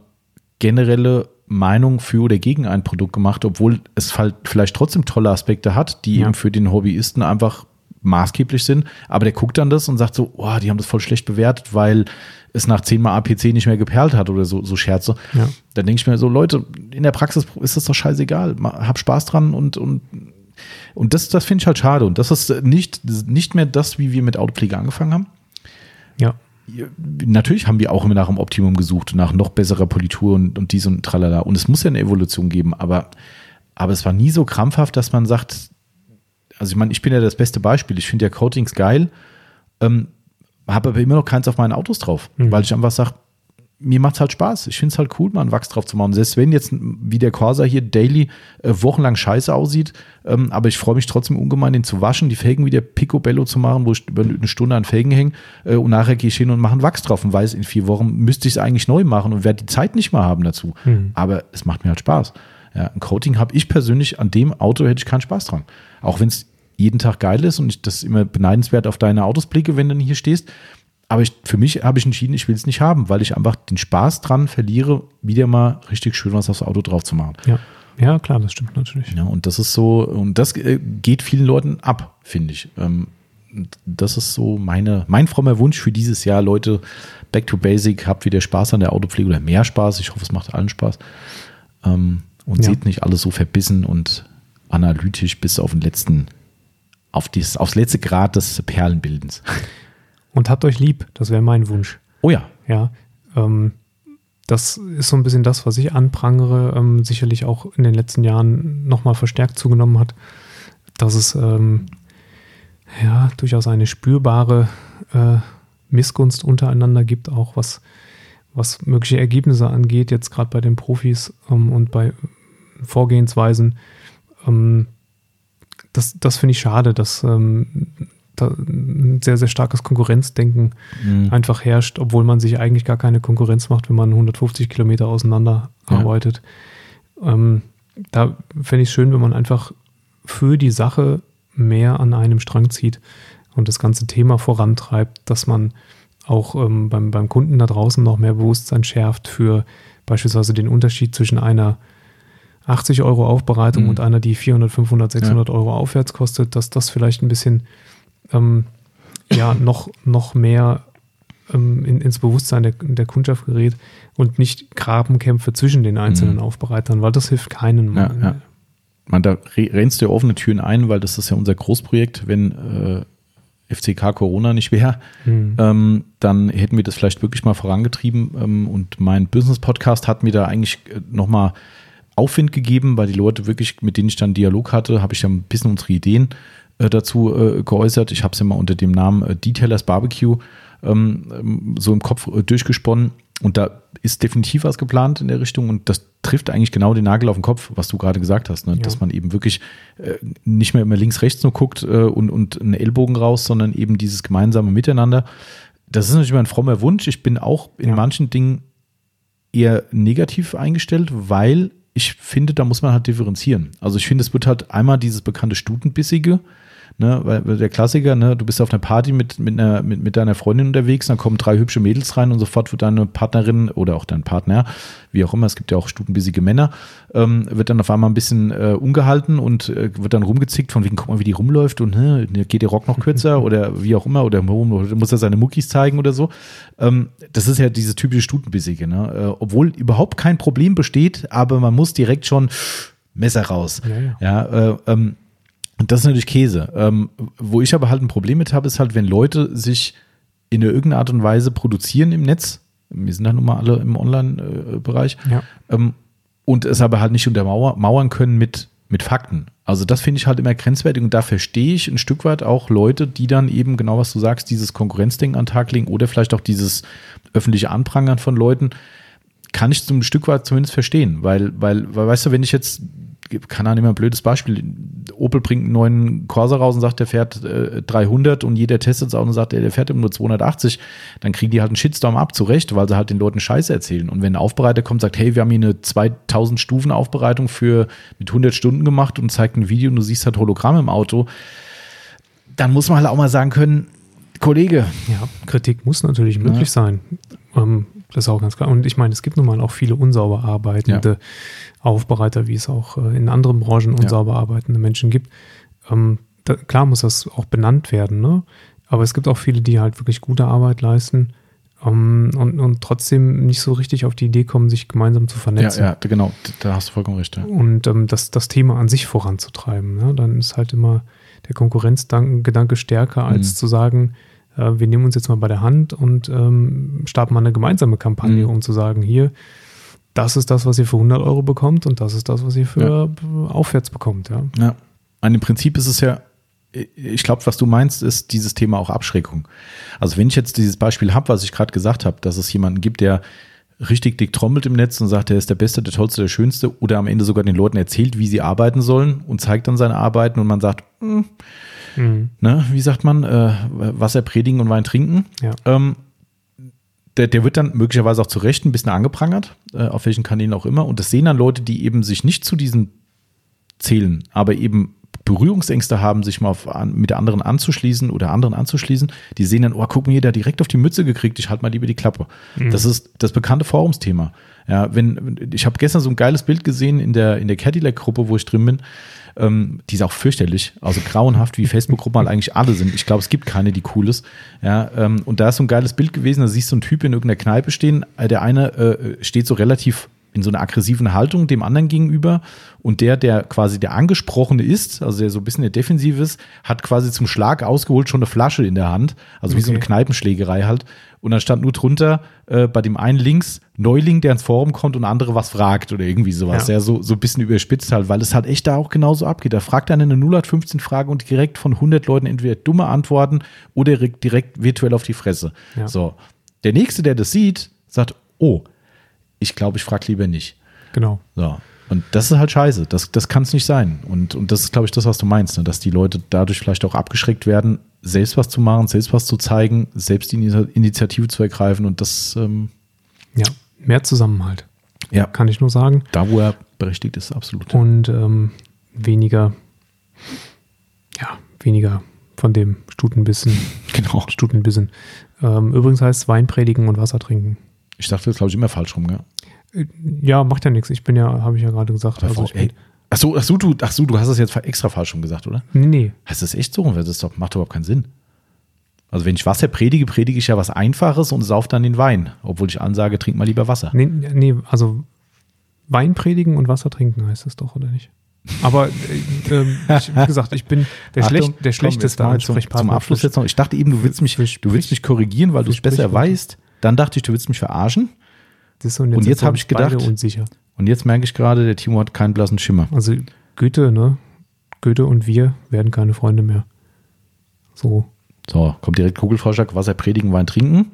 generelle Meinung für oder gegen ein Produkt gemacht, obwohl es halt vielleicht trotzdem tolle Aspekte hat, die ja. eben für den Hobbyisten einfach maßgeblich sind, aber der guckt dann das und sagt so, oh, die haben das voll schlecht bewertet, weil es nach zehnmal APC nicht mehr geperlt hat oder so, so Scherze. Ja. Dann denke ich mir so, Leute, in der Praxis ist das doch scheißegal. Hab Spaß dran und, und, und das, das finde ich halt schade. Und das ist nicht, nicht mehr das, wie wir mit Autopflege angefangen haben. Ja. Natürlich haben wir auch immer nach einem Optimum gesucht, nach noch besserer Politur und, und dies und tralala. Und es muss ja eine Evolution geben, aber, aber es war nie so krampfhaft, dass man sagt, also ich meine, ich bin ja das beste Beispiel. Ich finde ja Coatings geil, ähm, habe aber immer noch keins auf meinen Autos drauf, mhm. weil ich einfach sage, mir macht es halt Spaß. Ich finde es halt cool, mal einen Wachs drauf zu machen. Selbst wenn jetzt wie der Corsa hier daily äh, wochenlang scheiße aussieht, ähm, aber ich freue mich trotzdem ungemein, den zu waschen, die Felgen wieder picobello zu machen, wo ich über eine Stunde an Felgen hänge äh, und nachher gehe ich hin und mache einen Wachs drauf und weiß, in vier Wochen müsste ich es eigentlich neu machen und werde die Zeit nicht mehr haben dazu. Mhm. Aber es macht mir halt Spaß. Ja, ein Coating habe ich persönlich an dem Auto hätte ich keinen Spaß dran. Auch wenn es jeden Tag geil ist und ich das immer beneidenswert auf deine Autos blicke, wenn du hier stehst. Aber ich, für mich habe ich entschieden, ich will es nicht haben, weil ich einfach den Spaß dran verliere, wieder mal richtig schön was aufs Auto drauf zu machen. Ja. Ja, klar, das stimmt natürlich. Ja, und das ist so, und das äh, geht vielen Leuten ab, finde ich. Ähm, das ist so meine, mein frommer Wunsch für dieses Jahr, Leute, back to basic, habt wieder Spaß an der Autopflege oder mehr Spaß. Ich hoffe, es macht allen Spaß. Ähm, und ja. seht nicht alles so verbissen und analytisch bis auf den letzten, auf dieses, aufs letzte Grad des Perlenbildens. Und habt euch lieb, das wäre mein Wunsch. Oh ja. Ja. Ähm, das ist so ein bisschen das, was ich anprangere, ähm, sicherlich auch in den letzten Jahren nochmal verstärkt zugenommen hat, dass es ähm, ja durchaus eine spürbare äh, Missgunst untereinander gibt, auch was, was mögliche Ergebnisse angeht, jetzt gerade bei den Profis ähm, und bei Vorgehensweisen. Ähm, das das finde ich schade, dass ähm, ein sehr, sehr starkes Konkurrenzdenken mhm. einfach herrscht, obwohl man sich eigentlich gar keine Konkurrenz macht, wenn man 150 Kilometer auseinander ja. arbeitet. Ähm, da fände ich es schön, wenn man einfach für die Sache mehr an einem Strang zieht und das ganze Thema vorantreibt, dass man auch ähm, beim, beim Kunden da draußen noch mehr Bewusstsein schärft für beispielsweise den Unterschied zwischen einer 80 Euro Aufbereitung mhm. und einer, die 400, 500, 600 ja. Euro aufwärts kostet, dass das vielleicht ein bisschen ähm, ja, noch, noch mehr ähm, in, ins Bewusstsein der, der Kundschaft gerät und nicht Grabenkämpfe zwischen den einzelnen mhm. Aufbereitern, weil das hilft keinen. Ja, ja. Man, da rennst du offene Türen ein, weil das ist ja unser Großprojekt. Wenn äh, FCK Corona nicht wäre, mhm. ähm, dann hätten wir das vielleicht wirklich mal vorangetrieben. Ähm, und mein Business-Podcast hat mir da eigentlich äh, nochmal Aufwind gegeben, weil die Leute wirklich, mit denen ich dann Dialog hatte, habe ich ja ein bisschen unsere Ideen äh, dazu äh, geäußert. Ich habe es ja mal unter dem Namen äh, Detailers Barbecue ähm, ähm, so im Kopf äh, durchgesponnen. Und da ist definitiv was geplant in der Richtung und das trifft eigentlich genau den Nagel auf den Kopf, was du gerade gesagt hast, ne? ja. dass man eben wirklich äh, nicht mehr immer links, rechts nur guckt äh, und, und einen Ellbogen raus, sondern eben dieses gemeinsame Miteinander. Das ist natürlich mein frommer Wunsch. Ich bin auch in ja. manchen Dingen eher negativ eingestellt, weil ich finde, da muss man halt differenzieren. Also ich finde, es wird halt einmal dieses bekannte Stutenbissige, Ne, weil der Klassiker, ne, du bist auf einer Party mit, mit, einer, mit, mit deiner Freundin unterwegs, dann kommen drei hübsche Mädels rein und sofort wird deine Partnerin oder auch dein Partner, wie auch immer, es gibt ja auch stutenbissige Männer, ähm, wird dann auf einmal ein bisschen äh, ungehalten und äh, wird dann rumgezickt von wegen, guck mal, wie die rumläuft und ne, geht der Rock noch kürzer oder wie auch immer oder muss er seine Muckis zeigen oder so. Ähm, das ist ja diese typische Stutenbissige, ne? Äh, obwohl überhaupt kein Problem besteht, aber man muss direkt schon Messer raus. Ja, ja. ja äh, ähm, und das ist natürlich Käse. Ähm, wo ich aber halt ein Problem mit habe, ist halt, wenn Leute sich in irgendeiner Art und Weise produzieren im Netz. Wir sind ja nun mal alle im Online-Bereich. Ja. Ähm, und es aber halt nicht untermauern können mit, mit Fakten. Also das finde ich halt immer grenzwertig und da verstehe ich ein Stück weit auch Leute, die dann eben genau was du sagst, dieses Konkurrenzdenken an den Tag legen oder vielleicht auch dieses öffentliche Anprangern von Leuten, kann ich zum Stück weit zumindest verstehen, weil, weil, weil weißt du, wenn ich jetzt kann auch nicht mehr ein blödes Beispiel. Opel bringt einen neuen Corsa raus und sagt, der fährt äh, 300 und jeder testet es auch und sagt, der, der fährt immer nur 280. Dann kriegen die halt einen Shitstorm ab, zurecht, weil sie halt den Leuten Scheiße erzählen. Und wenn ein Aufbereiter kommt und sagt, hey, wir haben hier eine 2000 Stufen Aufbereitung für mit 100 Stunden gemacht und zeigt ein Video und du siehst halt Hologramm im Auto, dann muss man halt auch mal sagen können, Kollege. Ja, Kritik muss natürlich möglich ja. sein. Ähm, das ist auch ganz klar. Und ich meine, es gibt nun mal auch viele unsauber arbeitende ja. Aufbereiter, wie es auch äh, in anderen Branchen unsauber ja. arbeitende Menschen gibt. Ähm, da, klar muss das auch benannt werden, ne? Aber es gibt auch viele, die halt wirklich gute Arbeit leisten ähm, und, und trotzdem nicht so richtig auf die Idee kommen, sich gemeinsam zu vernetzen. Ja, ja genau, da hast du vollkommen recht. Ja. Und ähm, das, das Thema an sich voranzutreiben. Ne? Dann ist halt immer der Konkurrenzgedanke stärker, als mhm. zu sagen, äh, wir nehmen uns jetzt mal bei der Hand und ähm, starten mal eine gemeinsame Kampagne, mhm. um zu sagen, hier, das ist das, was ihr für 100 Euro bekommt und das ist das, was ihr für ja. aufwärts bekommt. Ja. ja, an dem Prinzip ist es ja, ich glaube, was du meinst, ist dieses Thema auch Abschreckung. Also wenn ich jetzt dieses Beispiel habe, was ich gerade gesagt habe, dass es jemanden gibt, der richtig dick trommelt im Netz und sagt, er ist der Beste, der Tollste, der Schönste oder am Ende sogar den Leuten erzählt, wie sie arbeiten sollen und zeigt dann seine Arbeiten und man sagt, hm, Mhm. ne, wie sagt man, äh, Wasser predigen und Wein trinken. Ja. Ähm, der, der wird dann möglicherweise auch zu Recht ein bisschen angeprangert, äh, auf welchen Kanälen auch immer. Und das sehen dann Leute, die eben sich nicht zu diesen zählen, aber eben Berührungsängste haben, sich mal auf, an, mit anderen anzuschließen oder anderen anzuschließen, die sehen dann, oh, guck mir, der direkt auf die Mütze gekriegt, ich halt mal lieber die Klappe. Das ist das bekannte Forumsthema. Ja, wenn, ich habe gestern so ein geiles Bild gesehen in der, in der Cadillac-Gruppe, wo ich drin bin. Ähm, die ist auch fürchterlich, also grauenhaft, wie Facebook-Gruppen halt eigentlich alle sind. Ich glaube, es gibt keine, die cool ist. Ja, ähm, und da ist so ein geiles Bild gewesen, da siehst du einen Typ in irgendeiner Kneipe stehen. Der eine äh, steht so relativ in so einer aggressiven Haltung dem anderen gegenüber und der, der quasi der Angesprochene ist, also der so ein bisschen der Defensiv ist, hat quasi zum Schlag ausgeholt schon eine Flasche in der Hand, also wie so eine Okay. Kneipenschlägerei halt. Und dann stand nur drunter, äh, bei dem einen links, Neuling, der ins Forum kommt und andere was fragt oder irgendwie sowas. Ja. Ja, so, so ein bisschen überspitzt halt, weil es halt echt da auch genauso abgeht. Da fragt einer eine 0815-Frage und direkt von 100 Leuten entweder dumme Antworten oder direkt, direkt virtuell auf die Fresse. Ja. So. Der Nächste, der das sieht, sagt, oh, ich glaube, ich frage lieber nicht. Genau. So. Und das ist halt scheiße. Das, das kann es nicht sein. Und, und das ist, glaube ich, das, was du meinst, ne? dass die Leute dadurch vielleicht auch abgeschreckt werden, selbst was zu machen, selbst was zu zeigen, selbst die Ini- Initiative zu ergreifen. Und das, ähm, Ja, mehr Zusammenhalt, ja, kann ich nur sagen. da, wo er berechtigt ist, absolut. Und ähm, weniger, ja, weniger von dem Stutenbissen. Genau. Stutenbissen. Ähm, übrigens heißt es Wein predigen und Wasser trinken. Ich dachte, das glaube ich immer falsch rum, ja. Äh, Ja, macht ja nichts. Ich bin ja, habe ich ja gerade gesagt. Also ich bin, ach so, ach so, du, ach so, du hast das jetzt extra falsch rum gesagt, oder? nee, nee. Heißt das echt so? Das ist doch, macht überhaupt keinen Sinn. Also wenn ich Wasser predige, predige ich ja was Einfaches und sauf dann den Wein. Obwohl ich ansage, trink mal lieber Wasser. Nee, nee, also Wein predigen und Wasser trinken heißt es doch, oder nicht? Aber äh, ähm, ich, wie gesagt, ich bin der, Achtung, schlecht, der schlechteste mal zum, zum Abschluss jetzt noch. Ich dachte eben, du willst mich, du willst mich korrigieren, weil du es besser weißt. Dann dachte ich, du willst mich verarschen. So, und jetzt sind wir hab ich gedacht- unsicher. Und jetzt merke ich gerade, der Timo hat keinen blassen Schimmer. Also Goethe, ne? Goethe und wir werden keine Freunde mehr. So. So, kommt direkt Kugelvorschlag, Wasser predigen, Wein trinken.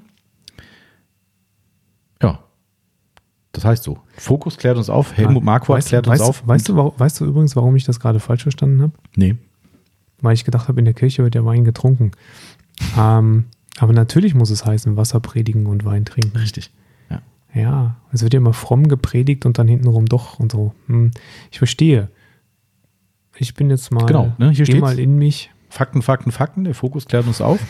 Ja. Das heißt so. Fokus klärt uns auf. Helmut Marquardt weißt, klärt weißt, uns auf. Weißt du, weißt du übrigens, warum ich das gerade falsch verstanden habe? Nee. Weil ich gedacht habe, in der Kirche wird der Wein getrunken. Ähm, aber natürlich muss es heißen, Wasser predigen und Wein trinken. Richtig. Ja. Ja, es wird ja immer fromm gepredigt und dann hintenrum doch und so. Hm, ich verstehe. Ich bin jetzt mal, Genau, ne, hier geh steht's. mal in mich. Fakten, Fakten, Fakten. Der Fokus klärt uns auf.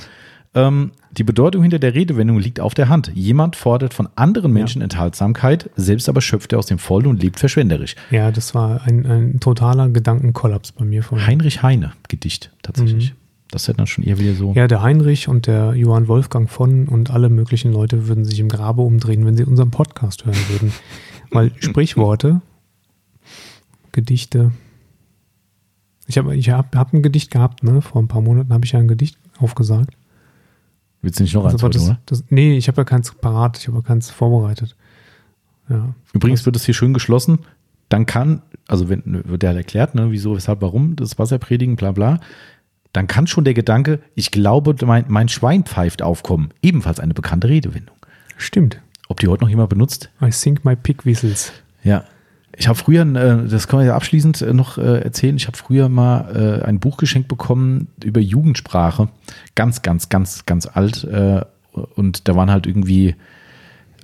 Ähm, die Bedeutung hinter der Redewendung liegt auf der Hand. Jemand fordert von anderen Menschen Enthaltsamkeit, selbst aber schöpft er aus dem Vollen und lebt verschwenderisch. Ja, das war ein, ein totaler Gedankenkollaps bei mir vorhin. Heinrich Heine, Gedicht tatsächlich. Das hätte dann schon eher wieder so. Ja, der Heinrich und der Johann Wolfgang von und alle möglichen Leute würden sich im Grabe umdrehen, wenn sie unseren Podcast hören würden. Weil Sprichworte, Gedichte. Ich habe ich hab, hab ein Gedicht gehabt, ne? Vor ein paar Monaten habe ich ja ein Gedicht aufgesagt. Willst du nicht noch Also eins heute, das, oder? das, nee, ich habe ja keins parat, ich habe ja keins vorbereitet. Ja. Übrigens wird es hier schön geschlossen. Dann kann, also wenn wird der halt erklärt, ne, wieso, weshalb, warum, das Wasser predigen, bla bla. Dann kann schon der Gedanke, ich glaube, mein, mein Schwein pfeift aufkommen. Ebenfalls eine bekannte Redewendung. Stimmt. Ob die heute noch jemand benutzt? I think my pig whistles. Ja. Ich habe früher, äh, das kann man ja abschließend äh, noch äh, erzählen, ich habe früher mal ein Buch geschenkt bekommen über Jugendsprache. Ganz, ganz, ganz, ganz alt. Und da waren halt irgendwie,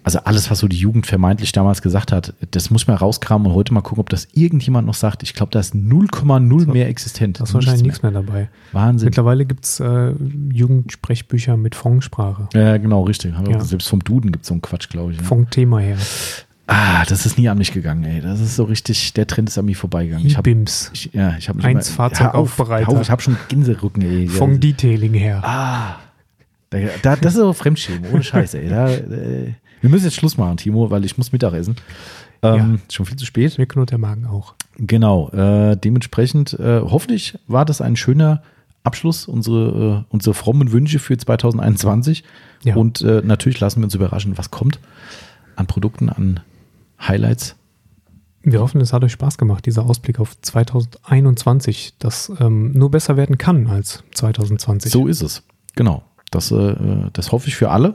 also alles, was so die Jugend vermeintlich damals gesagt hat, das muss man rauskramen und heute mal gucken, ob das irgendjemand noch sagt. Ich glaube, da ist 0,0 mehr existent. Da ist wahrscheinlich nichts mehr dabei. Wahnsinn. Mittlerweile gibt es äh, Jugendsprechbücher mit Fondsprache. Ja, genau, richtig. Ja. Selbst vom Duden gibt es so einen Quatsch, glaube ich. Ja. Vom-Thema her. Ah, das ist nie an mich gegangen, ey. Das ist so richtig, der Trend ist an mir vorbeigegangen. Ich hab, IBIMS. ich, ja, ich habe Eins Fahrzeugaufbereiter. auf, Ich habe schon Gänserücken, ey. Vom Detailing her. Ah, da, da, das ist so Fremdschämen, ohne Scheiße, ey. Da, äh, wir müssen jetzt Schluss machen, Timo, weil ich muss Mittagessen. Ähm, Schon viel zu spät. Mir knurrt der Magen auch. Genau. Äh, dementsprechend, äh, hoffentlich war das ein schöner Abschluss, unsere, äh, unsere frommen Wünsche für 2021. Ja. Und äh, natürlich lassen wir uns überraschen, was kommt an Produkten, an Highlights. Wir hoffen, es hat euch Spaß gemacht, dieser Ausblick auf 2021, das ähm, nur besser werden kann als 2020. So ist es. Genau. Das, äh, das hoffe ich für alle.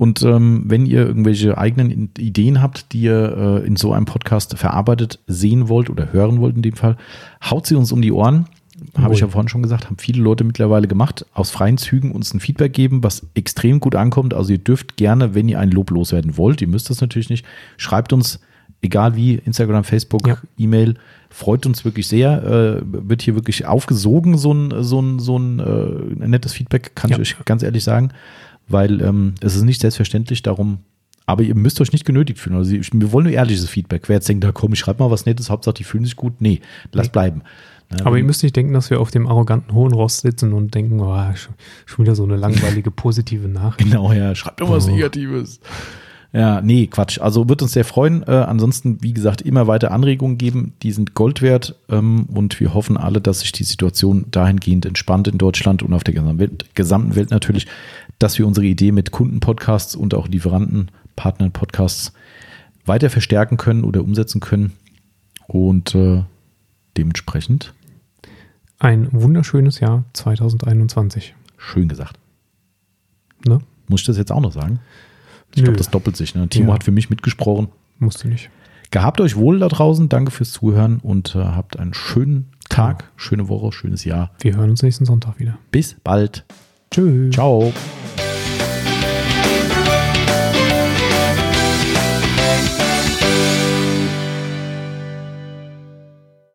Und ähm, wenn ihr irgendwelche eigenen Ideen habt, die ihr äh, in so einem Podcast verarbeitet sehen wollt oder hören wollt in dem Fall, haut sie uns um die Ohren. Habe ich ja vorhin schon gesagt, haben viele Leute mittlerweile gemacht, aus freien Zügen uns ein Feedback geben, was extrem gut ankommt. Also ihr dürft gerne, wenn ihr ein Lob loswerden wollt, ihr müsst das natürlich nicht, schreibt uns, egal wie, Instagram, Facebook, Ja. E-Mail, freut uns wirklich sehr. Äh, wird hier wirklich aufgesogen, so ein, so ein, so ein äh, nettes Feedback, kann Ja. ich euch ganz ehrlich sagen, weil ähm, es ist nicht selbstverständlich, darum, aber ihr müsst euch nicht genötigt fühlen. Also wir wollen nur ehrliches Feedback. Wer jetzt denkt, da komm, ich schreibe mal was Nettes, Hauptsache die fühlen sich gut. Nee, lass Nee. bleiben. Aber ihr müsst nicht denken, dass wir auf dem arroganten hohen Ross sitzen und denken, oh, schon, schon wieder so eine langweilige positive Nachricht. Genau, ja, schreibt doch was Oh. Negatives. Ja, nee, Quatsch. Also wird uns sehr freuen. Äh, ansonsten, wie gesagt, immer weiter Anregungen geben. Die sind Gold wert. Ähm, und wir hoffen alle, dass sich die Situation dahingehend entspannt in Deutschland und auf der gesamten Welt, gesamten Welt natürlich, dass wir unsere Idee mit Kundenpodcasts und auch Lieferanten, Partnern, Podcasts weiter verstärken können oder umsetzen können. Und äh, dementsprechend, Ein wunderschönes Jahr 2021. schön gesagt. Ne? Muss ich das jetzt auch noch sagen? Ich glaube, das doppelt sich. Ne? Timo Ja. hat für mich mitgesprochen. Musst du nicht. Gehabt euch wohl da draußen. Danke fürs Zuhören und äh, habt einen schönen Tag, schöne Woche, schönes Jahr. Wir hören uns nächsten Sonntag wieder. Bis bald. Tschüss. Ciao.